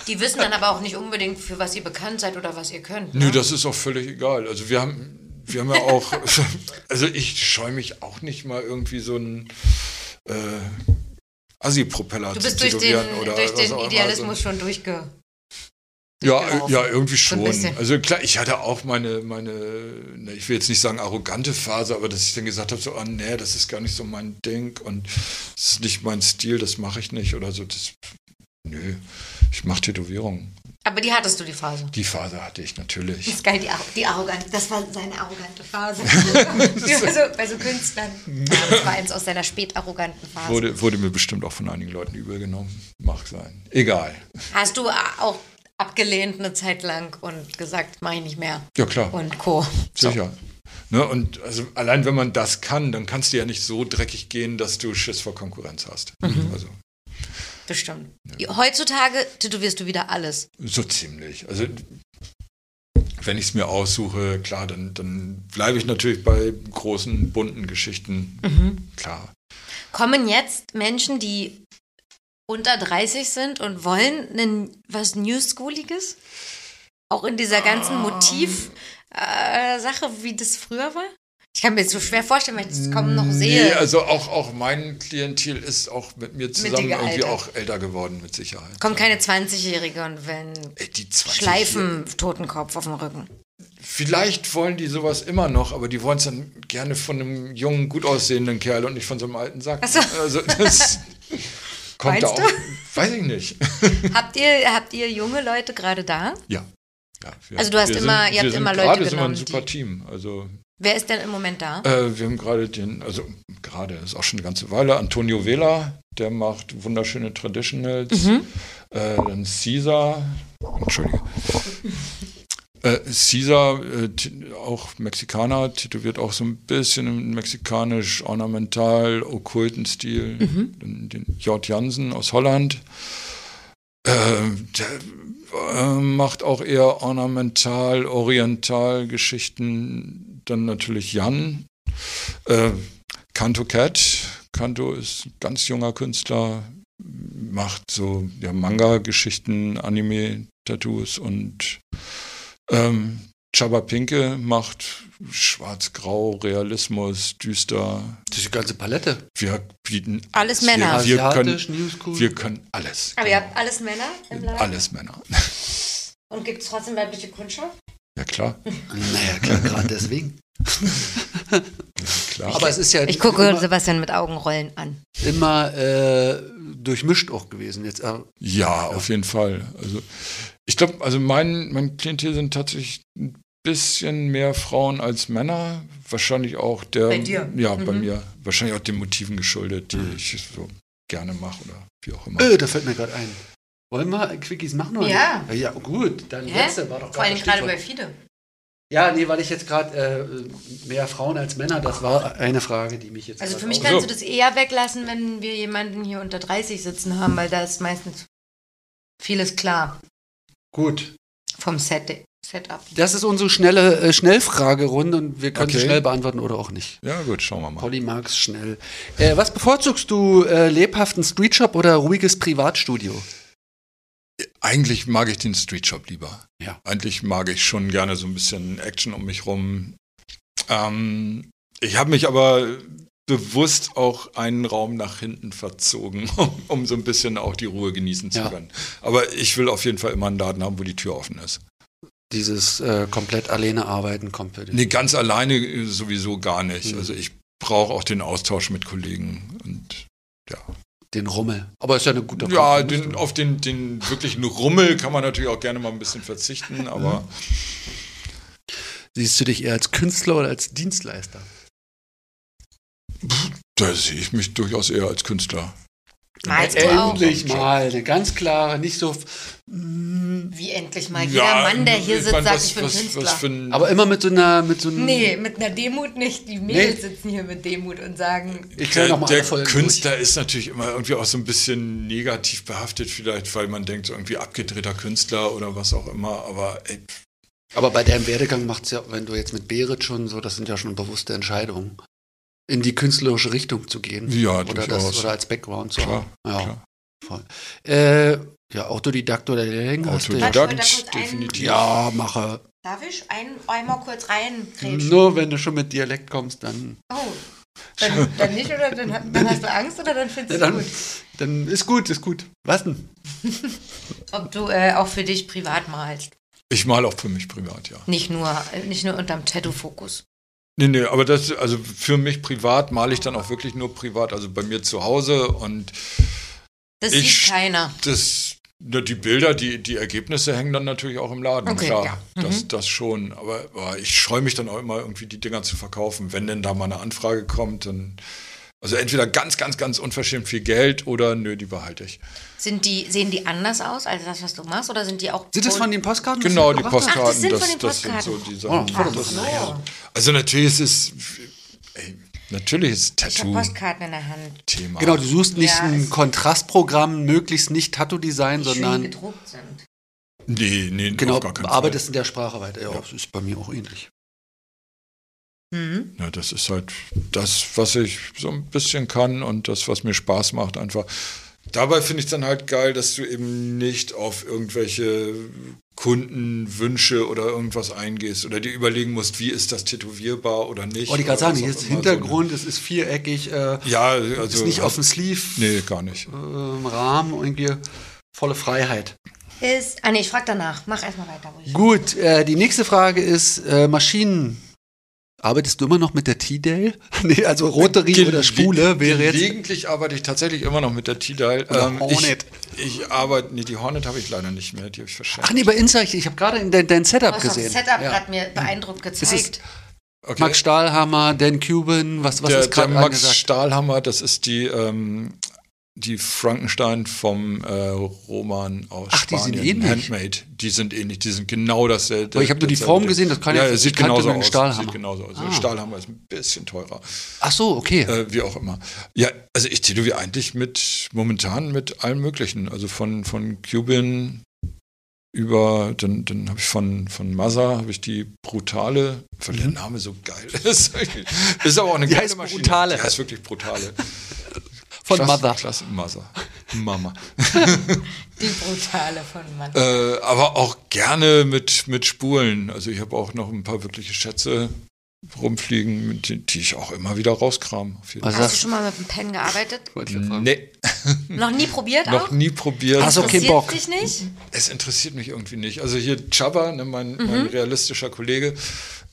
Die wissen dann aber auch nicht unbedingt, für was ihr bekannt seid oder was ihr könnt. Nö, Ne? das ist auch völlig egal. Also wir haben, wir haben ja auch, also ich scheue mich auch nicht mal irgendwie so einen äh, Assi-Propeller Du zu bist durch den, tätowieren oder durch den. Idealismus schon durchge... Ja, durchgelaufen. ja, irgendwie So ein schon. bisschen. Also klar, ich hatte auch meine, meine, ne, ich will jetzt nicht sagen arrogante Phase, aber dass ich dann gesagt habe, so, ah, nee, das ist gar nicht so mein Ding und das ist nicht mein Stil, das mache ich nicht oder so. Das, nö, ich mache Tätowierungen. Aber die hattest du, die Phase. Die Phase hatte ich Das natürlich. ist geil, die, Ar- die arrogante, das war seine arrogante Phase. So, bei so Künstlern. Ja, das war eins aus seiner spätarroganten Phase. Wurde, wurde mir bestimmt auch von einigen Leuten übel genommen. Mag sein. Egal. Hast du auch abgelehnt eine Zeit lang und gesagt, mach ich nicht mehr. Ja, klar. Und Co. Sicher. Ne, und also allein wenn man das kann, dann kannst du ja nicht so dreckig gehen, dass du Schiss vor Konkurrenz hast. Mhm. Also Bestimmt. Heutzutage tätowierst du wieder alles. so ziemlich. Also wenn ich es mir aussuche, klar, dann, dann bleibe ich natürlich bei großen, bunten Geschichten. Mhm. Klar. Kommen jetzt Menschen, die unter 30 sind und wollen einen, was New Schooliges? Auch in dieser ganzen Motiv-Sache, wie das früher war? Ich kann mir jetzt so schwer vorstellen, wenn ich das kaum noch sehe. Nee, also auch, auch mein Klientel ist auch mit mir zusammen Mittige irgendwie Alter. auch älter geworden, mit Sicherheit. Kommen keine 20-Jährige und Ey, die 20 Schleifen Totenkopf auf dem Rücken. vielleicht wollen die sowas immer noch, aber die wollen es dann gerne von einem jungen, gut aussehenden Kerl und nicht von so einem alten Sack. So. Also das kommt da Meinst auch. Weiß ich nicht. Habt ihr, habt ihr junge Leute gerade da? Ja. ja wir, Also du hast wir immer- sind, ihr habt wir sind immer Leute Gerade sind wir ein genommen, super Team. Also Wer ist denn im Moment da? Äh, wir haben gerade den, also gerade, ist auch schon eine ganze Weile, Antonio Vela, der macht wunderschöne Traditionals. Mhm. Äh, dann Caesar, Entschuldige. Äh, Caesar, äh, auch Mexikaner, tätowiert auch so ein bisschen im mexikanisch ornamental okkulten Stil. Mhm. Den, den J. Jansen aus Holland. Äh, der äh, macht auch eher ornamental, oriental Geschichten. Dann natürlich Jan. Äh, Kanto Cat. Kanto ist ein ganz junger Künstler, macht so ja, Manga-Geschichten, Anime-Tattoos und ähm, Chaba Pinke macht schwarz-grau, Realismus, düster. Das ist die ganze Palette. Wir bieten Alles Männer. Wir, wir, können, New School. wir können alles. Aber ihr habt alles Männer im Laden? Alles Männer. Und gibt es trotzdem weibliche Kundschaft? Ja, klar. naja, klar, gerade deswegen. klar. Aber es ist ja Ich gucke immer, Sebastian mit Augenrollen an. immer äh, durchmischt auch gewesen. Jetzt, äh, Ja, auf jeden Fall. Also ich glaube, also mein, mein Klientel sind tatsächlich ein bisschen mehr Frauen als Männer. Wahrscheinlich auch der. Bei dir? Ja, bei Mhm. mir. Wahrscheinlich auch den Motiven geschuldet, die ich so gerne mache oder wie auch immer. äh, da fällt mir gerade ein. Wollen wir Quickies machen? Oder Ja. nicht? Ja, gut. Dann letzte war doch Vor allem gerade bei. Fide. Ja, nee, weil ich jetzt gerade äh, mehr Frauen als Männer, das war eine Frage, die mich jetzt. Also für mich kannst du das eher weglassen, wenn wir jemanden hier unter 30 sitzen haben, weil da ist meistens vieles klar Gut. vom Set Setup. Das ist unsere schnelle äh, Schnellfragerunde und wir können sie Okay. schnell beantworten oder auch nicht. Ja, gut, schauen wir mal. Polly mag's schnell. Äh, was bevorzugst du, äh, lebhaften Streetshop oder ruhiges Privatstudio? Eigentlich mag ich den Street Shop lieber. Ja. Eigentlich mag ich schon gerne so ein bisschen Action um mich rum. Ähm, ich habe mich aber bewusst auch einen Raum nach hinten verzogen, um, um so ein bisschen auch die Ruhe genießen zu Ja. können. Aber ich will auf jeden Fall immer einen Laden haben, wo die Tür offen ist. Dieses äh, komplett alleine arbeiten kommt für dich. Nee, ganz alleine äh, sowieso gar nicht. Mhm. Also ich brauche auch den Austausch mit Kollegen und ja. Den Rummel. Aber ist ja eine gute Ja, Kompromiss, den, auf den, den wirklichen Rummel kann man natürlich auch gerne mal ein bisschen verzichten, aber Siehst du dich eher als Künstler oder als Dienstleister? da sehe ich mich durchaus eher als Künstler. Malst du auch? Endlich mal eine ganz klare, nicht so. mm, Wie endlich mal. Jeder Mann, der hier sitzt, meine, sagt, was, ich bin was, Künstler. Was ein, Aber immer mit so einer, mit so einem. nee, mit einer Demut nicht. Die Mädels Nee. sitzen hier mit Demut und sagen, Ich der, noch mal der Künstler ist natürlich immer irgendwie auch so ein bisschen negativ behaftet, vielleicht, weil man denkt, so irgendwie abgedrehter Künstler oder was auch immer. Aber ey, durch. Aber bei deinem Werdegang macht es ja, wenn du jetzt mit Berit schon so, das sind ja schon bewusste Entscheidungen, in die künstlerische Richtung zu gehen. Ja, oder, das, oder als Background zu Klar, haben. Ja, klar. voll. Äh, ja, Autodidakt oder Lehrling Autodidakt, definitiv. Ja, mache. darf ich ein, einmal kurz reinkrätschen? Nur wenn du schon mit Dialekt kommst, dann, Oh. Dann, dann nicht oder dann, dann hast du Angst oder dann findest ja, du dann, gut? dann ist gut, ist gut. Was denn? Ob du äh, auch für dich privat malst. Ich male auch für mich privat, ja. Nicht nur, nicht nur unterm Tattoo-Fokus. Nee, nee, aber das, also für mich privat male ich dann auch wirklich nur privat, also bei mir zu Hause und Das Ich- sieht keiner. das, die Bilder, die, die Ergebnisse hängen dann natürlich auch im Laden, Okay, klar. ja. Mhm. Das, das schon. Aber, aber ich scheue mich dann auch immer irgendwie die Dinger zu verkaufen. Wenn denn da mal eine Anfrage kommt, dann. Also entweder ganz, ganz, ganz unverschämt viel Geld oder nö, die behalte ich. Sind die, sehen die anders aus als das, was du machst? Oder sind die auch. Sind das von den Postkarten? Genau, die? Postkarten, Ach, das sind das, von den das sind so Postkarten. die Sachen. Oh, die- das- so. also natürlich ist es. Ey, natürlich ist Ich habe Tattoo Postkarten in der Hand, Thema. Genau, du suchst nicht Ja, ein Kontrastprogramm, möglichst nicht Tattoo-Design, die sondern gedruckt sind. Nee, nee, genau, auf gar keinen arbeitest Fall. in der Sprache weiter. Ja, das ist bei mir auch ähnlich. Mhm. Ja, das ist halt das, was ich so ein bisschen kann und das, was mir Spaß macht, einfach. Dabei finde ich dann halt geil, dass du eben nicht auf irgendwelche Kundenwünsche oder irgendwas eingehst oder dir überlegen musst, wie ist das tätowierbar oder nicht. Wollte ich gerade sagen, hier ist immer Hintergrund, es ist viereckig, äh, So. Ja, ist also. nicht auf dem Sleeve, Nee, gar nicht. äh, im Rahmen, irgendwie volle Freiheit. ist. Ah, nee, ich frag danach. Mach erstmal weiter. Wo ich Gut, äh, die nächste Frage ist äh, Maschinen. Arbeitest du immer noch mit der T-Dale? nee, also Roterie oder Spule wäre jetzt. Gelegentlich arbeite ich tatsächlich immer noch mit der T-Dial. Oder ich, Hornet. ich arbeite, nee, die Hornet habe ich leider nicht mehr, die habe ich verschenkt. Ach nee, bei Insight, ich habe gerade in dein, dein Setup das gesehen. Setup Ja. gerade mir beeindruckt gezeigt. ist- okay. Max Stahlhammer, Dan Cuban, was, was der, ist der gerade Max angesagt? Stahlhammer, das ist die, ähm, die Frankenstein vom äh, Roman aus Ach, die sind Spanien. ähnlich. Handmade. Die sind ähnlich, die sind genau dasselbe. Aber ich habe nur die Form gesehen, das kann ja, ja- sieht genauso aus. Stahlhammer. Sieht genauso aus. Ah. Stahlhammer ist ein bisschen teurer. Ach so, okay. Äh, wie auch immer. Ja, also ich tätowiere eigentlich mit, momentan mit allem Möglichen. Also von, von Cuban über, dann, dann habe ich von, von Mazda, habe ich die brutale, weil der Name so geil ist. ist aber auch eine Mhm. Die geile Maschine. Brutale. Die heißt wirklich brutale. Von Klasse, Mother. Klasse Mazda. Mama. Die brutale von Mann. Äh, aber auch gerne mit, mit Spulen. Also ich habe auch noch ein paar wirkliche Schätze rumfliegen, denen- die ich auch immer wieder rauskram. Auf jeden Was Fall. Hast du schon mal mit dem Pen gearbeitet? Nee, Noch nie probiert noch auch? nie probiert. Hast du keinen Interessiert Bock? dich nicht? Es interessiert mich irgendwie nicht. Also hier Chaba, ne, mein, mein realistischer Kollege,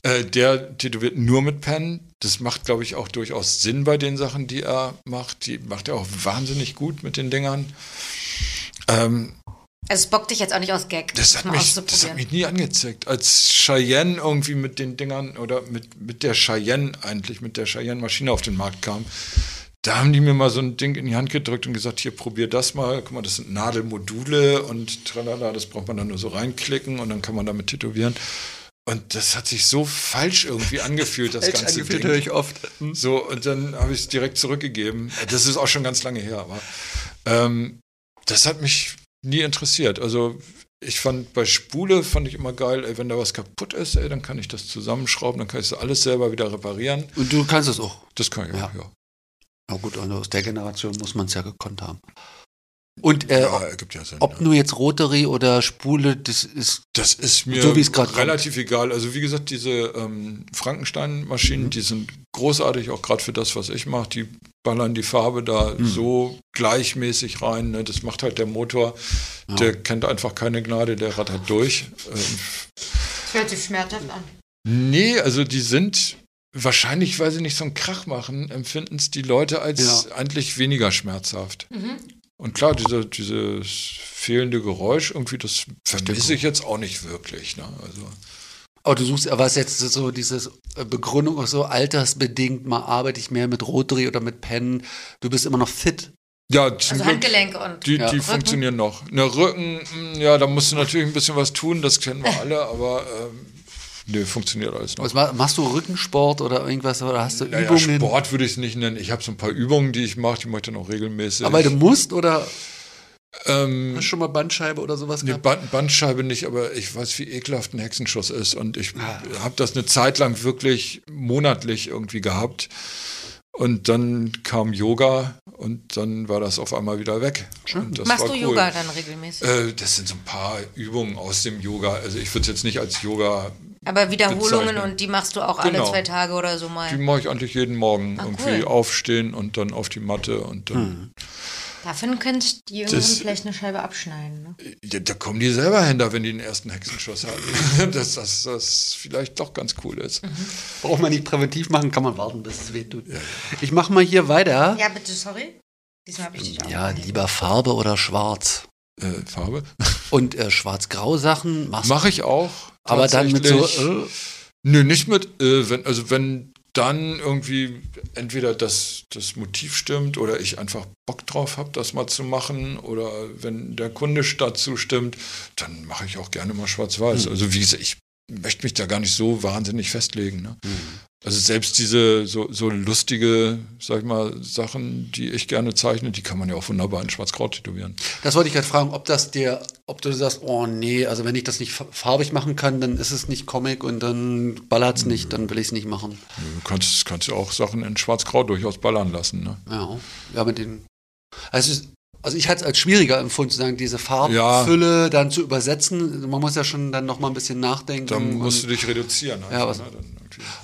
äh, der tätowiert nur mit Pen. Das macht, glaube ich, auch durchaus Sinn bei den Sachen, die er macht. Die macht er auch wahnsinnig gut mit den Dingern. Ähm, Also es bockt dich jetzt auch nicht aus Gag, das, hat mal mich, das hat mich nie angezeigt. Als Cheyenne irgendwie mit den Dingern oder mit, mit der Cheyenne eigentlich, mit der Cheyenne-Maschine auf den Markt kam, da haben die mir mal so ein Ding in die Hand gedrückt und gesagt, hier probier das mal. Guck mal, das sind Nadelmodule und tralala, das braucht man dann nur so reinklicken und dann kann man damit tätowieren. Und das hat sich so falsch irgendwie angefühlt, das Falsch ganze angefühlt Ding. höre ich oft. Hm. So, und dann habe ich es direkt zurückgegeben. Das ist auch schon ganz lange her, aber ähm, das hat mich nie interessiert. Also ich fand bei Spule fand ich immer geil, ey, wenn da was kaputt ist, ey, dann kann ich das zusammenschrauben, dann kann ich das alles selber wieder reparieren. Und du kannst es auch. Das kann ich Ja. auch, ja. Na gut, also aus der Generation muss man es ja gekonnt haben. Und äh, Ja, ergibt ja Sinn. ob ja. nur jetzt Roterie oder Spule, das ist Das ist mir So relativ egal. Also wie gesagt, diese ähm, Frankenstein-Maschinen, Mhm. die sind großartig, auch gerade für das, was ich mache. Die ballern die Farbe da Mhm. so gleichmäßig rein. Ne? Das macht halt der Motor. Ja. Der kennt einfach keine Gnade, der rattert durch. Ähm, Das hört sich schmerzhaft an. nee, also die sind wahrscheinlich, weil sie nicht so einen Krach machen, empfinden es die Leute als Ja. eigentlich weniger schmerzhaft. Mhm. Und klar, diese, dieses fehlende Geräusch, irgendwie, das vermisse ich jetzt auch nicht wirklich. Ne? Also, Aber du suchst, was jetzt so dieses äh, Begründung, so altersbedingt, mal arbeite ich mehr mit Rotary oder mit Pen. Du bist immer noch fit. ja, zum Also Glück, Handgelenke und die, Ja. die funktionieren noch. Ne, Rücken, mh, ja, da musst du natürlich ein bisschen was tun, das kennen wir alle, aber ähm, nee, funktioniert alles noch. Was, ma- machst du Rückensport oder irgendwas oder hast du Naja, Übungen? Sport würde ich es nicht nennen. Ich habe so ein paar Übungen, die ich mache, die mache ich dann auch regelmäßig. Aber du musst oder ähm, hast du schon mal Bandscheibe oder sowas Nee, gehabt? Band, Bandscheibe nicht, aber ich weiß, wie ekelhaft ein Hexenschuss ist. Und ich Ah. habe das eine Zeit lang wirklich monatlich irgendwie gehabt. Und dann kam Yoga und dann war das auf einmal wieder weg. Und das Machst war du cool. Yoga dann regelmäßig? Äh, das sind so ein paar Übungen aus dem Yoga. Also ich würde es jetzt nicht als Yoga, Aber Wiederholungen bezeichnen. und die machst du auch alle Genau. zwei Tage oder so mal. die mache ich eigentlich jeden Morgen. Ah, irgendwie cool. aufstehen und dann auf die Matte und dann. Hm. Davon könntest die Jüngeren vielleicht eine Scheibe abschneiden. Ne? Ja, da kommen die selber hin, da wenn die den ersten Hexenschuss hatten. dass das, das vielleicht doch ganz cool ist. Braucht man nicht präventiv machen, kann man warten, bis es weh tut. Ich mache mal hier weiter. Ja, bitte, sorry. Diesmal habe ich dich auch. Ja, lieber Farbe oder Schwarz. Äh, Farbe. Und äh, schwarz-grau Sachen machst Mache ich auch. aber dann mit so. Äh, Nö, nicht mit, äh, wenn, also wenn dann irgendwie entweder das, das Motiv stimmt oder ich einfach Bock drauf habe, das mal zu machen oder wenn der Kunde dazu stimmt, dann mache ich auch gerne mal schwarz-weiß. Hm. Also wie gesagt, ich möchte mich da gar nicht so wahnsinnig festlegen. Ne? Also selbst diese so, so lustige, sag ich mal, Sachen, die ich gerne zeichne, die kann man ja auch wunderbar in schwarz-grau tätowieren. das wollte ich gerade fragen, ob das dir, ob du sagst, oh nee, also wenn ich das nicht fa- farbig machen kann, dann ist es nicht Comic und dann ballert's nicht, dann will ich es nicht machen. Du kannst, kannst ja auch Sachen in schwarz-grau durchaus ballern lassen. Ne? Ja, ja mit den. Also, es also ich hatte es als schwieriger empfunden, zu sagen, diese Ja. Farbfülle dann zu übersetzen. Man muss ja schon dann noch mal ein bisschen nachdenken. Da musst du dich reduzieren. Ja, was- ne?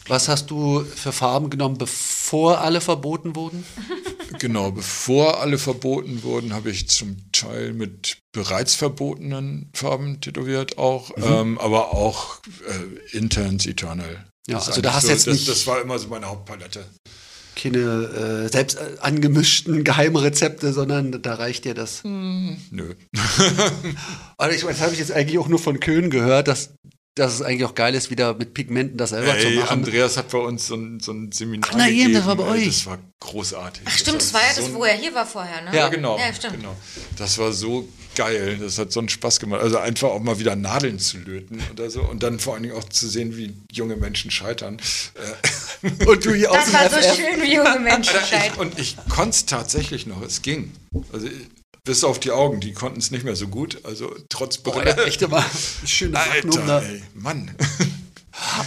Was hast du für Farben genommen, bevor alle verboten wurden? Genau, bevor alle verboten wurden, habe ich zum Teil mit bereits verbotenen Farben tätowiert auch, Mhm. ähm, aber auch äh, Intense Eternal. Ja, Das also da hast so, jetzt das, nicht- Das war immer so meine Hauptpalette. Keine äh, selbst äh, angemischten Geheimrezepte, sondern da reicht dir das. Nö. Also ich das habe ich jetzt eigentlich auch nur von Köhn gehört, dass, dass es eigentlich auch geil ist, wieder mit Pigmenten das selber zu Ey, machen. Andreas hat bei uns so ein, so ein Seminar Ach, na eben, das gegeben. war bei euch. Das war großartig. Ach stimmt, das war ja das, so ein- wo er hier war vorher, ne? Ja. Ja, genau. Ja, stimmt. genau. Das war so geil. Das hat so einen Spaß gemacht. Also einfach auch mal wieder Nadeln zu löten oder so. Und dann vor allen Dingen auch zu sehen, wie junge Menschen scheitern. Äh, Und du hier aus Das war so FF. schön, wie junge Menschen scheiden. und ich konnte es tatsächlich noch. Es ging. Also bis auf die Augen, die konnten es nicht mehr so gut. Also trotz Brille. echt immer schöne. Alter, ey, Mann.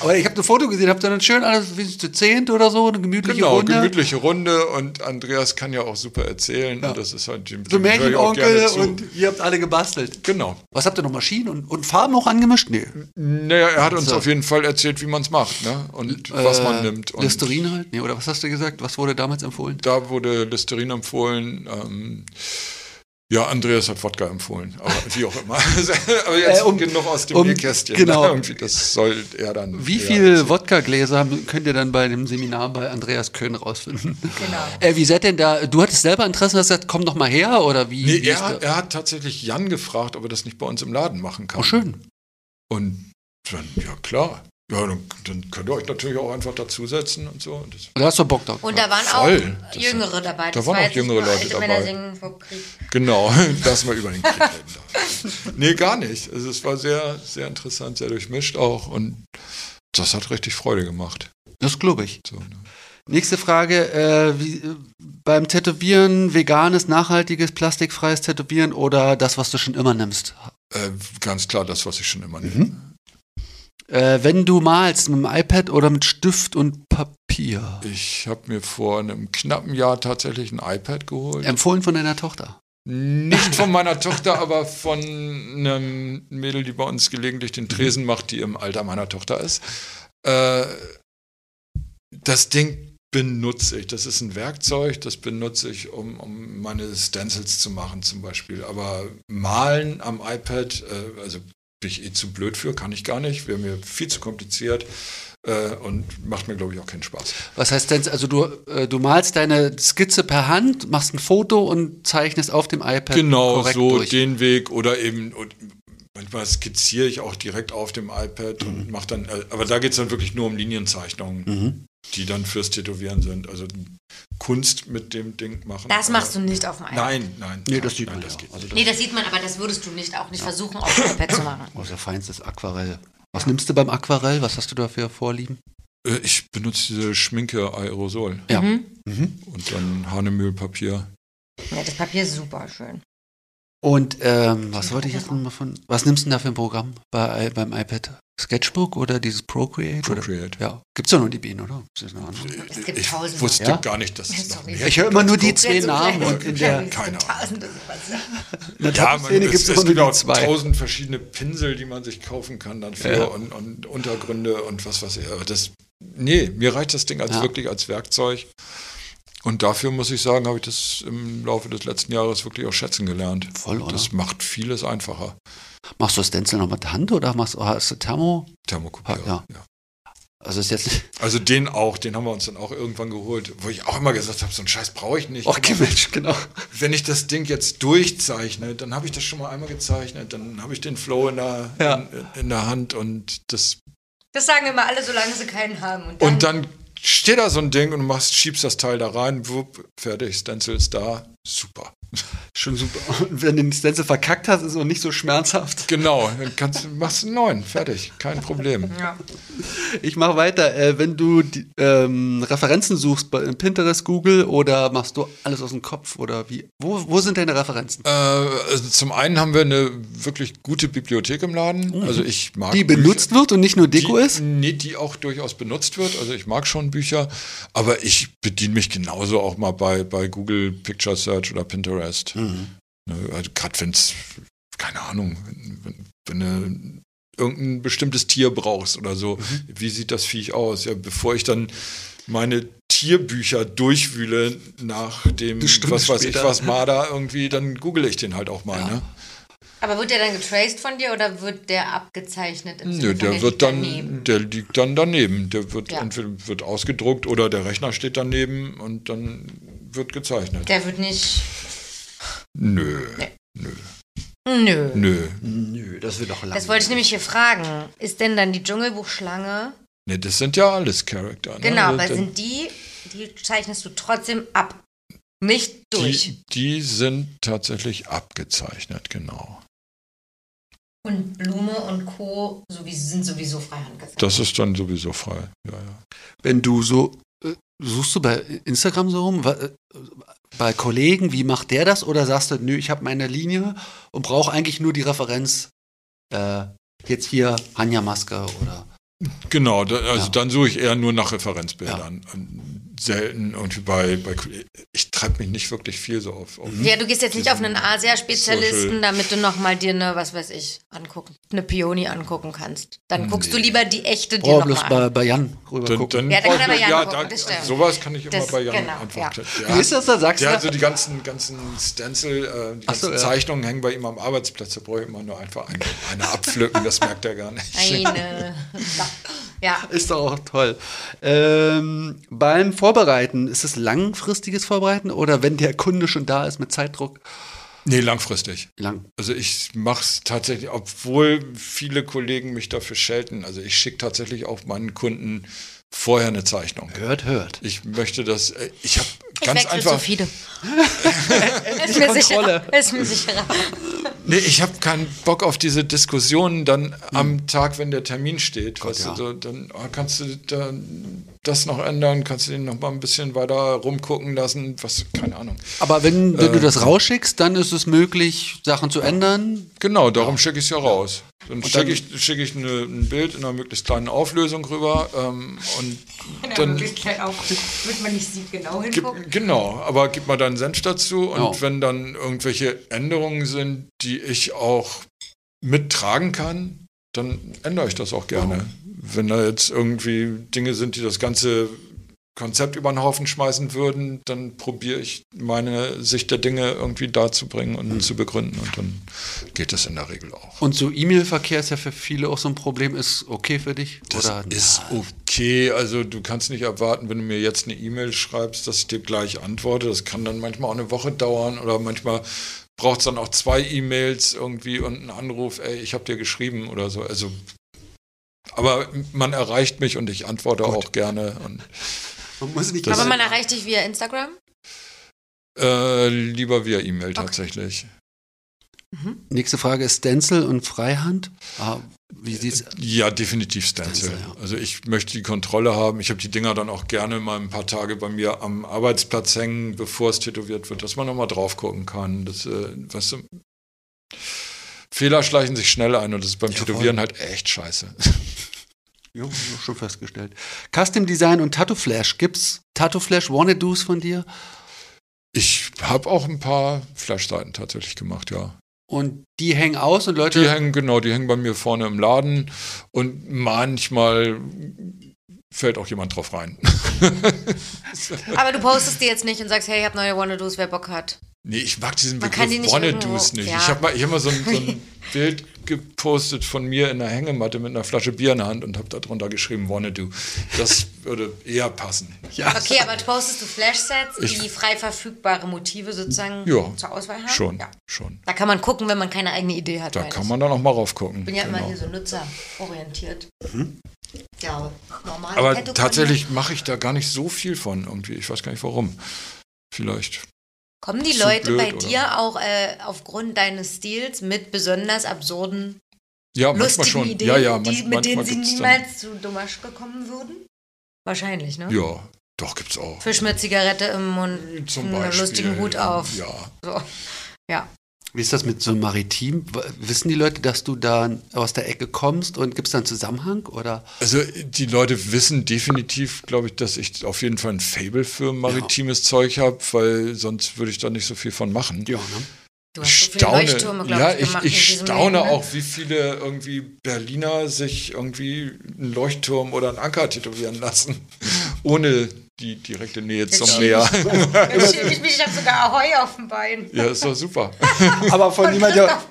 Aber ich habe ein Foto gesehen, habt ihr dann schön alles wie zu zehnt oder so, eine gemütliche Genau, Runde. gemütliche Runde und Andreas kann ja auch super erzählen. Ja. Und das ist halt dem So Märchenonkel und ihr habt alle gebastelt. Genau. Was habt ihr noch? Maschinen und, und Farben auch angemischt? Nee. Naja, er hat uns So. auf jeden Fall erzählt, wie man es macht, ne? Und was man nimmt. Und Listerin halt? Nee, oder was hast du gesagt? Was wurde damals empfohlen? Da wurde Listerin empfohlen. Ähm, ja, Andreas hat Wodka empfohlen, aber wie auch immer. aber jetzt Äh, um- genug aus dem um- Nähkästchen. genau. Ne? Irgendwie, das soll er dann. Wie eher viel erzählen. Wodka-Gläser könnt ihr dann bei dem Seminar bei Andreas Köhn rausfinden? Genau. Äh, wie seid denn da? Du hattest selber Interesse, hast gesagt, komm doch mal her oder wie? Nee, er, er hat tatsächlich Jan gefragt, ob er das nicht bei uns im Laden machen kann. Oh, schön. Und dann, ja klar. Ja, dann, dann könnt ihr euch natürlich auch einfach dazusetzen und so. Und das, Da hast du Bock drauf. Und da waren Voll. auch Das- Jüngere dabei. da waren war auch jüngere Leute dabei. Männer singen vom Krieg. genau, lass mal über den Krieg reden. Nee, gar nicht. Also es war sehr, sehr interessant, sehr durchmischt auch. Und das hat richtig Freude gemacht. Das glaube ich. So, ne? Nächste Frage, äh, wie, äh, beim Tätowieren veganes, nachhaltiges, plastikfreies Tätowieren oder das, was du schon immer nimmst? Äh, ganz klar das, was ich schon immer nehme. Äh, wenn du malst, mit dem iPad oder mit Stift und Papier? Ich habe mir vor einem knappen Jahr tatsächlich ein iPad geholt. Empfohlen von deiner Tochter. Nicht von meiner Tochter, aber von einem Mädel, die bei uns gelegentlich den Tresen macht, die im Alter meiner Tochter ist. Äh, das Ding benutze ich. Das ist ein Werkzeug, das benutze ich, um, um meine Stencils zu machen zum Beispiel. Aber malen am iPad, äh, also bin ich eh zu blöd für, kann ich gar nicht, wäre mir viel zu kompliziert äh, und macht mir, glaube ich, auch keinen Spaß. Was heißt denn, also du, äh, du malst deine Skizze per Hand, machst ein Foto und zeichnest auf dem iPad Genau, so durch. den Weg oder eben und manchmal skizziere ich auch direkt auf dem iPad Mhm. und mache dann, äh, aber da geht es dann wirklich nur um Linienzeichnungen, Mhm. Die dann fürs Tätowieren sind. Also Kunst mit dem Ding machen. Das machst du nicht auf dem iPad. Nein, nein. Nee, das sieht nein, man das ja. geht Also nicht. Nee, das sieht man, aber das würdest du nicht auch nicht versuchen, auf dem iPad zu machen. Oh, sehr feinstes Aquarell. Was nimmst du beim Aquarell? Was hast du da für Vorlieben? Äh, Ich benutze diese Schminke Aerosol Ja. Mhm. und dann Hanemüllpapier. Ja, das Papier ist super schön. Und ähm, was wollte ich jetzt nochmal von. Was nimmst du denn da für ein Programm bei, beim iPad? Sketchbook oder dieses Procreate? Procreate. Oder? Ja. Gibt's doch nur die Bienen, oder? Ist das eine andere? Es gibt Ich tausende. wusste Ja? gar nicht, dass es noch Sorry. mehr Ich höre gibt immer nur die zwei Namen und in der, in Keine Ahnung. Sowas. der Ja, man, es, gibt's es gibt nur auch zwei. tausend verschiedene Pinsel, die man sich kaufen kann dafür Ja. und, und Untergründe und was weiß ich. Aber das, nee, mir reicht das Ding als Ja. wirklich als Werkzeug. Und dafür muss ich sagen, habe ich das im Laufe des letzten Jahres wirklich auch schätzen gelernt. Voll, oder? Das macht vieles einfacher. Machst du das Stencil noch mit Hand oder machst, hast du Thermo? Thermokopierer. Ja. Ja. Also ist jetzt. Also den auch, den haben wir uns dann auch irgendwann geholt, wo ich auch immer gesagt habe, so einen Scheiß brauche ich nicht. Okay, Mensch, genau. wenn ich das Ding jetzt durchzeichne, dann habe ich das schon mal einmal gezeichnet, dann habe ich den Flow in der, Ja. in, in der Hand und das Das sagen immer alle, solange sie keinen haben. Und dann, Und dann steht da so ein Ding und machst, schiebst das Teil da rein, wupp, fertig, Stencil ist da, super. Schon super. Und wenn du den Stencil verkackt hast, ist es auch nicht so schmerzhaft. Genau, dann kannst, du- machst du einen neuen, fertig, kein Problem. ja. Ich mache weiter. Äh, wenn du die, ähm, Referenzen suchst bei Pinterest, Google oder machst du alles aus dem Kopf oder wie? Wo, wo sind deine Referenzen? Äh, also zum einen haben wir eine wirklich gute Bibliothek im Laden. Also ich mag Die Bücher- benutzt wird und nicht nur Deko die, ist? Nee, die auch durchaus benutzt wird. Also ich mag schon Bücher, aber ich bediene mich genauso auch mal bei, bei Google Picture Search oder Pinterest. Mhm. Ne, also Gerade wenn es, keine Ahnung, wenn, wenn, wenn du irgendein bestimmtes Tier brauchst oder so, Mhm. wie sieht das Viech aus? Ja, bevor ich dann meine Tierbücher durchwühle nach dem, Eine was weiß ich, später. was Marder irgendwie, dann google ich den halt auch mal. Ja. Ne? Aber wird der dann getraced von dir oder wird der abgezeichnet? Im Nö, der wird liegt dann, daneben? der liegt dann daneben. Der wird Ja. entweder wird ausgedruckt oder der Rechner steht daneben und dann wird gezeichnet. Der wird nicht. Nö, Nö. nö, Nö. nö. Nö, das wird doch lang. Das wollte ich nämlich hier fragen. Ist denn dann die Dschungelbuchschlange? Nee, das sind ja alles Charakter. Ne? Genau, aber Das- sind die, die zeichnest du trotzdem ab. Nicht durch. die, die sind tatsächlich abgezeichnet, genau. Und Blume und Co. sowieso, sind sowieso freihand gesagt. Das ist dann sowieso frei. Ja, ja. Wenn du so, suchst du bei Instagram so rum, äh, bei Kollegen, wie macht der das? Oder sagst du, nö, ich habe meine Linie und brauche eigentlich nur die Referenz, äh, jetzt hier Anja Maske oder. Genau, da, also Ja. dann suche ich eher nur nach Referenzbildern. Und Selten irgendwie bei, bei ich treibe mich nicht wirklich viel so auf. auf Ja, du gehst jetzt nicht auf einen Asia-Spezialisten, Social- damit du nochmal dir eine, was weiß ich, angucken, eine Pioni angucken kannst. Dann guckst du Nee. lieber die echte dir Brauche bloß an. bei, bei Jan rüber Dann, gucken. dann Ja, da kann er bei Jan ja, gucken, da, das stimmt. sowas kann ich immer Das- bei Jan genau, einfach. ja. Wie ist das da? Sagst der du? hat so die ganzen, ganzen Stencil, äh, die Ach so, ganzen ja. Zeichnungen hängen bei ihm am Arbeitsplatz. Da brauche ich immer nur einfach eine, eine abpflücken, das merkt er gar nicht. Eine. ja. Ist doch auch toll. Ähm, beim Vorbereiten, ist es langfristiges Vorbereiten oder wenn der Kunde schon da ist mit Zeitdruck? Nee, langfristig. Lang. Also ich mache es tatsächlich, obwohl viele Kollegen mich dafür schelten. Also ich schicke tatsächlich auch meinen Kunden vorher eine Zeichnung. Hört, hört. Ich möchte das, äh, ich habe Ich ganz einfach, zu viele. ist, mir Kontrolle. sicherer, ist mir sicherer. nee, ich habe keinen Bock auf diese Diskussionen dann am Tag, wenn der Termin steht. weißt ja. du, so, dann ah, kannst du da, das noch ändern, kannst du den noch mal ein bisschen weiter rumgucken lassen, was, keine Ahnung. Aber wenn, wenn du Äh. das rausschickst, dann ist es möglich, Sachen zu ändern. Genau, darum schicke ich es ja raus. Dann dann- schicke ich, schick ich eine, ein Bild in einer möglichst kleinen Auflösung rüber ähm, und dann auch, damit man nicht sieht, genau Gib, hingucken. genau, aber gib mal deinen Senf dazu und Ja. wenn dann irgendwelche Änderungen sind, die ich auch mittragen kann, dann ändere ich das auch gerne. Wenn da jetzt irgendwie Dinge sind, die das ganze Konzept über den Haufen schmeißen würden, dann probiere ich meine Sicht der Dinge irgendwie darzubringen und Hm. zu begründen und dann geht das in der Regel auch. Und so E-Mail-Verkehr ist ja für viele auch so ein Problem. Ist okay für dich? Das oder? ist okay. Also du kannst nicht erwarten, wenn du mir jetzt eine E-Mail schreibst, dass ich dir gleich antworte. Das kann dann manchmal auch eine Woche dauern oder manchmal braucht es dann auch zwei E-Mails irgendwie und einen Anruf, ey, ich habe dir geschrieben oder so. Also aber man erreicht mich und ich antworte auch gerne. Und, Man muss nicht Aber man erreicht dich via Instagram? äh, lieber via E-Mail tatsächlich. Nächste Frage ist Stencil und Freihand. Ah, wie sieht's? Ja, definitiv Stencil. Stencil, ja. Also ich möchte die Kontrolle haben. Ich habe die Dinger dann auch gerne mal ein paar Tage bei mir am Arbeitsplatz hängen, bevor es tätowiert wird, dass man nochmal drauf gucken kann. Das, äh, weißt du, Fehler schleichen sich schnell ein und das ist beim Ja, Tätowieren halt echt scheiße. Ich schon festgestellt. Custom Design und Tattoo Flash. Gibt's Tattoo Flash Wanna-Dos von dir? Ich habe auch ein paar Flashseiten tatsächlich gemacht, ja. Und die hängen aus und Leute. Die hängen, genau, die hängen bei mir vorne im Laden und manchmal fällt auch jemand drauf rein. Aber du postest die jetzt nicht und sagst, hey, ich habe neue Wanna-Dos, wer Bock hat. Nee, ich mag diesen Man Begriff die nicht irgendwo- nicht. ja. Ich habe mal, ich hab mal so, ein, so ein Bild gepostet von mir in der Hängematte mit einer Flasche Bier in der Hand und habe darunter geschrieben Wanna-Do. Das würde eher passen. ja. Okay, aber postest du Flashsets, Ich- die frei verfügbare Motive sozusagen Ja, zur Auswahl haben? Schon, Ja. schon. Da kann man gucken, wenn man keine eigene Idee hat. Da kann man dann auch mal raufgucken. Ich bin ja immer Genau. hier so nutzerorientiert. Ja, normal. Aber tatsächlich mache ich da gar nicht so viel von irgendwie. Ich weiß gar nicht warum. Vielleicht. Kommen die Leute blöd, bei oder? dir auch äh, aufgrund deines Stils mit besonders absurden, Ja, manchmal lustigen schon. Ideen, ja, ja, die, manch, mit denen sie niemals zu Domasch gekommen würden? Wahrscheinlich, ne? Ja, doch, gibt's auch. Fisch mit Zigarette im Mund, Zum einen Beispiel. lustigen Hut auf. Ja. So. Ja. Wie ist das mit so Maritim? W- Wissen die Leute, dass du da aus der Ecke kommst und gibt es da einen Zusammenhang? Oder? Also die Leute wissen definitiv, glaube ich, dass ich auf jeden Fall ein Fable für maritimes Zeug habe, weil sonst würde ich da nicht so viel von machen. Ja, ne? Du ich hast so viele staune, Leuchttürme, ja, ich, ich, gemacht ich staune Leben, ne? auch, wie viele irgendwie Berliner sich irgendwie einen Leuchtturm oder einen Anker tätowieren lassen, ohne die direkte Nähe zum Meer. Ich ich habe sogar Ahoi auf dem Bein. Ja, ist doch super. Aber von der.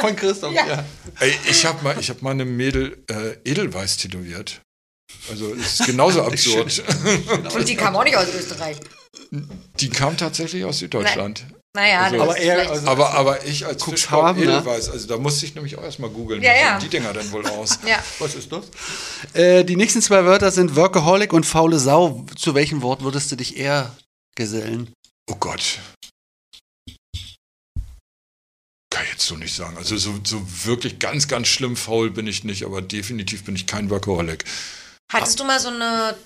Von Christoph, Ja. ja. Ey, ich habe mal, ich hab mal eine Mädel äh, Edelweiß tätowiert. Also es ist genauso absurd. Und die kam auch nicht aus Österreich. Die kam tatsächlich aus Süddeutschland. Naja, Also- das Aber ist eher- also- Aber, aber ich als Fischkopf ne? Edelweiß, also da musste ich nämlich auch erstmal googeln, Ja, wie ja. sehen die Dinger denn wohl aus? ja. Was ist das? Äh, die nächsten zwei Wörter sind Workaholic und faule Sau. Zu welchem Wort würdest du dich eher gesellen? Oh Gott. Kann ich jetzt so nicht sagen. Also so, so wirklich ganz, ganz schlimm faul bin ich nicht, aber definitiv bin ich kein Workaholic. Hattest du mal so eine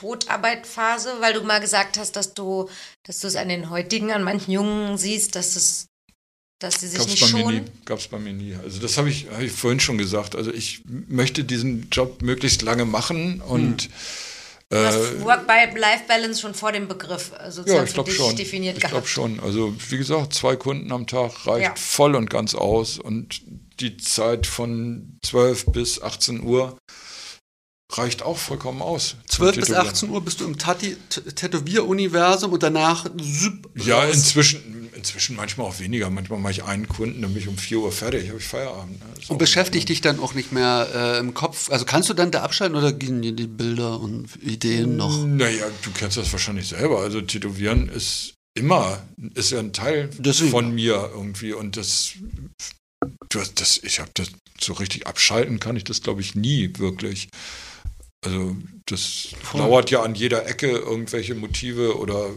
Totarbeitphase, weil du mal gesagt hast, dass du, dass du es an den heutigen, an manchen Jungen siehst, dass es, dass sie sich Gab's nicht schonen? Gab's bei mir nie. Also das habe ich, hab ich vorhin schon gesagt. Also ich möchte diesen Job möglichst lange machen und hast äh, Work-Life-Balance schon vor dem Begriff sozusagen ja, ich für glaube dich schon. definiert Ich glaube gehabt. schon. Also wie gesagt, zwei Kunden am Tag reicht Ja. voll und ganz aus und die Zeit von 12 bis 18 Uhr reicht auch vollkommen aus. zum 12 bis Tätowieren. 18 Uhr bist du im Tätowier-Universum und danach Ja, inzwischen, inzwischen manchmal auch weniger. Manchmal mache ich einen Kunden, dann bin ich um 4 Uhr fertig, habe ich Feierabend. ne? Und beschäftigt dich dann auch nicht mehr äh, im Kopf. Also kannst du dann da abschalten oder gehen dir die Bilder und Ideen noch? Naja, du kennst das wahrscheinlich selber. Also Tätowieren ist immer, ist ja ein Teil Deswegen. von mir irgendwie. Und das, du hast das, ich habe das so richtig abschalten kann ich das, glaube ich, nie wirklich. Also das Voll. lauert ja an jeder Ecke irgendwelche Motive oder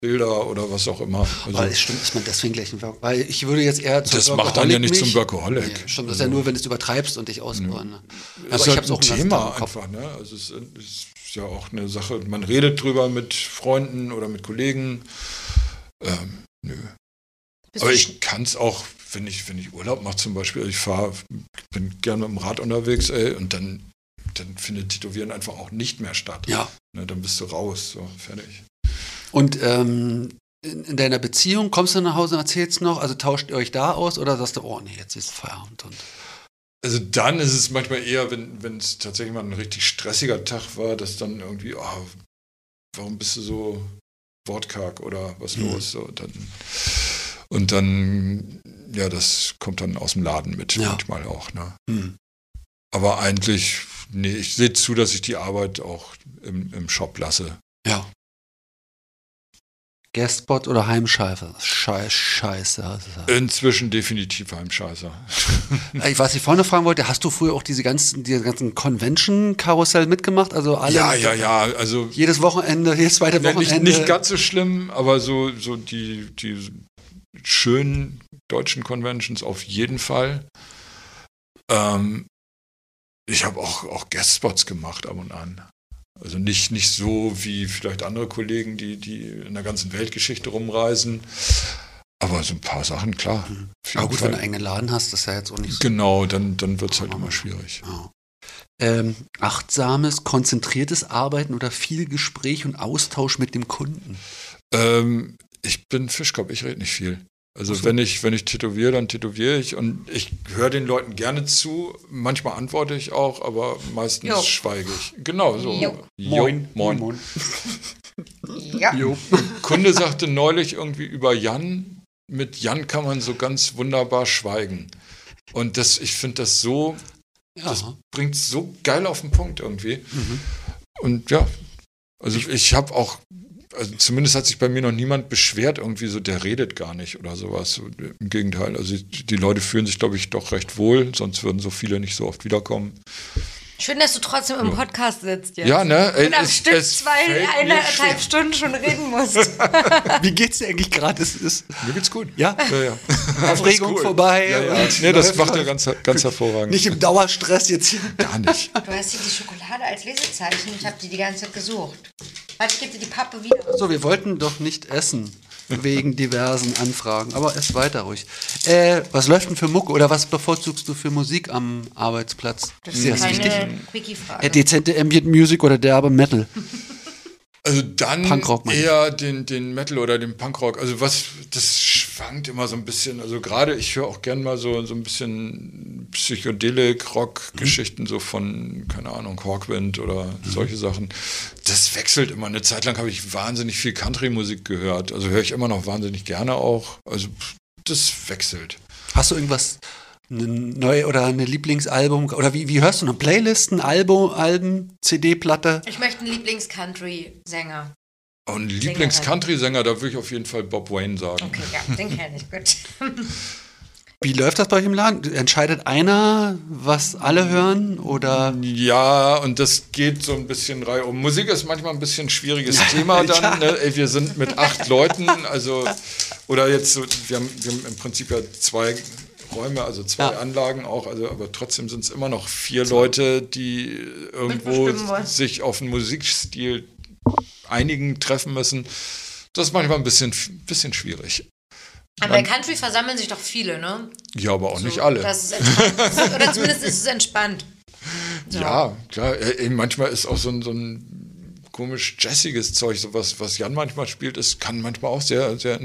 Bilder oder was auch immer. Also, Weil es stimmt, ist man deswegen gleich ein Work Weil ich würde jetzt eher zum das macht dann ja nicht zum mich- Workaholic. Nee, stimmt, das ist ja nur, wenn du es übertreibst und dich ausbauen. Ne? Aber ist ich halt habe es auch ein ganzen Thema Tag im Kopf. einfach. Ne? Also es ist, ja auch eine Sache, man redet drüber mit Freunden oder mit Kollegen. Ähm, nö. Bist Aber ich kann es auch, wenn ich, wenn ich Urlaub mache zum Beispiel, also ich fahre, bin gerne mit dem Rad unterwegs, ey, und dann, dann findet Tätowieren einfach auch nicht mehr statt. Ja. Ne, dann bist du raus, so, fertig. Und ähm, in, in deiner Beziehung kommst du nach Hause und erzählst noch, also tauscht ihr euch da aus oder sagst du, oh nee, jetzt ist Feierabend und Also dann ist es manchmal eher, wenn es tatsächlich mal ein richtig stressiger Tag war, dass dann irgendwie, oh, warum bist du so wortkarg oder was Mhm. los? So, dann, und dann, ja, das kommt dann aus dem Laden mit, Ja. manchmal auch. Ne? hm. Aber eigentlich, nee, ich sehe zu, dass ich die Arbeit auch im, im Shop lasse. ja. Guestspot oder Heimscheiße? Scheiß, scheiße. Inzwischen definitiv Heimscheißer. Äh, Was ich vorne fragen wollte, hast du früher auch diese ganzen, diese ganzen Convention-Karussell mitgemacht? Also alle Ja, ja, ja, also jedes Wochenende, jedes zweite Ja, nicht, Wochenende. nicht ganz so schlimm, aber so, so die, die schönen deutschen Conventions auf jeden Fall. Ähm, ich habe auch, auch Guestspots gemacht ab und an. Also nicht, nicht so wie vielleicht andere Kollegen, die, die in der ganzen Weltgeschichte rumreisen. Aber so ein paar Sachen, klar. jeden Aber gut, Fall. wenn du einen eigenen Laden hast, das ist ja jetzt auch nicht so. Genau, dann, dann wird es halt immer schwierig. Ja. Ähm, achtsames, konzentriertes Arbeiten oder viel Gespräch und Austausch mit dem Kunden. Ähm, ich bin Fischkopf, ich rede nicht viel. Also so. wenn ich, wenn ich tätowiere, dann tätowiere ich und ich höre den Leuten gerne zu. Manchmal antworte ich auch, aber meistens Jo. schweige ich. Genau so. Jo. Jo, moin. Ja. Jo. Kunde sagte neulich irgendwie über Jan, mit Jan kann man so ganz wunderbar schweigen. Und das, ich finde das so, Ja. das bringt so geil auf den Punkt irgendwie. Mhm. Und ja, also ich habe auch, also zumindest hat sich bei mir noch niemand beschwert, irgendwie so, der redet gar nicht oder sowas. So, Im Gegenteil, also die Leute fühlen sich, glaube ich, doch recht wohl, sonst würden so viele nicht so oft wiederkommen. Schön, dass du trotzdem im Podcast sitzt jetzt. Ja, ne? Und am es- Stück es zwei, eineinhalb. Stunden schon reden musst. Wie geht's dir eigentlich gerade? Es ist Mir geht's gut. ja, Ja, ja. Aufregung Ist cool. vorbei. Ja, ja. Nee, das macht er läuft. ganz, ganz hervorragend. Nicht im Dauerstress jetzt hier. Gar nicht. Du hast hier die Schokolade als Lesezeichen. Ich habe die die ganze Zeit gesucht. Warte, ich gebe dir die Pappe wieder. So, wir wollten doch nicht essen. Wegen diversen Anfragen. Aber ess weiter ruhig. Äh, was läuft denn für Mucke oder was bevorzugst du für Musik am Arbeitsplatz? Das Ist das wichtig? keine Äh, dezente Ambient Music oder derbe Metal? Also dann Punkrock, eher den, den Metal oder den Punkrock. Also was, das ist schwankt immer so ein bisschen. Also gerade ich höre auch gern mal so, so ein bisschen Psychedelik-Rock-Geschichten so von, keine Ahnung, Hawkwind oder solche Sachen. Das wechselt immer. Eine Zeit lang habe ich wahnsinnig viel Country-Musik gehört. Also höre ich immer noch wahnsinnig gerne auch. Also das wechselt. Hast du irgendwas, eine neue oder eine Lieblingsalbum oder wie, wie hörst du noch? Playlisten, Album, Alben, CD-Platte? Ich möchte einen Lieblings-Country-Sänger. Und ein Lieblings-Country-Sänger, da würde ich auf jeden Fall Bob Wayne sagen. Okay, ja, den kenne ich gut. Wie läuft das bei euch im Laden? Entscheidet einer, was alle hören oder? Ja, und das geht so ein bisschen Reihe um. Musik ist manchmal ein bisschen ein schwieriges Thema dann. Ja. Ne? Wir sind mit acht Leuten, also oder jetzt so, wir haben, wir haben im Prinzip ja zwei Räume, also zwei Ja. Anlagen auch, also aber trotzdem sind es immer noch vier Leute, die irgendwo sich auf einen Musikstil einigen, treffen müssen. Das ist manchmal ein bisschen, bisschen schwierig. Aber bei Country versammeln sich doch viele, ne? Ja, aber auch nicht So, alle. Ist entspannt. Oder zumindest ist es entspannt. Ja, klar. Äh, Manchmal ist auch so ein, so ein komisch jazziges Zeug, so was, was Jan manchmal spielt, ist, kann manchmal auch sehr, sehr,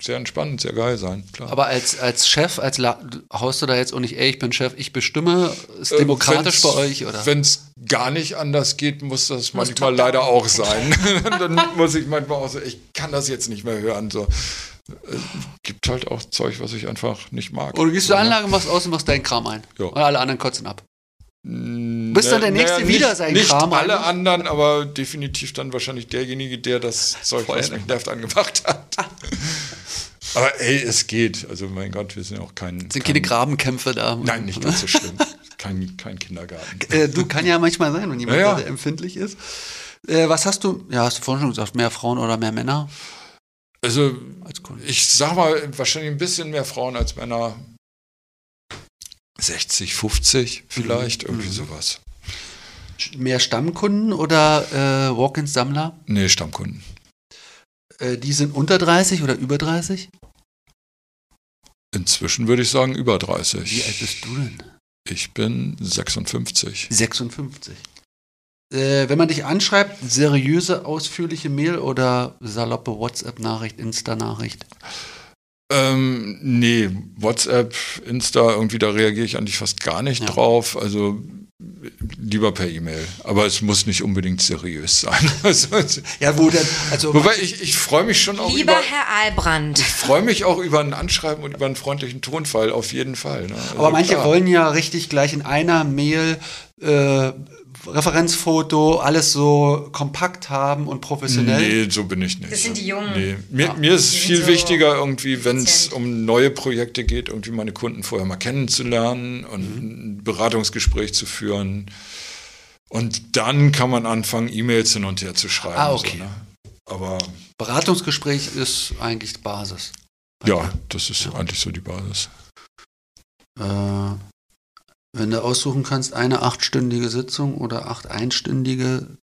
sehr entspannend, sehr geil sein. Klar. Aber als, als Chef, als La haust du da jetzt auch nicht, ey, ich bin Chef, ich bestimme, ist Äh, demokratisch wenn's- bei euch oder? Wenn es gar nicht anders geht, muss das Muss manchmal leider auch sein. Dann muss ich manchmal auch so, ich kann das jetzt nicht mehr hören. So. Äh, Gibt halt auch Zeug, was ich einfach nicht mag. Oder du gehst zur Anlage, machst aus und machst deinen Kram ein. Ja. Und alle anderen kotzen ab. Mm, Bis dann der Nächste naja, wieder nicht, seinen nicht Kram alle ein- anderen, aber definitiv dann wahrscheinlich derjenige, der das Zeug, was mich nervt, angemacht hat. aber ey, es geht. Also mein Gott, wir sind ja auch kein... Sind kein, keine Grabenkämpfe da. Nein, nicht ganz so schlimm. kein, kein Kindergarten. Äh, du kann ja manchmal sein, wenn jemand Ja, ja. sehr empfindlich ist. Äh, was hast du? Ja, hast du vorhin schon gesagt, mehr Frauen oder mehr Männer Also als ich sag mal, wahrscheinlich ein bisschen mehr Frauen als Männer. 60, 50 vielleicht, irgendwie Mhm. sowas. Mehr Stammkunden oder äh, Walk-in-Sammler? Nee, Stammkunden. Äh, die sind unter 30 oder über 30? Inzwischen würde ich sagen über Wie alt 30. bist du denn? Ich bin 56. 56. Äh, wenn man dich anschreibt, seriöse, ausführliche Mail oder saloppe WhatsApp-Nachricht, Insta-Nachricht? Ähm, nee, WhatsApp, Insta, irgendwie da reagiere ich eigentlich fast gar nicht Ja. drauf. Also lieber per E-Mail. Aber es muss nicht unbedingt seriös sein. Also, Ja, wo denn? Also, wobei ich, ich freue mich schon auch Lieber über. Herr Albrand. Ich freue mich auch über ein Anschreiben und über einen freundlichen Tonfall, auf jeden Fall. Ne? Also aber manche klar. wollen ja richtig gleich in einer Mail äh, Referenzfoto, alles so kompakt haben und professionell. Nee, so bin ich nicht. Das sind die Jungen. Nee. Mir, mir ist viel so wichtiger, irgendwie, wenn es um neue Projekte geht, irgendwie meine Kunden vorher mal kennenzulernen und Mhm. ein Beratungsgespräch zu führen. Und dann kann man anfangen, E-Mails hin und her zu schreiben. Ah, okay. So, ne? Aber Beratungsgespräch ist eigentlich Basis. ja, das ist eigentlich so die Basis. Äh, wenn du aussuchen kannst, eine achtstündige Sitzung oder acht einstündige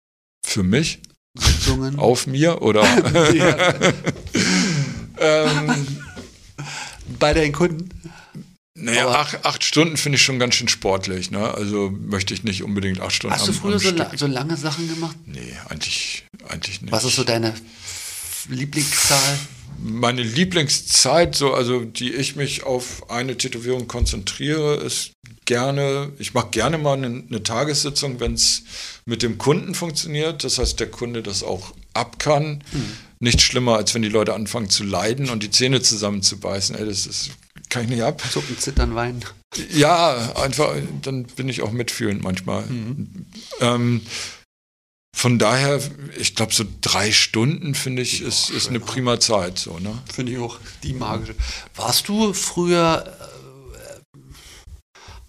Für mich, Sitzungen. auf mir oder? Ähm, Bei deinen Kunden. naja, acht, acht Stunden finde ich schon ganz schön sportlich. Ne? Also möchte ich nicht unbedingt acht Stunden Hast du früher so, la so lange Sachen gemacht? Nee, eigentlich, eigentlich nicht. Was ist so deine Lieblingszahl? Meine Lieblingszeit, so, also die ich mich auf eine Tätowierung konzentriere, ist gerne, ich mache gerne mal eine, eine Tagessitzung, wenn es mit dem Kunden funktioniert. Das heißt, der Kunde das auch ab kann. Nicht schlimmer, als wenn die Leute anfangen zu leiden und die Zähne zusammenzubeißen. Ey, das ist, kann ich nicht ab. Zucken, zittern, weinen. Ja, einfach, dann bin ich auch mitfühlend manchmal. Ähm, von daher, ich glaube, so drei Stunden finde ich, ist, ist eine prima Zeit. So, ne? Finde ich auch die magische. Warst du früher äh,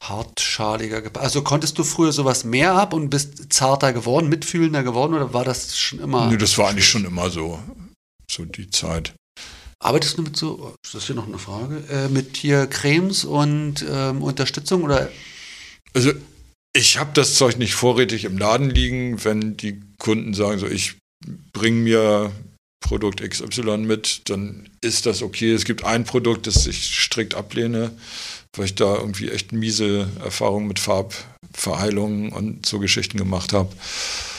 hartschaliger? gep- Also konntest du früher sowas mehr ab und bist zarter geworden, mitfühlender geworden oder war das schon immer? Nee, das war eigentlich schon immer so, so die Zeit. Arbeitest du mit so, ist das hier noch eine Frage, äh, mit hier Cremes und ähm, Unterstützung oder Also ich habe das Zeug nicht vorrätig im Laden liegen, wenn die Kunden sagen, so ich bringe mir Produkt XY mit, dann ist das okay. Es gibt ein Produkt, das ich strikt ablehne, weil ich da irgendwie echt miese Erfahrungen mit Farbverheilungen und so Geschichten gemacht habe.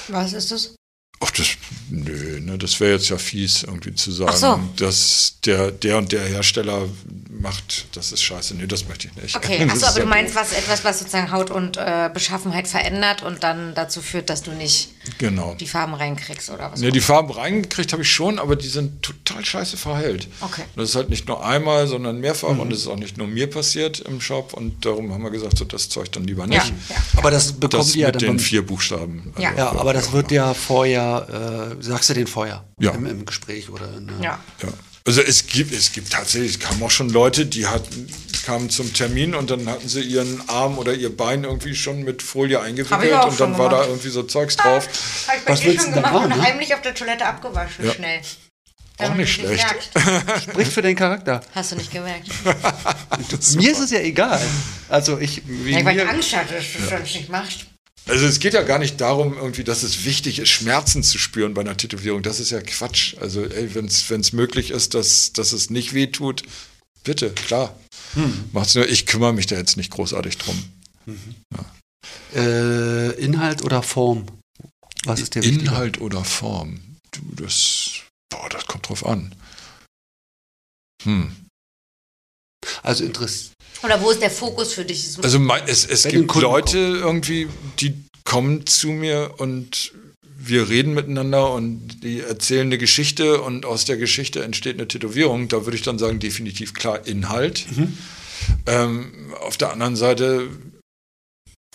Was ist das? Ach, das, nö, ne, das wäre jetzt ja fies, irgendwie zu sagen, so. dass der, der und der Hersteller macht, das ist scheiße. Nee, das möchte ich nicht. Okay, achso, aber du meinst was, etwas, was sozusagen Haut und äh, Beschaffenheit verändert und dann dazu führt, dass du nicht Genau. die Farben reinkriegst oder was? Ne, die Farben reingekriegt habe ich schon, aber die sind total scheiße verheilt. Okay. Das ist halt nicht nur einmal, sondern mehrfach und das ist auch nicht nur mir passiert im Shop und darum haben wir gesagt, so das Zeug dann lieber nicht. ja, ja. Aber das bekommt Das ihr ja mit dann den vier Buchstaben. Also, Ja. Ja, aber das wird ja vorher, äh, sagst du den vorher? Ja. Im, im Gespräch oder in, äh, ja. Ja. Also es gibt, es gibt tatsächlich, es kamen auch schon Leute, die hatten, kamen zum Termin und dann hatten sie ihren Arm oder ihr Bein irgendwie schon mit Folie eingewickelt und dann war da irgendwie so Zeugs drauf. Habe ich bei Was dir willst schon du denn gemacht da, und ne? heimlich auf der Toilette abgewaschen, Ja. schnell. Auch Damit nicht du schlecht. merkst. Spricht für den Charakter. Hast du nicht gemerkt. Mir ist es ja egal. Also ich, Ja, wegen weil mir, ich Angst hatte, dass du sonst nicht machst. Also es geht ja gar nicht darum, irgendwie, dass es wichtig ist, Schmerzen zu spüren bei einer Tätowierung. Das ist ja Quatsch. Also wenn es möglich ist, dass, dass es nicht weh tut, bitte, klar. Macht's nur, ich kümmere mich da jetzt nicht großartig drum. äh, Inhalt oder Form? Was ist dir wichtiger? Inhalt oder Form? Du, das, boah, das kommt drauf an. Hm. Also Interesse. Oder wo ist der Fokus für dich? Also mein, es, es gibt Leute irgendwie, die kommen zu mir und wir reden miteinander und die erzählen eine Geschichte und aus der Geschichte entsteht eine Tätowierung. Da würde ich dann sagen, definitiv klar Inhalt. Ähm, auf der anderen Seite,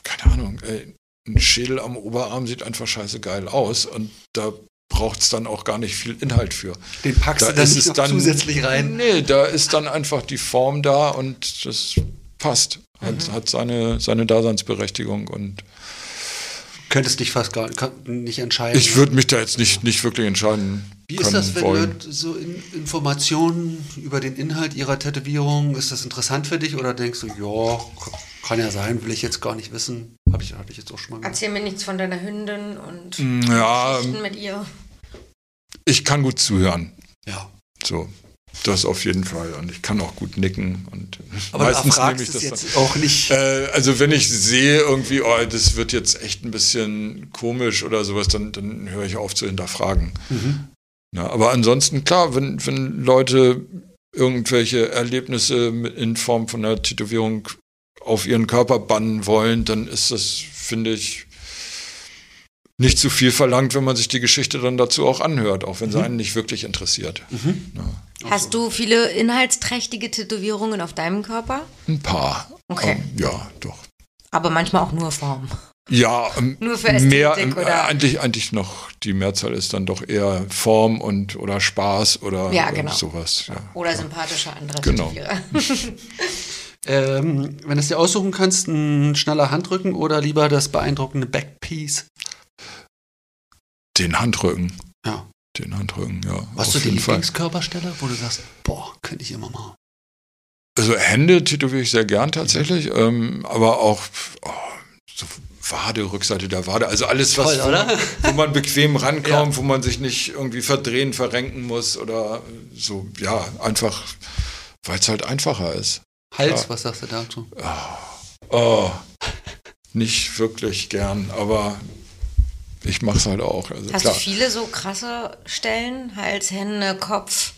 keine Ahnung, ey, ein Schädel am Oberarm sieht einfach scheiße geil aus und da braucht es dann auch gar nicht viel Inhalt für. Den packst Da du dann ist nicht dann zusätzlich rein. Nee, da ist dann einfach die Form da und das passt. Hat, hat seine, seine Daseinsberechtigung und Könntest dich fast gar nicht entscheiden. ich würde mich da jetzt nicht, nicht wirklich entscheiden. Wie ist das, wenn wollen. Leute so in, Informationen über den Inhalt ihrer Tätowierung, ist das interessant für dich oder denkst du, ja, kann ja sein, will ich jetzt gar nicht wissen. Habe ich, hatte ich jetzt auch schon mal gemacht. Erzähl mir nichts von deiner Hündin und Ja, Geschichten mit ihr. ich kann gut zuhören. Ja. So, das auf jeden Fall. Und ich kann auch gut nicken. Und Aber meistens nehme ich das jetzt dann. auch nicht. Äh, also wenn ich sehe irgendwie, oh, das wird jetzt echt ein bisschen komisch oder sowas, dann, dann höre ich auf zu hinterfragen. Mhm. Ja, aber ansonsten, klar, wenn, wenn Leute irgendwelche Erlebnisse in Form von einer Tätowierung auf ihren Körper bannen wollen, dann ist das, finde ich, nicht zu viel verlangt, wenn man sich die Geschichte dann dazu auch anhört, auch wenn sie einen nicht wirklich interessiert. Ja, Hast du viele inhaltsträchtige Tätowierungen auf deinem Körper? ein paar. Okay. Ähm, ja, doch. Aber manchmal auch nur Form. Ja, ähm, Nur für Ästhetik, mehr, ähm, oder? Eigentlich, eigentlich noch, die Mehrzahl ist dann doch eher Form und oder Spaß oder Ja, äh, genau. sowas. Ja. Oder sympathische andere Genau. Tätowierer. Ähm, wenn du es dir aussuchen kannst, ein schneller Handrücken oder lieber das beeindruckende Backpiece? Den Handrücken. Ja. Den Handrücken, ja. Was auf du die. Lieblingskörperstelle, wo du sagst, boah, könnte ich immer mal. Also Hände tätowiere ich sehr gern tatsächlich, ähm, aber auch oh, so Wade, Rückseite der Wade, also alles, was Toll, wo, wo man bequem rankommt, wo man sich nicht irgendwie verdrehen, verrenken muss oder so, ja, einfach, weil es halt einfacher ist. Hals, Ja. was sagst du dazu? Oh, nicht wirklich gern, aber ich mache es halt auch. Also Hast klar. du viele so krasse Stellen? Hals, Hände, Kopf?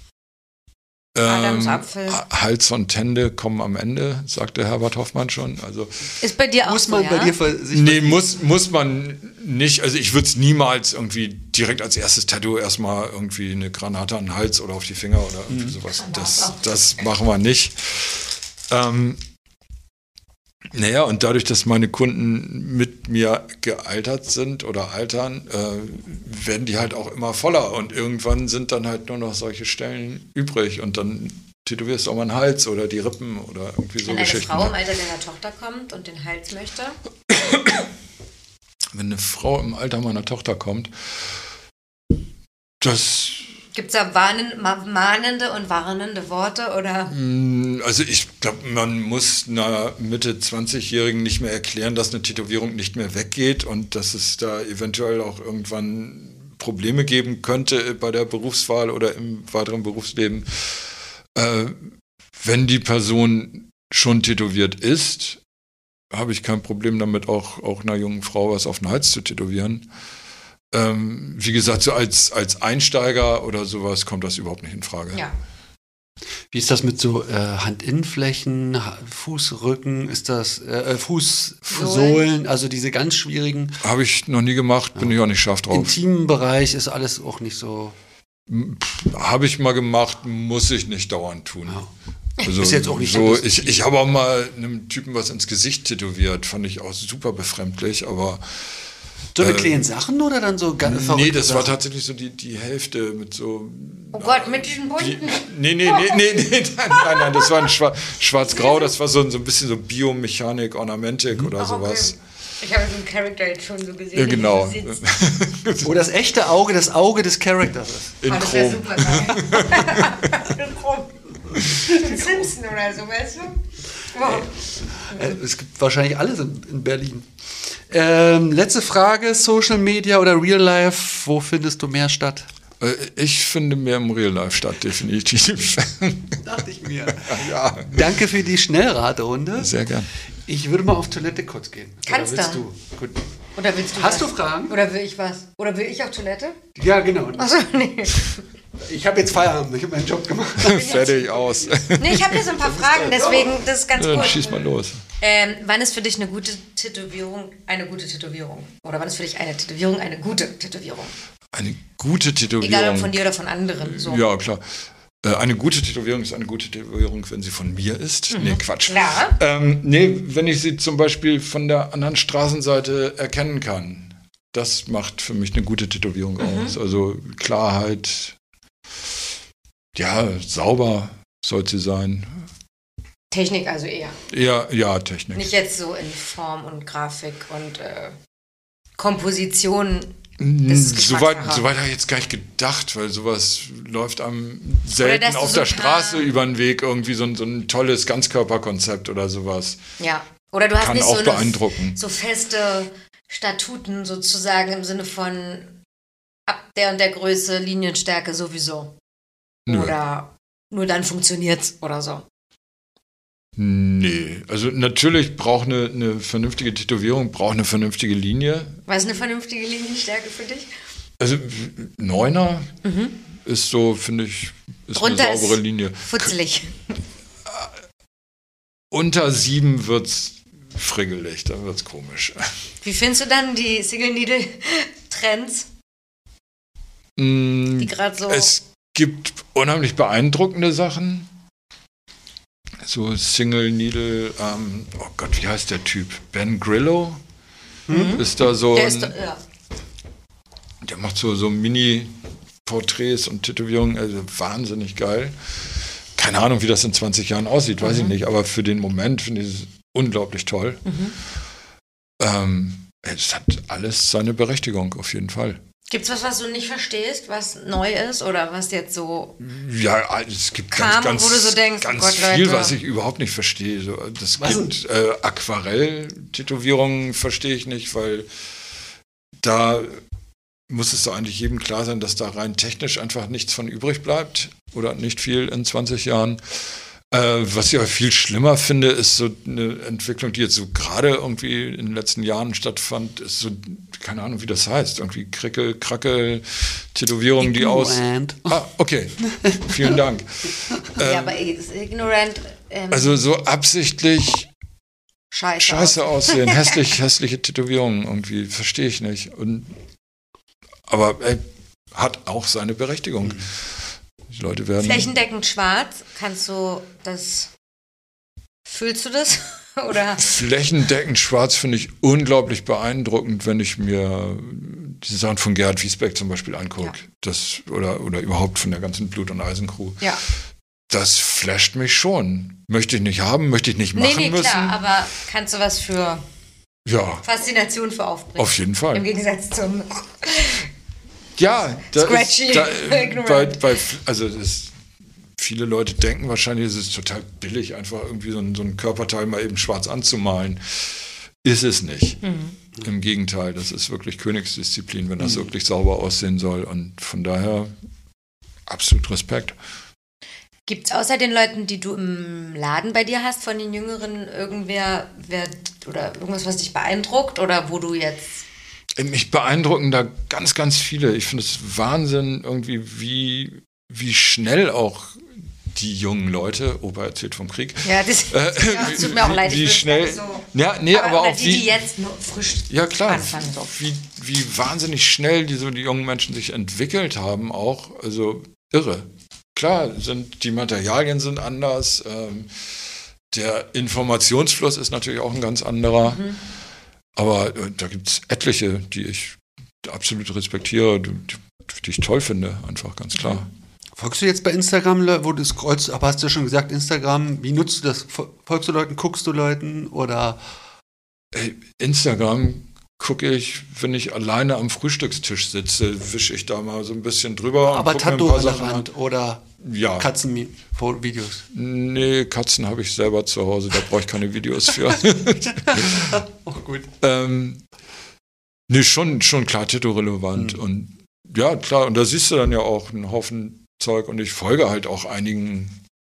Ähm, Adamsapfel. Hals und Hände kommen am Ende, sagte Herbert Hoffmann schon. Also Ist bei dir auch Muss so, man ja? bei dir für sich Nee, muss, muss man nicht. Also ich würde es niemals irgendwie direkt als erstes Tattoo erstmal irgendwie eine Granate an den Hals oder auf die Finger oder irgendwie sowas. Das, das machen wir nicht. Ähm, naja, und dadurch, dass meine Kunden mit mir gealtert sind oder altern, äh, werden die halt auch immer voller und irgendwann sind dann halt nur noch solche Stellen übrig und dann tätowierst du auch mal einen Hals oder die Rippen oder irgendwie so Wenn eine Geschichten. ne? Frau im Alter deiner Tochter kommt und den Hals möchte, wenn eine Frau im Alter meiner Tochter kommt, das, gibt es da warnen, ma- mahnende und warnende Worte oder? mh, also ich glaube, man muss einer Mitte 20-Jährigen nicht mehr erklären, dass eine Tätowierung nicht mehr weggeht und dass es da eventuell auch irgendwann Probleme geben könnte bei der Berufswahl oder im weiteren Berufsleben. Äh, wenn die Person schon tätowiert ist, habe ich kein Problem damit, auch, auch einer jungen Frau was auf den Hals zu tätowieren. Ähm, wie gesagt, so als, als Einsteiger oder sowas kommt das überhaupt nicht in Frage. Ja. Wie ist das mit so äh, Handinnenflächen, Ha- Fußrücken, ist das äh, Fußsohlen, also diese ganz schwierigen Habe ich noch nie gemacht, bin ich auch nicht scharf drauf. intimen Bereich ist alles auch nicht so. Habe ich mal gemacht, muss ich nicht dauernd tun. Also, Ist jetzt auch nicht so. so Ich, ich habe auch mal einem Typen was ins Gesicht tätowiert, fand ich auch super befremdlich, aber So beklehen Sachen oder dann so ganz nee, verrückte das war Sachen? tatsächlich so die, die Hälfte mit so. Oh Gott, mit diesen Die, bunten. nee, nee, nee, nee, nee, nein, nein, nein, das war ein Schwa schwarz-grau, das war so, ein- so ein bisschen so Biomechanik, Ornamentik oder okay. sowas. Ich habe so einen Charakter jetzt schon so gesehen. Ja, genau. Wo das echte Auge das Auge des Charakters ist. In Oh, das wäre Chrom. super geil. In Chrom. Ein Simpson oder so, weißt du? Wow. Äh, Es gibt wahrscheinlich alles in, in Berlin. Ähm, letzte Frage: Social Media oder Real Life? Wo findest du mehr statt? Äh, Ich finde mehr im Real Life statt, definitiv. Dachte ich mir. ja, Danke für die Schnellraterunde. sehr gern. Ich würde mal auf Toilette kurz gehen. Kannst Oder willst du. Gut. Oder willst du Hast was? du Fragen? Oder will ich was? Oder will ich auf Toilette? Ja, genau. Achso, nee. Ich habe jetzt Feierabend. Ich habe meinen Job gemacht. Fertig aus. Nee, ich habe hier so ein paar Fragen, deswegen, das ist ganz Dann kurz. schieß mal los. Ähm, wann ist für dich eine gute Tätowierung eine gute Tätowierung? Oder wann ist für dich eine Tätowierung eine gute Tätowierung? Eine gute Tätowierung. Egal ob von dir oder von anderen. So. Ja, klar. Äh, Eine gute Tätowierung ist eine gute Tätowierung, wenn sie von mir ist. Nee, Quatsch. Klar. Ähm, nee, wenn ich sie zum Beispiel von der anderen Straßenseite erkennen kann. Das macht für mich eine gute Tätowierung aus. Also Klarheit, ja, sauber soll sie sein. Technik also eher. Ja, ja, Technik. Nicht jetzt so in Form und Grafik und äh, Komposition. Soweit so habe ich jetzt gar nicht gedacht, weil sowas läuft dass selten auf so der Straße über den Weg, irgendwie so ein, so ein tolles Ganzkörperkonzept oder sowas. Ja. Oder du hast Kann nicht auch so, eine, beeindrucken. so feste Statuten sozusagen im Sinne von ab der und der Größe, Linienstärke sowieso. Nö. Oder nur dann funktioniert's oder so. Nee, also natürlich braucht eine, eine vernünftige Tätowierung, braucht eine vernünftige Linie. Was ist eine vernünftige Linienstärke für dich? Also Neuner ist so, finde ich, ist Drunter eine ist- saubere Linie. Futzelig. Unter sieben wird's friggelig, dann wird's komisch. Wie findest du dann die Single Needle Trends, Mm, die gerade so. Es gibt unheimlich beeindruckende Sachen. So Single Needle, ähm, oh Gott, wie heißt der Typ? Ben Grillo ist da so. der ein, ist, ja. Der macht so, so Mini-Porträts und Tätowierungen, also wahnsinnig geil. Keine Ahnung, wie das in 20 Jahren aussieht, weiß ich nicht, aber für den Moment finde ich es unglaublich toll. Ähm, es hat alles seine Berechtigung, auf jeden Fall. Gibt's was, was du nicht verstehst, was neu ist oder was jetzt so. Ja, es gibt Kam, ganz, ganz, wo du so denkst, ganz oh Gott, viel, Leute. was ich überhaupt nicht verstehe. So, das Was gibt äh, Aquarell-Tätowierungen, verstehe ich nicht, weil da muss es doch eigentlich jedem klar sein, dass da rein technisch einfach nichts von übrig bleibt oder nicht viel in 20 Jahren. Äh, was ich aber viel schlimmer finde, ist so eine Entwicklung, die jetzt so gerade irgendwie in den letzten Jahren stattfand, ist so, keine Ahnung, wie das heißt, irgendwie Krickel, Krackel, Tätowierungen, die aus. Ignorant. Ah, okay. Vielen Dank. ja, aber ist ignorant. Ähm, Also so absichtlich scheiße. scheiße aus. aussehen, hässlich, hässliche Tätowierungen irgendwie, verstehe ich nicht. Und, aber ey, hat auch seine Berechtigung. Die Leute werden. Flächendeckend schwarz. Kannst du das. Fühlst du das? oder. Flächendeckend schwarz finde ich unglaublich beeindruckend, wenn ich mir die Sachen von Gerhard Wiesbeck zum Beispiel angucke. Ja. Das, oder, oder überhaupt von der ganzen Blut- und Eisencrew. Ja. Das flasht mich schon. Möchte ich nicht haben, möchte ich nicht machen Nee, nee, müssen. klar, aber kannst du was für ja, Faszination für aufbringen? auf jeden Fall. Im Gegensatz zum. Ja, da Scratchy, ist, da, bei, bei, also das, viele Leute denken wahrscheinlich, es ist total billig, einfach irgendwie so ein, so ein Körperteil mal eben schwarz anzumalen. Ist es nicht. Mhm. Im Gegenteil, das ist wirklich Königsdisziplin, wenn das wirklich sauber aussehen soll. Und von daher absolut Respekt. Gibt es außer den Leuten, die du im Laden bei dir hast, von den Jüngeren, irgendwer wer, oder irgendwas, was dich beeindruckt oder wo du jetzt. Mich beeindrucken da ganz, ganz viele. Ich finde es Wahnsinn irgendwie, wie, wie schnell auch die jungen Leute, Opa erzählt vom Krieg. Ja, das, ja, das tut mir auch leid. Wie schnell. So. Ja, nee, aber, auch die, wie. die jetzt nur frisch ja, klar. anfangen. So. Wie, wie wahnsinnig schnell die, so die jungen Menschen sich entwickelt haben, auch. Also irre. Klar, sind, die Materialien sind anders. Ähm, der Informationsfluss ist natürlich auch ein ganz anderer. Mhm. Aber äh, da gibt es etliche, die ich absolut respektiere, die, die ich toll finde, einfach ganz klar. Mhm. Folgst du jetzt bei Instagram, wo du scrollst, aber hast du ja schon gesagt, Instagram, wie nutzt du das? Folgst du Leuten, guckst du Leuten oder? Ey, Instagram gucke ich, wenn ich alleine am Frühstückstisch sitze, wische ich da mal so ein bisschen drüber. und Aber ein Tattoo paar an der Sachen an. Wand oder Ja. Katzenvideos? Nee, Katzen habe ich selber zu Hause, da brauche ich keine Videos für. Oh, gut. ähm, nee, schon, schon klar Tattoo-relevant. Mhm. Und ja, klar, und da siehst du dann ja auch einen Haufen Zeug und ich folge halt auch einigen,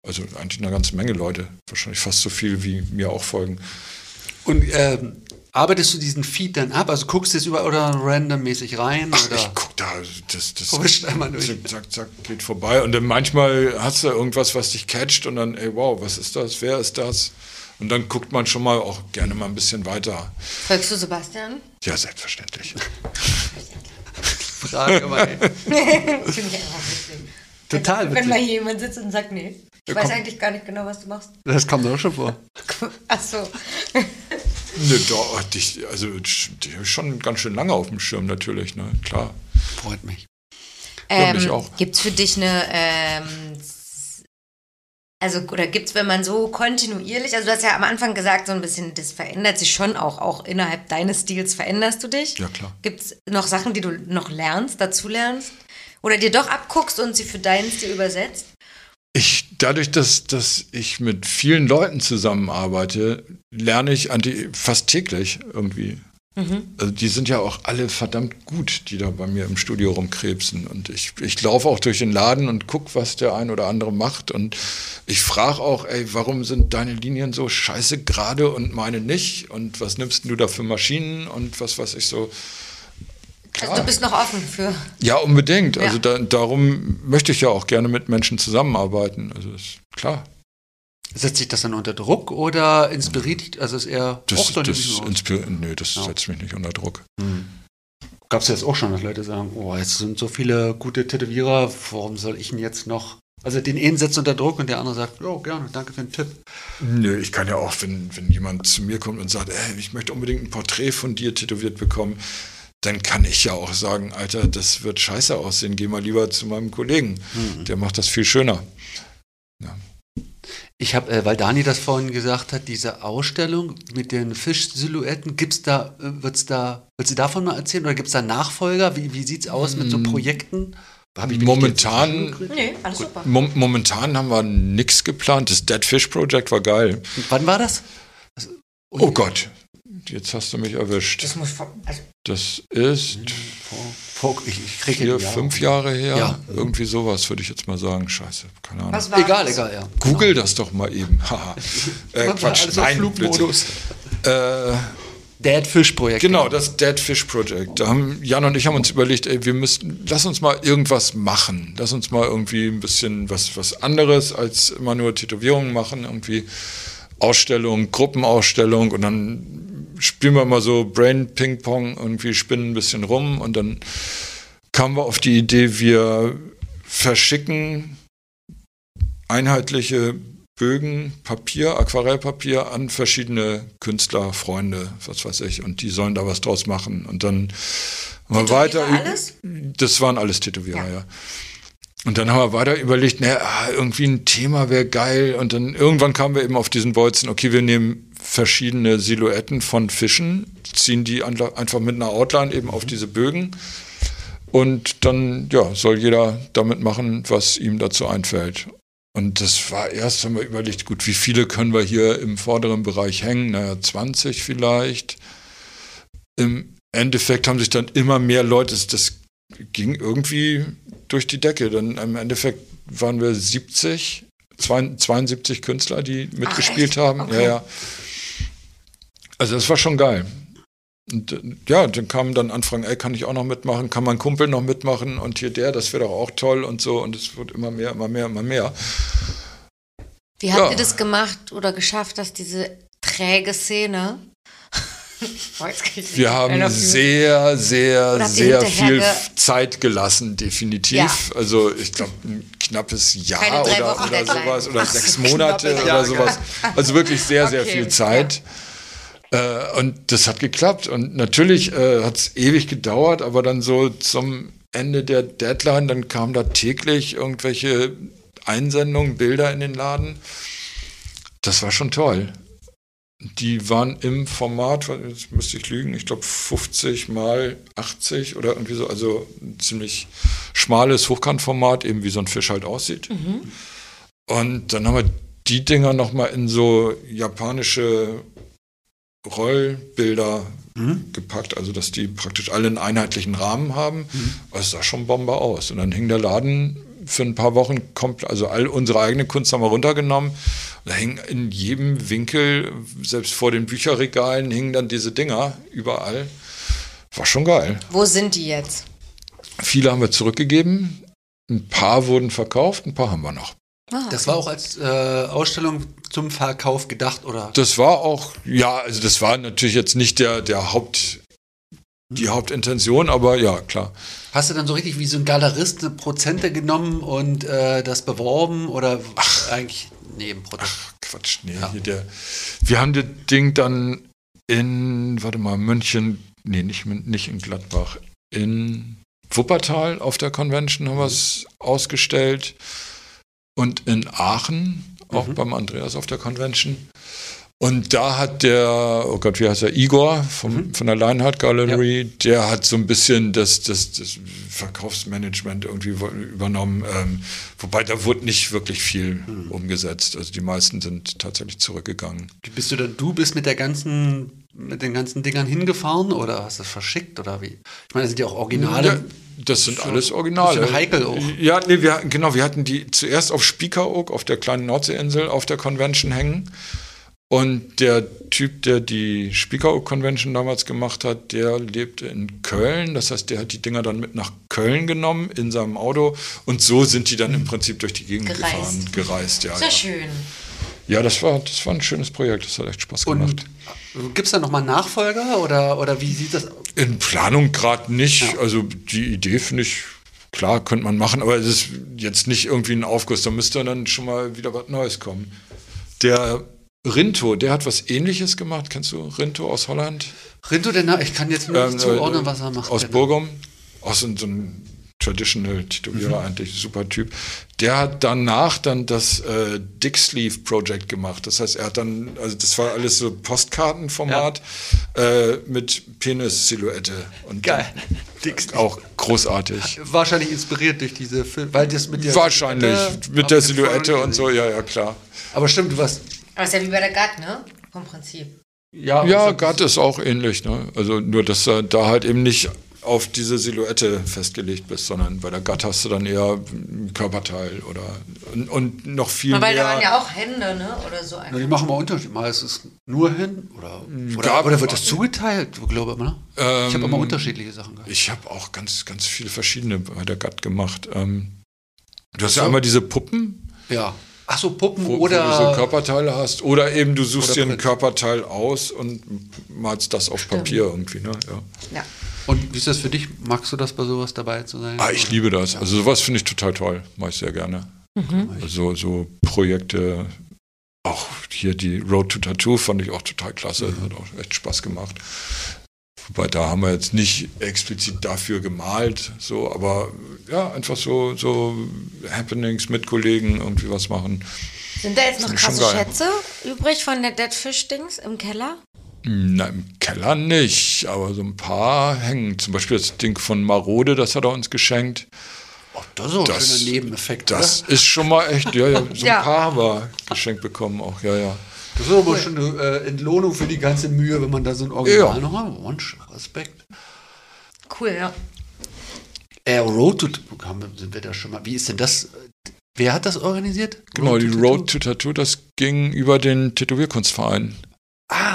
also eigentlich einer ganzen Menge Leute, wahrscheinlich fast so viel wie mir auch folgen. Und ähm, arbeitest du diesen Feed dann ab? Also guckst du es über oder randommäßig rein? Ach, oder? ich guck da, das, das Wischt einmal durch. zack, zack, zack, geht vorbei. Und dann manchmal hast du irgendwas, was dich catcht und dann, ey, wow, was ist das? Wer ist das? Und dann guckt man schon mal auch gerne mal ein bisschen weiter. Folgst du Sebastian? Ja, selbstverständlich. Frage, weil Das finde ich einfach witzig. total Wenn mal witzig. hier jemand sitzt und sagt, nee, ich Ja, weiß komm. eigentlich gar nicht genau, was du machst. Das kommt auch schon vor. Ach so. Ne, da hatte ich, also die hab ich schon ganz schön lange auf dem Schirm natürlich, ne? Klar. Freut mich. Ja, mich Ähm, auch. Gibt es für dich eine, ähm, also, oder gibt es, wenn man so kontinuierlich, also du hast ja am Anfang gesagt, so ein bisschen, das verändert sich schon auch, auch innerhalb deines Stils veränderst du dich. Ja, klar. Gibt es noch Sachen, die du noch lernst, dazu lernst? Oder dir doch abguckst und sie für deinen Stil übersetzt? Ich, dadurch, dass, dass ich mit vielen Leuten zusammenarbeite, lerne ich anti, fast täglich irgendwie. Also die sind ja auch alle verdammt gut, die da bei mir im Studio rumkrebsen. Und ich, ich laufe auch durch den Laden und gucke, was der ein oder andere macht. Und ich frage auch, ey, warum sind deine Linien so scheiße gerade und meine nicht? Und was nimmst du da für Maschinen und was weiß ich so. Also du bist noch offen für. Ja, unbedingt. Also Ja. da, darum möchte ich ja auch gerne mit Menschen zusammenarbeiten. Also ist klar. Setzt sich das dann unter Druck oder inspiriert dich? Also ist eher Das, auch das, nicht so. inspir- nee, das Ja. setzt mich nicht unter Druck. Gab es jetzt auch schon, dass Leute sagen, oh, jetzt sind so viele gute Tätowierer, warum soll ich ihn jetzt noch? Also den einen setzt unter Druck und der andere sagt, oh, gerne, danke für den Tipp. Nö, ich kann ja auch, wenn, wenn jemand zu mir kommt und sagt, ey, ich möchte unbedingt ein Porträt von dir tätowiert bekommen, dann kann ich ja auch sagen, Alter, das wird scheiße aussehen, geh mal lieber zu meinem Kollegen. Der macht das viel schöner. Ich habe, äh, weil Dani das vorhin gesagt hat, diese Ausstellung mit den Fischsilhouetten, gibt's da, äh, wird's da, willst du davon mal erzählen oder gibt es da Nachfolger? Wie, wie sieht's aus mit so Projekten? Hab ich- bin ich Momentan- Nee, alles super. Mom momentan haben wir nichts geplant. Das Dead Fish Project war geil. Und Wann war das? Oh Gott, jetzt hast du mich erwischt. Das muss von, also Das ist Vor, vor, ich, ich kriege vier, Jahre. fünf Jahre her. Ja. Irgendwie sowas würde ich jetzt mal sagen. Scheiße, keine Ahnung. was war Egal, das? egal, ja. Google das doch mal eben. Haha. äh, Quatsch, auf nein, Flugmodus. Äh, Dead Fish Projekt. genau, das Dead Fish Project. Da haben Jan und ich haben uns überlegt, ey, wir müssten, lass uns mal irgendwas machen. Lass uns mal irgendwie ein bisschen was, was anderes als immer nur Tätowierungen machen. Irgendwie Ausstellung, Gruppenausstellung und dann spielen wir mal so Brain Ping Pong, irgendwie spinnen ein bisschen rum und dann kamen wir auf die Idee, wir verschicken einheitliche Bögen, Papier, Aquarellpapier an verschiedene Künstler, Freunde, was weiß ich, und die sollen da was draus machen. Und dann haben wir weiter. Alles? Das waren alles Tätowierer, Ja. ja. Und dann haben wir weiter überlegt, naja, irgendwie ein Thema wäre geil. Und dann irgendwann kamen wir eben auf diesen Bolzen, okay, wir nehmen verschiedene Silhouetten von Fischen, ziehen die einfach mit einer Outline eben auf diese Bögen. Und dann ja, soll jeder damit machen, was ihm dazu einfällt. Und das war erst, haben wir überlegt, gut, wie viele können wir hier im vorderen Bereich hängen? Naja, 20 vielleicht. Im Endeffekt haben sich dann immer mehr Leute, das, ging irgendwie durch die Decke. Dann im Endeffekt waren wir 70, 72 Künstler, die mitgespielt echt? haben. Okay. Ja, ja. Also das war schon geil. Und äh, ja, dann kamen dann Anfragen, ey, kann ich auch noch mitmachen, kann mein Kumpel noch mitmachen und hier der, das wäre doch auch toll und so. Und es wird immer mehr, immer mehr, immer mehr. Wie habt Ja. ihr das gemacht oder geschafft, dass diese träge Szene. Wir haben sehr, sehr, sehr viel ge- Zeit gelassen, definitiv. Ja. Also ich glaube ein knappes Jahr oder, oder sowas oder Ach sechs Monate oder sowas. Also wirklich sehr, sehr Okay, viel Zeit. Äh, und das hat geklappt. Und natürlich äh, hat es ewig gedauert, aber dann so zum Ende der Deadline, dann kamen da täglich irgendwelche Einsendungen, Bilder in den Laden. Das war schon toll. Die waren im Format, jetzt müsste ich lügen, ich glaube 50 mal 80 oder irgendwie so, also ein ziemlich schmales Hochkantformat, eben wie so ein Fisch halt aussieht. Und dann haben wir die Dinger nochmal in so japanische Rollbilder gepackt, also dass die praktisch alle einen einheitlichen Rahmen haben. Aber es sah schon Bombe aus. Und dann hing der Laden für ein paar Wochen komplett, also all unsere eigene Kunst haben wir runtergenommen. Da hingen in jedem Winkel, selbst vor den Bücherregalen, hingen dann diese Dinger überall. War schon geil. Wo sind die jetzt? Viele haben wir zurückgegeben. Ein paar wurden verkauft, ein paar haben wir noch. Ah, Das war auch als äh, Ausstellung zum Verkauf gedacht, oder? Das war auch, ja, also das war natürlich jetzt nicht der, der Haupt, die Hauptintention, aber ja, klar. Hast du dann so richtig wie so ein Galerist eine Prozente genommen und äh, das beworben oder eigentlich Nebenprodukt? Quatsch, nee, Ja. hier der. Wir haben das Ding dann in, warte mal, München, nee, nicht, nicht in Gladbach, in Wuppertal auf der Convention haben wir es ausgestellt und in Aachen, auch Mhm. beim Andreas auf der Convention. Und da hat der, oh Gott, wie heißt er, Igor vom, von der Lionheart Gallery, der hat so ein bisschen das, das, das Verkaufsmanagement irgendwie übernommen. Ähm, wobei da wurde nicht wirklich viel umgesetzt. Also die meisten sind tatsächlich zurückgegangen. Bist du dann, du bist mit der ganzen, mit den ganzen Dingern hingefahren oder hast du es verschickt oder wie? Ich meine, das sind ja auch Originale. Das sind Schon alles Originale. bisschen heikel auch. Ja, nee, wir, genau, wir hatten die zuerst auf Spiekeroog, auf der kleinen Nordseeinsel, auf der Convention hängen. Und der Typ, der die Spiekeroog Convention damals gemacht hat, der lebte in Köln. Das heißt, der hat die Dinger dann mit nach Köln genommen in seinem Auto. Und so sind die dann im Prinzip durch die Gegend Gereist. gefahren, gereist. Ja, Sehr ja. schön. Ja das, war, das war ein schönes Projekt. Das hat echt Spaß gemacht. gibt es da nochmal Nachfolger oder, oder wie sieht das aus? In Planung gerade nicht. Also die Idee finde ich, klar, könnte man machen, aber es ist jetzt nicht irgendwie ein Aufguss. Da müsste dann schon mal wieder was Neues kommen. Der Rinto, der hat was ähnliches gemacht. Kennst du Rinto aus Holland? Rinto, der ich kann jetzt nur Ähm, nicht zuordnen, äh, was er macht. Aus der Burgum. Auch so, ein- so ein Traditional Tätowierer, Mhm. eigentlich super Typ. Der hat danach dann das äh, Dick Sleeve Project gemacht. Das heißt, er hat dann, also das war alles so Postkartenformat äh, mit Penis-Silhouette. Und Geil. dann Auch großartig. Wahrscheinlich inspiriert durch diese Filme, weil das mit der Wahrscheinlich. Silhouette- Mit der Silhouette und so, ja, ja, klar. Aber stimmt, du warst. Aber ist ja wie bei der Gatt, ne? Vom Prinzip. Ja, Ja, also- Gatt ist auch ähnlich, ne? Also nur, dass du da halt eben nicht auf diese Silhouette festgelegt bist, sondern bei der Gatt hast du dann eher ein Körperteil oder und, und noch viel Weil da mehr. waren ja auch Hände, ne? Oder so einfach. die machen mal Unterschied. Mal ist es nur hin oder, oder, Gab- oder wird das zugeteilt, glaube ich immer. Ne? ich habe Ähm, immer unterschiedliche Sachen gehabt. Ich habe auch ganz, ganz viele verschiedene bei der Gatt gemacht. Ähm, du hast so. ja einmal diese Puppen, Ja. Ach so, Puppen wo, oder. wo du so Körperteile hast, oder eben du suchst Oder dir ein. Körperteil aus und malst das auf Papier irgendwie, ne? Ja. Ja. Und wie ist das für dich? Magst du das bei sowas dabei zu sein? Ah, ich liebe das. Also sowas finde ich total toll. Mache ich sehr gerne. Also so Projekte, auch hier die Road to Tattoo fand ich auch total klasse. Hat auch echt Spaß gemacht. Wobei da haben wir jetzt nicht explizit dafür gemalt, so, aber ja, einfach so, so Happenings mit Kollegen irgendwie was machen. Sind da jetzt noch krasse. Schätze übrig von der Dead Fish Dings im Keller? Na, im Keller nicht, aber so ein paar hängen. Zum Beispiel das Ding von Marode, das hat er uns geschenkt. Oh, das ist auch ein Das- schöner Nebeneffekt. Das ist schon mal echt, ja, ja, so Ja. ein paar haben wir geschenkt bekommen auch, ja, ja. oder? Das ist aber schon eine äh, Entlohnung für die ganze Mühe, wenn man da so ein Original Ja. noch hat. Mensch, Respekt. Cool, ja. Äh, Road to haben, sind wir da schon mal. Wie ist denn das? Wer hat das organisiert? Genau, die to Road to Tattoo, das ging über den Tätowierkunstverein.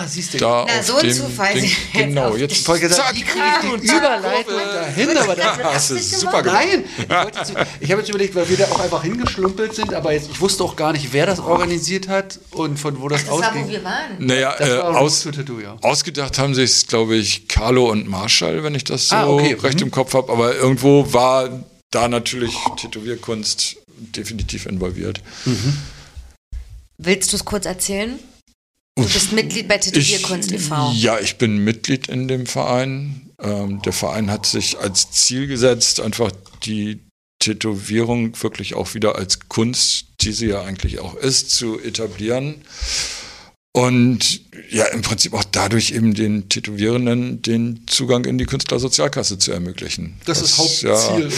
Ah, siehst du. Da Na, auf so ein dem Zufall. Ding. Jetzt Genau, jetzt Ich wollte gesagt, wie kriege ich die Überleitung dahin? Aber das, hast du super gemacht. Nein, ich, ich habe jetzt überlegt, weil wir da auch einfach hingeschlumpelt sind, aber jetzt, ich wusste auch gar nicht, wer das organisiert hat und von wo das, Das war, wo ausging. wir waren. Naja, Das äh, war aus, Tattoo, ja. ausgedacht haben sich es, glaube ich, Carlo und Marshall, wenn ich das so Ah, okay. recht im Kopf habe. Aber irgendwo war da natürlich Tätowierkunst definitiv involviert. Willst du es kurz erzählen? Du bist Mitglied bei Tätowierkunst e.V. Ja, ich bin Mitglied in dem Verein. Ähm, der Verein hat sich als Ziel gesetzt, einfach die Tätowierung wirklich auch wieder als Kunst, die sie ja eigentlich auch ist, zu etablieren. Und ja, im Prinzip auch dadurch eben den Tätowierenden den Zugang in die Künstlersozialkasse zu ermöglichen. Das ist Was Hauptziel,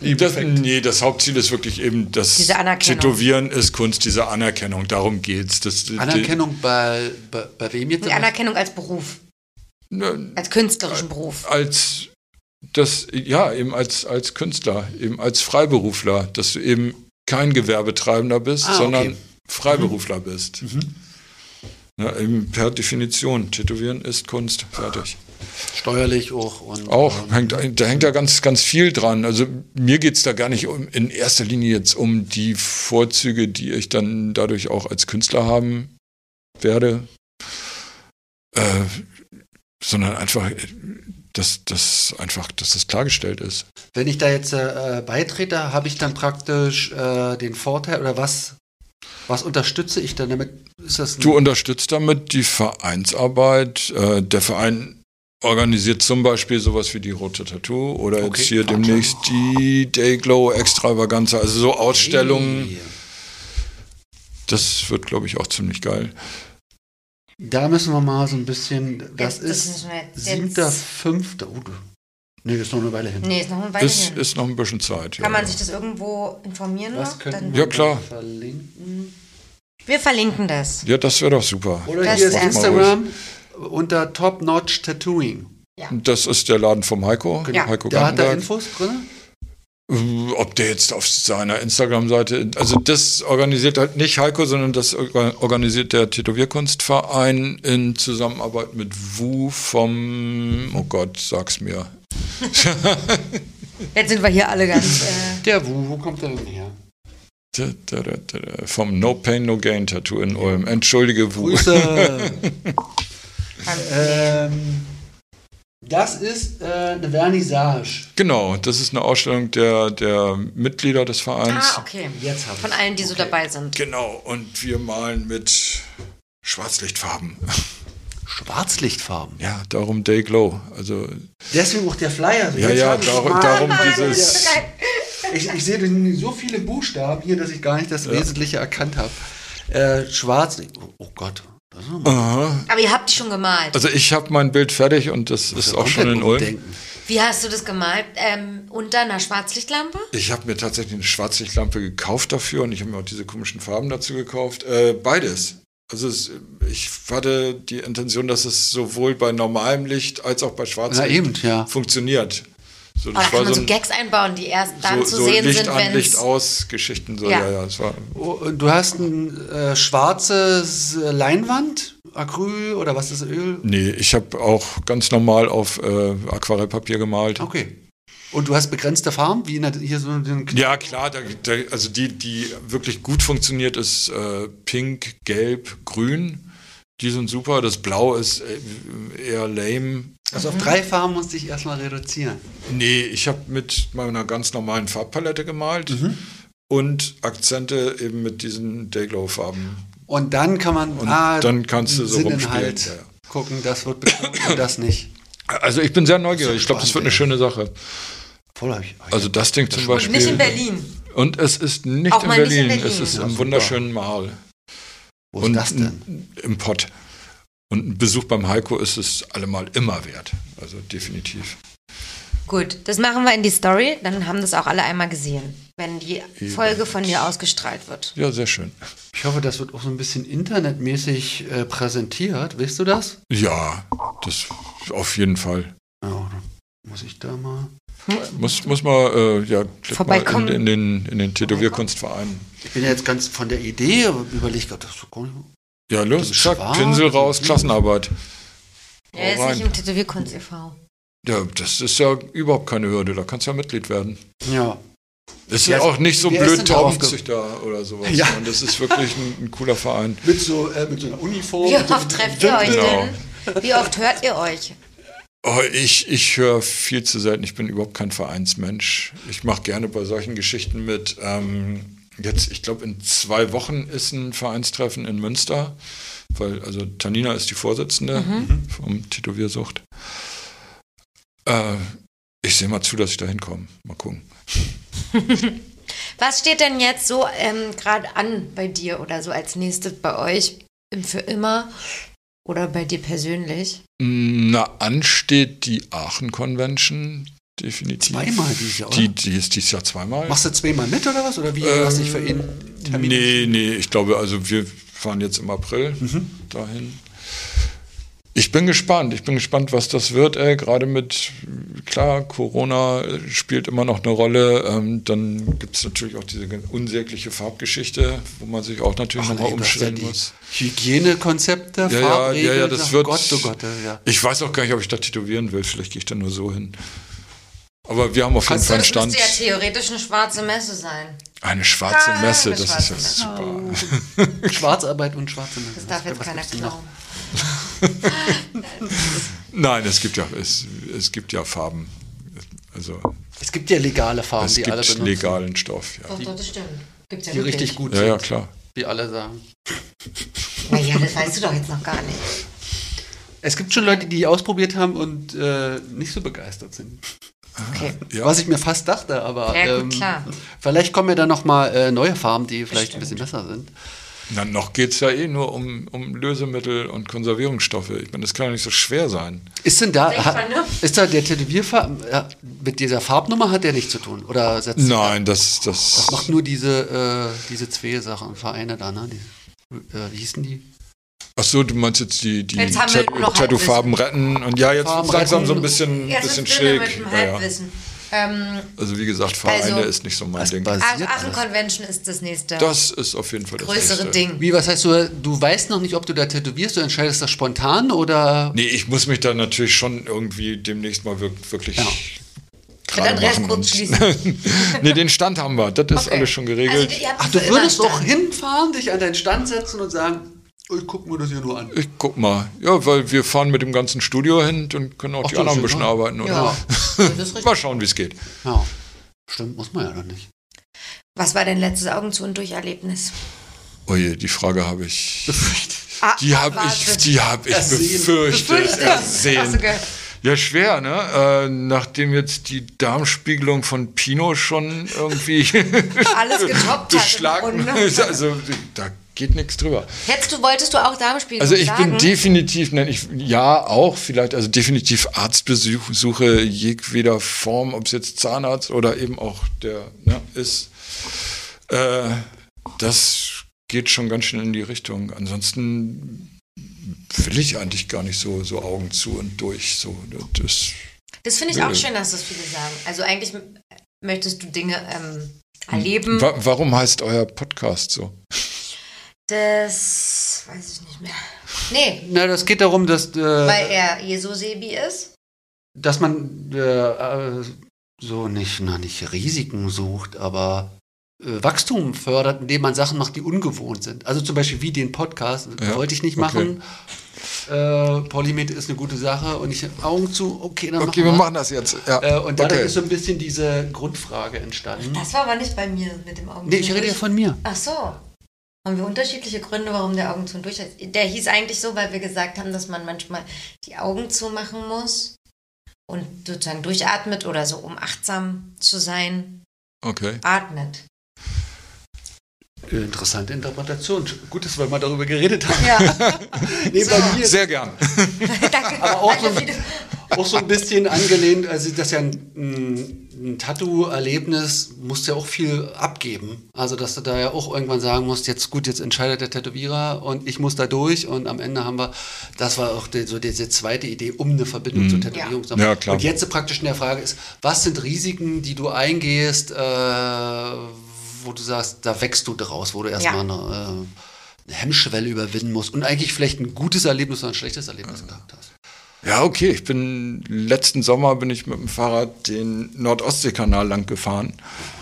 Ja, das, nee, das Hauptziel ist wirklich eben das. Tätowieren ist Kunst, diese Anerkennung, darum geht's. Das, Anerkennung bei, bei, bei wem jetzt? Die Anerkennung als Beruf, Die, ne, als künstlerischen Beruf. als das, ja, eben als, als Künstler, eben als Freiberufler, dass du eben kein Gewerbetreibender bist, Ah, okay. sondern Freiberufler bist. Ja, eben per Definition, Tätowieren ist Kunst, fertig. Steuerlich auch. Und, Auch, ähm, hängt, da hängt da ganz, ganz viel dran. Also mir geht es da gar nicht um, in erster Linie jetzt um die Vorzüge, die ich dann dadurch auch als Künstler haben werde, äh, sondern einfach, äh, dass, dass einfach, dass das klargestellt ist. Wenn ich da jetzt äh, beitrete, habe ich dann praktisch äh, den Vorteil oder was, was unterstütze ich dann damit? Ist das ein, Du unterstützt damit die Vereinsarbeit. Äh, der Verein organisiert zum Beispiel sowas wie die Rote Tattoo oder Okay, jetzt hier demnächst die Dayglow Extravaganza, also so Ausstellungen. Hey. Das wird, glaube ich, auch ziemlich geil. Da müssen wir mal so ein bisschen. Das, Jetzt- das ist müssen wir jetzt- siebter, jetzt- fünfter. Oh, du- nee, das ist noch eine Weile hin. Nee, ist noch ein Weile Ist, hin. ist noch ein bisschen Zeit. Kann ja, man ja. sich das irgendwo informieren Was noch? Dann, wir Ja, klar. verlinken? wir verlinken das. Ja, das wäre doch super. Oder Das hier ist Instagram unter Top Notch Tattooing. Das ist der Laden vom Heiko, Ja. Heiko Da hat er. Infos drin. Äh, Ob der jetzt auf seiner Instagram-Seite, also das organisiert halt nicht Heiko, sondern das orga- organisiert der Tätowierkunstverein in Zusammenarbeit mit Wu vom, oh Gott, sag's mir. Jetzt sind wir hier alle ganz. Äh, Der Wu, wo kommt der denn her? Da, da, da, da, da, Vom No Pain, No Gain Tattoo in Ulm. Entschuldige, Wu. Grüße. ähm, das ist äh, eine Vernissage. Genau, das ist eine Ausstellung der, der Mitglieder des Vereins. ah, okay. Jetzt Von allen, die so Okay. dabei sind. Genau, und wir malen mit Schwarzlichtfarben. Schwarzlichtfarben. Ja, darum Dayglow. Also, Deswegen auch der Flyer. ja, Jetzt ja, ich's darum, dieses. Ich, ich sehe so viele Buchstaben hier, dass ich gar nicht das Wesentliche erkannt habe. Äh, schwarz. Oh, Gott. Aber ihr habt die schon gemalt. Also ich habe mein Bild fertig und das ist auch schon in Ulm. Denken. Wie hast du das gemalt? Ähm, unter einer Schwarzlichtlampe? Ich habe mir tatsächlich eine Schwarzlichtlampe gekauft dafür und ich habe mir auch diese komischen Farben dazu gekauft. Äh, beides. Also es, ich hatte die Intention, dass es sowohl bei normalem Licht als auch bei Na Schwarzlicht eben, ja. funktioniert. So, Oh, da kann man so Gags einbauen, die erst dann so, zu so sehen Licht sind, wenn Licht aus Geschichten. So, Ja. ja, ja, es war Oh, du hast ein äh, schwarzes äh, Leinwand, Acryl oder was ist das, Öl? Nee, ich habe auch ganz normal auf äh, Aquarellpapier gemalt. Okay. Und du hast begrenzte Farben, wie in der, hier so den Ja, klar, da, da, also die, die wirklich gut funktioniert, ist äh, Pink, Gelb, Grün. Die sind super. Das Blau ist äh, eher lame. Also auf drei Farben musste ich erstmal reduzieren. Nee, ich habe mit meiner ganz normalen Farbpalette gemalt und Akzente eben mit diesen Dayglow-Farben. Und dann kann man Und ah, dann kannst du so rumspielen, ja, ja. gucken, das wird bekommen und das nicht. Also ich bin sehr neugierig. Ich glaube, das wird eine schöne Sache. Voll ich- Also das Ding zum Und Beispiel. nicht in Berlin. Und es ist nicht, in mal nicht in Berlin. Berlin. Es ist im wunderschönen Marl. Wo ist und das denn? Im Pott. Und ein Besuch beim Heiko ist es allemal immer wert. Also definitiv. Gut, das machen wir in die Story, dann haben das auch alle einmal gesehen, wenn die Folge von dir ausgestrahlt wird. Ja, sehr schön. Ich hoffe, das wird auch so ein bisschen internetmäßig äh, präsentiert. Weißt du das? Ja, das auf jeden Fall. Ja, dann muss ich da mal. Muss, muss mal, äh, ja, Vorbeikommen. mal in, in den, in den Tätowierkunstverein. Ich bin ja jetzt ganz von der Idee, aber überlege gerade, das ist doch gar nicht. Ja, los, zack, schwarz, Pinsel raus, Klassenarbeit. Er ist rein. nicht im Tätowierkunst e.V. Ja, das ist ja überhaupt keine Hürde, da kannst du ja Mitglied werden. Ja. Ist Wer ja ist- auch nicht so ist blöd Taubenzüchter oder sowas. Ja. Und das ist wirklich ein, ein cooler Verein. Mit so, äh, mit so einer Uniform. Wie so oft trefft ihr euch Genau. denn? Wie oft hört ihr euch? Oh, ich ich höre viel zu selten. Ich bin überhaupt kein Vereinsmensch. Ich mache gerne bei solchen Geschichten mit. Ähm, jetzt, ich glaube, in zwei Wochen ist ein Vereinstreffen in Münster, weil also Tanina ist die Vorsitzende vom Tätowiersucht. Äh, ich sehe mal zu, dass ich da hinkomme. Mal gucken. Was steht denn jetzt so ähm, gerade an bei dir oder so als nächstes bei euch im Für immer oder bei dir persönlich? Na, ansteht die Aachen Convention definitiv. Zweimal dieses Jahr, oder? Die, die ist dieses Jahr zweimal. Machst du zweimal mit oder was? Oder wie Ähm, hast du dich für ihn Termin Nee, nee, ich glaube, also wir fahren jetzt im April dahin. Ich bin gespannt, ich bin gespannt, was das wird, ey. Gerade mit, klar, Corona spielt immer noch eine Rolle. Ähm, dann gibt es natürlich auch diese unsägliche Farbgeschichte, wo man sich auch natürlich nochmal ja umstellen die muss. Hygienekonzepte, Ja, ja, ja, Farbregeln. ja, das ach wird. Gott, oh Gott, ja. Ich weiß auch gar nicht, ob ich da tätowieren will. Vielleicht gehe ich da nur so hin. Aber wir haben auf jeden Kannst Fall einen Das Stand. müsste ja theoretisch eine schwarze Messe sein. Eine schwarze Ah, Messe, eine das schwarze ist ja Messe. super. Schwarzarbeit und schwarze Messe. Das darf jetzt keiner klauen. Nein, es gibt ja, es, es gibt ja Farben. Also Es gibt ja legale Farben, es die alle gibt benutzen, legalen Stoff, ja. Doch, doch, das stimmt. Gibt's ja die wirklich. richtig gut Ja, sind, ja, klar. wie alle sagen. Naja, das weißt du doch jetzt noch gar nicht. Es gibt schon Leute, die ausprobiert haben und äh, nicht so begeistert sind. Okay. Ja. Was ich mir fast dachte, aber Ja, gut, ähm, klar. vielleicht kommen ja dann noch mal äh, neue Farben, die vielleicht ein bisschen besser sind. Na, noch geht es ja eh nur um, um Lösemittel und Konservierungsstoffe. Ich meine, das kann ja nicht so schwer sein. Ist denn da, hat, ne? ist da der Tätowierfarben, ja, mit dieser Farbnummer hat der nichts zu tun? Oder setzt Nein, das, das, Das macht nur diese, äh, diese zwei Sachen, Vereine da, ne? Die, äh, wie hießen die? Ach so, du meinst jetzt die, die Tattoo-Farben retten und ja, jetzt Farben langsam so ein retten. bisschen, Jetzt bisschen schräg. mit dem Ja, ja. Ähm, Also wie gesagt, Vereine Also- ist nicht so mein Ding. Aachen? Convention ist das nächste Das ist auf jeden Fall das größere Nächste. Ding. Wie, was heißt du, du weißt noch nicht, ob du da tätowierst, du entscheidest das spontan oder? Nee, ich muss mich da natürlich schon irgendwie demnächst mal wirk- wirklich Ja. kurz und- schließen. nee, den Stand haben wir. Das ist Okay. alles schon geregelt. Also, Ach, du würdest doch hinfahren, dich an deinen Stand setzen und sagen, ich guck mir das hier nur an. ich guck mal. Ja, weil wir fahren mit dem ganzen Studio hin und können auch Ach, die anderen ein bisschen ja- arbeiten. Oder? Ja, das ist richtig. Mal schauen, wie es geht. Ja. Stimmt, muss man ja noch nicht. Was war dein letztes Augen zu und durch Erlebnis? Oje, die Frage habe ich. Die habe ich, die habe ich Ersehen. befürchtet. Befürchtet. Ersehen. Ja, schwer, ne? Äh, nachdem jetzt die Darmspiegelung von Pino schon irgendwie Alles getoppt hat. beschlagen. Grunde. Also, da geht nichts drüber. Hättest du, wolltest du auch Darmspiegelung Also ich sagen? bin definitiv, nein, ich, ja auch vielleicht, also definitiv Arztbesuche jegweder Form, ob es jetzt Zahnarzt oder eben auch der ne, ist. Äh, das geht schon ganz schön in die Richtung. Ansonsten will ich eigentlich gar nicht so, so Augen zu und durch. So, das, Das finde ich auch schön, dass das viele sagen. Also eigentlich möchtest du Dinge ähm, erleben. Wa warum heißt euer Podcast so? Das weiß ich nicht mehr. Nee, Na, das geht darum, dass, äh, weil er Jesu-Sebi ist. dass man äh, äh, so nicht, na, nicht Risiken sucht, aber äh, Wachstum fördert, indem man Sachen macht, die ungewohnt sind. Also zum Beispiel wie den Podcast, Ja, wollte ich nicht okay. machen. Äh, Polymed ist eine gute Sache und ich Augen zu, okay, dann Okay, machen wir wir. machen das jetzt. Ja. Äh, und dadurch okay. ist so ein bisschen diese Grundfrage entstanden. Das war aber nicht bei mir mit dem Augen Nee, ich rede ja von mir. Ach so. Haben wir unterschiedliche Gründe, warum der Augen zu und durch ist? Der hieß eigentlich so, weil wir gesagt haben, dass man manchmal die Augen zumachen muss und sozusagen durchatmet oder so, um achtsam zu sein, okay. atmet. Interessante Interpretation. Gut, dass wir mal darüber geredet haben. Ja, Nee, bei mir ist Sehr gern. danke. Aber auch so- auch so ein bisschen angelehnt, also das ist ja ein, ein, ein Tattoo-Erlebnis, musst ja auch viel abgeben. Also, dass du da ja auch irgendwann sagen musst, jetzt gut, jetzt entscheidet der Tätowierer und ich muss da durch und am Ende haben wir, das war auch die, so diese zweite Idee, um eine Verbindung zur Tätowierung zu haben. Ja, klar. Und jetzt praktisch in der Frage ist, was sind Risiken, die du eingehst, äh, wo du sagst, da wächst du draus, wo du erstmal Ja. eine, äh, eine Hemmschwelle überwinden musst und eigentlich vielleicht ein gutes Erlebnis oder ein schlechtes Erlebnis gehabt hast. Ja, okay. Ich bin letzten Sommer bin ich mit dem Fahrrad den Nord-Ostsee-Kanal lang gefahren.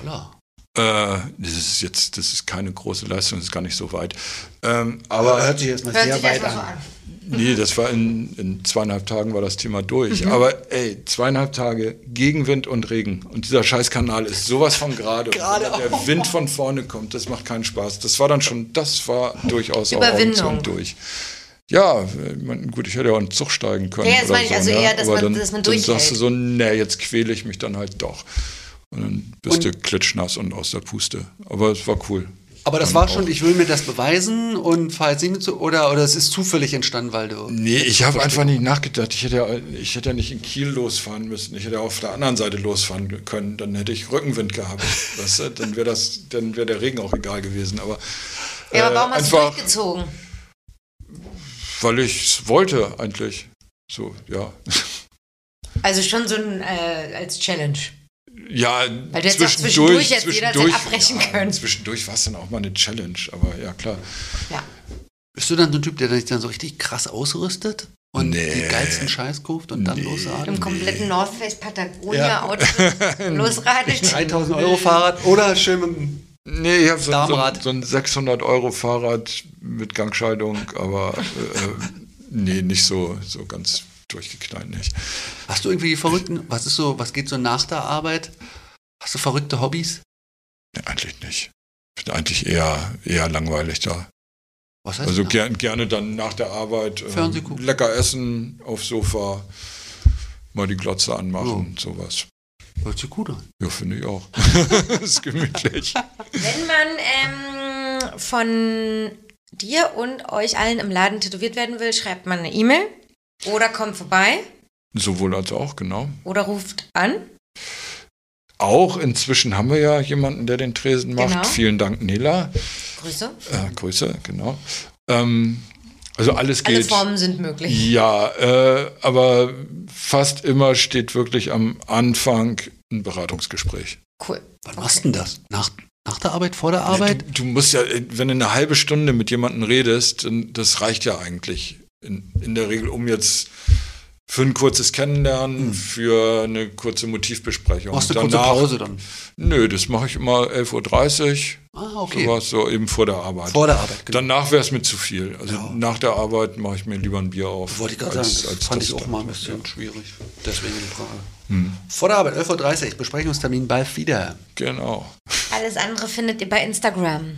Holla. Äh, das ist jetzt, das ist keine große Leistung, das ist gar nicht so weit. Ähm, aber hört sich jetzt mal Hört sehr weit an. an. nee, das war in, in zweieinhalb Tagen war das Thema durch. Mhm. Aber ey, zweieinhalb Tage Gegenwind und Regen und dieser Scheißkanal ist sowas von gerade. Gerade der Wind von vorne kommt, das macht keinen Spaß. Das war dann schon, das war durchaus auch Überwindung. Und durch. Ja, gut, ich hätte ja auch in den Zug steigen können. Ja, das oder meine ich, so, also ne? eher, dass Aber man- dann, dass man Dann sagst durchhält. du so, nee, jetzt quäle ich mich dann halt doch. Und dann bist du klitschnass und aus der Puste. Aber es war cool. Aber das Dann war auch- schon, ich will mir das beweisen und fahr jetzt nicht mit so, oder, oder es ist zufällig entstanden, weil du. Nee, ich habe einfach nicht nachgedacht. Ich hätte, ja, ich hätte ja nicht in Kiel losfahren müssen. Ich hätte ja auf der anderen Seite losfahren können. Dann hätte ich Rückenwind gehabt. weißt du? Dann wäre das, dann wäre der Regen auch egal gewesen. Aber, Ja, aber äh, warum hast du durchgezogen? Weil ich es wollte eigentlich. So, ja. Also schon so ein, äh, als Challenge. Ja, Weil du hättest auch zwischendurch jetzt jederzeit abbrechen ja, können. Zwischendurch war es dann auch mal eine Challenge, aber ja, klar. Ja. Bist du dann so ein Typ, der dich dann so richtig krass ausrüstet und Nee. die geilsten Scheiß kauft und dann Nee. losradelt? Im kompletten North Face Ja. Patagonia-Outfit losradelt. 3000 Euro Fahrrad oder schön mit dem Nee, ich habe so, so, ein 600 Euro Fahrrad mit Gangscheidung, aber äh, nee, nicht so, so ganz durchgeknallt nicht. Hast du irgendwie verrückten, was ist so, was geht so nach der Arbeit? Hast du verrückte Hobbys? Nee, eigentlich nicht. Ich bin eigentlich eher, eher langweilig da. Was heißt Also das? ger gerne dann nach der Arbeit ähm, lecker essen, aufs Sofa, mal die Glotze anmachen, sowas. Hört sich gut an. Ja, finde ich auch. ist gemütlich. Wenn man ähm, von dir und euch allen im Laden tätowiert werden will, schreibt man eine E-Mail oder kommt vorbei Sowohl als auch, genau. oder ruft an. Auch inzwischen haben wir ja jemanden, der den Tresen macht. Genau. Vielen Dank, Nela. Grüße. Äh, Grüße, genau. Ähm, also alles Alle geht. Formen sind möglich. Ja, äh, aber fast immer steht wirklich am Anfang ein Beratungsgespräch. Cool. Wann machst du denn das? Nach, nach der Arbeit, vor der Arbeit? Du, du musst ja, wenn du eine halbe Stunde mit jemandem redest, dann, das reicht ja eigentlich in, in der Regel, um jetzt für ein kurzes Kennenlernen, für eine kurze Motivbesprechung. Machst du kurze Danach- Pause dann? Nö, das mache ich immer 11.30 Uhr. Ah, okay. Sowas, so eben vor der Arbeit. Vor der Arbeit, genau. Danach wäre es mir zu viel. Also Ja. nach der Arbeit mache ich mir lieber ein Bier auf. Wollte ich gerade sagen, das als fand das ich auch mal ein bisschen schwierig. Deswegen die Frage. Hm. Vor der Arbeit, 11.30 Uhr, Besprechungstermin bald wieder. Genau. Alles andere findet ihr bei Instagram.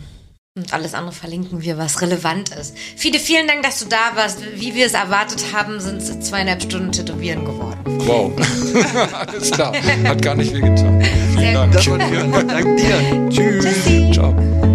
Und alles andere verlinken wir, was relevant ist. Fide, vielen Dank, dass du da warst. Wie wir es erwartet haben, sind es zweieinhalb Stunden Tätowieren geworden. Wow. Alles klar. Hat gar nicht wehgetan. Sehr Vielen Dank. war dir. Dank dir. Tschüss. Ciao.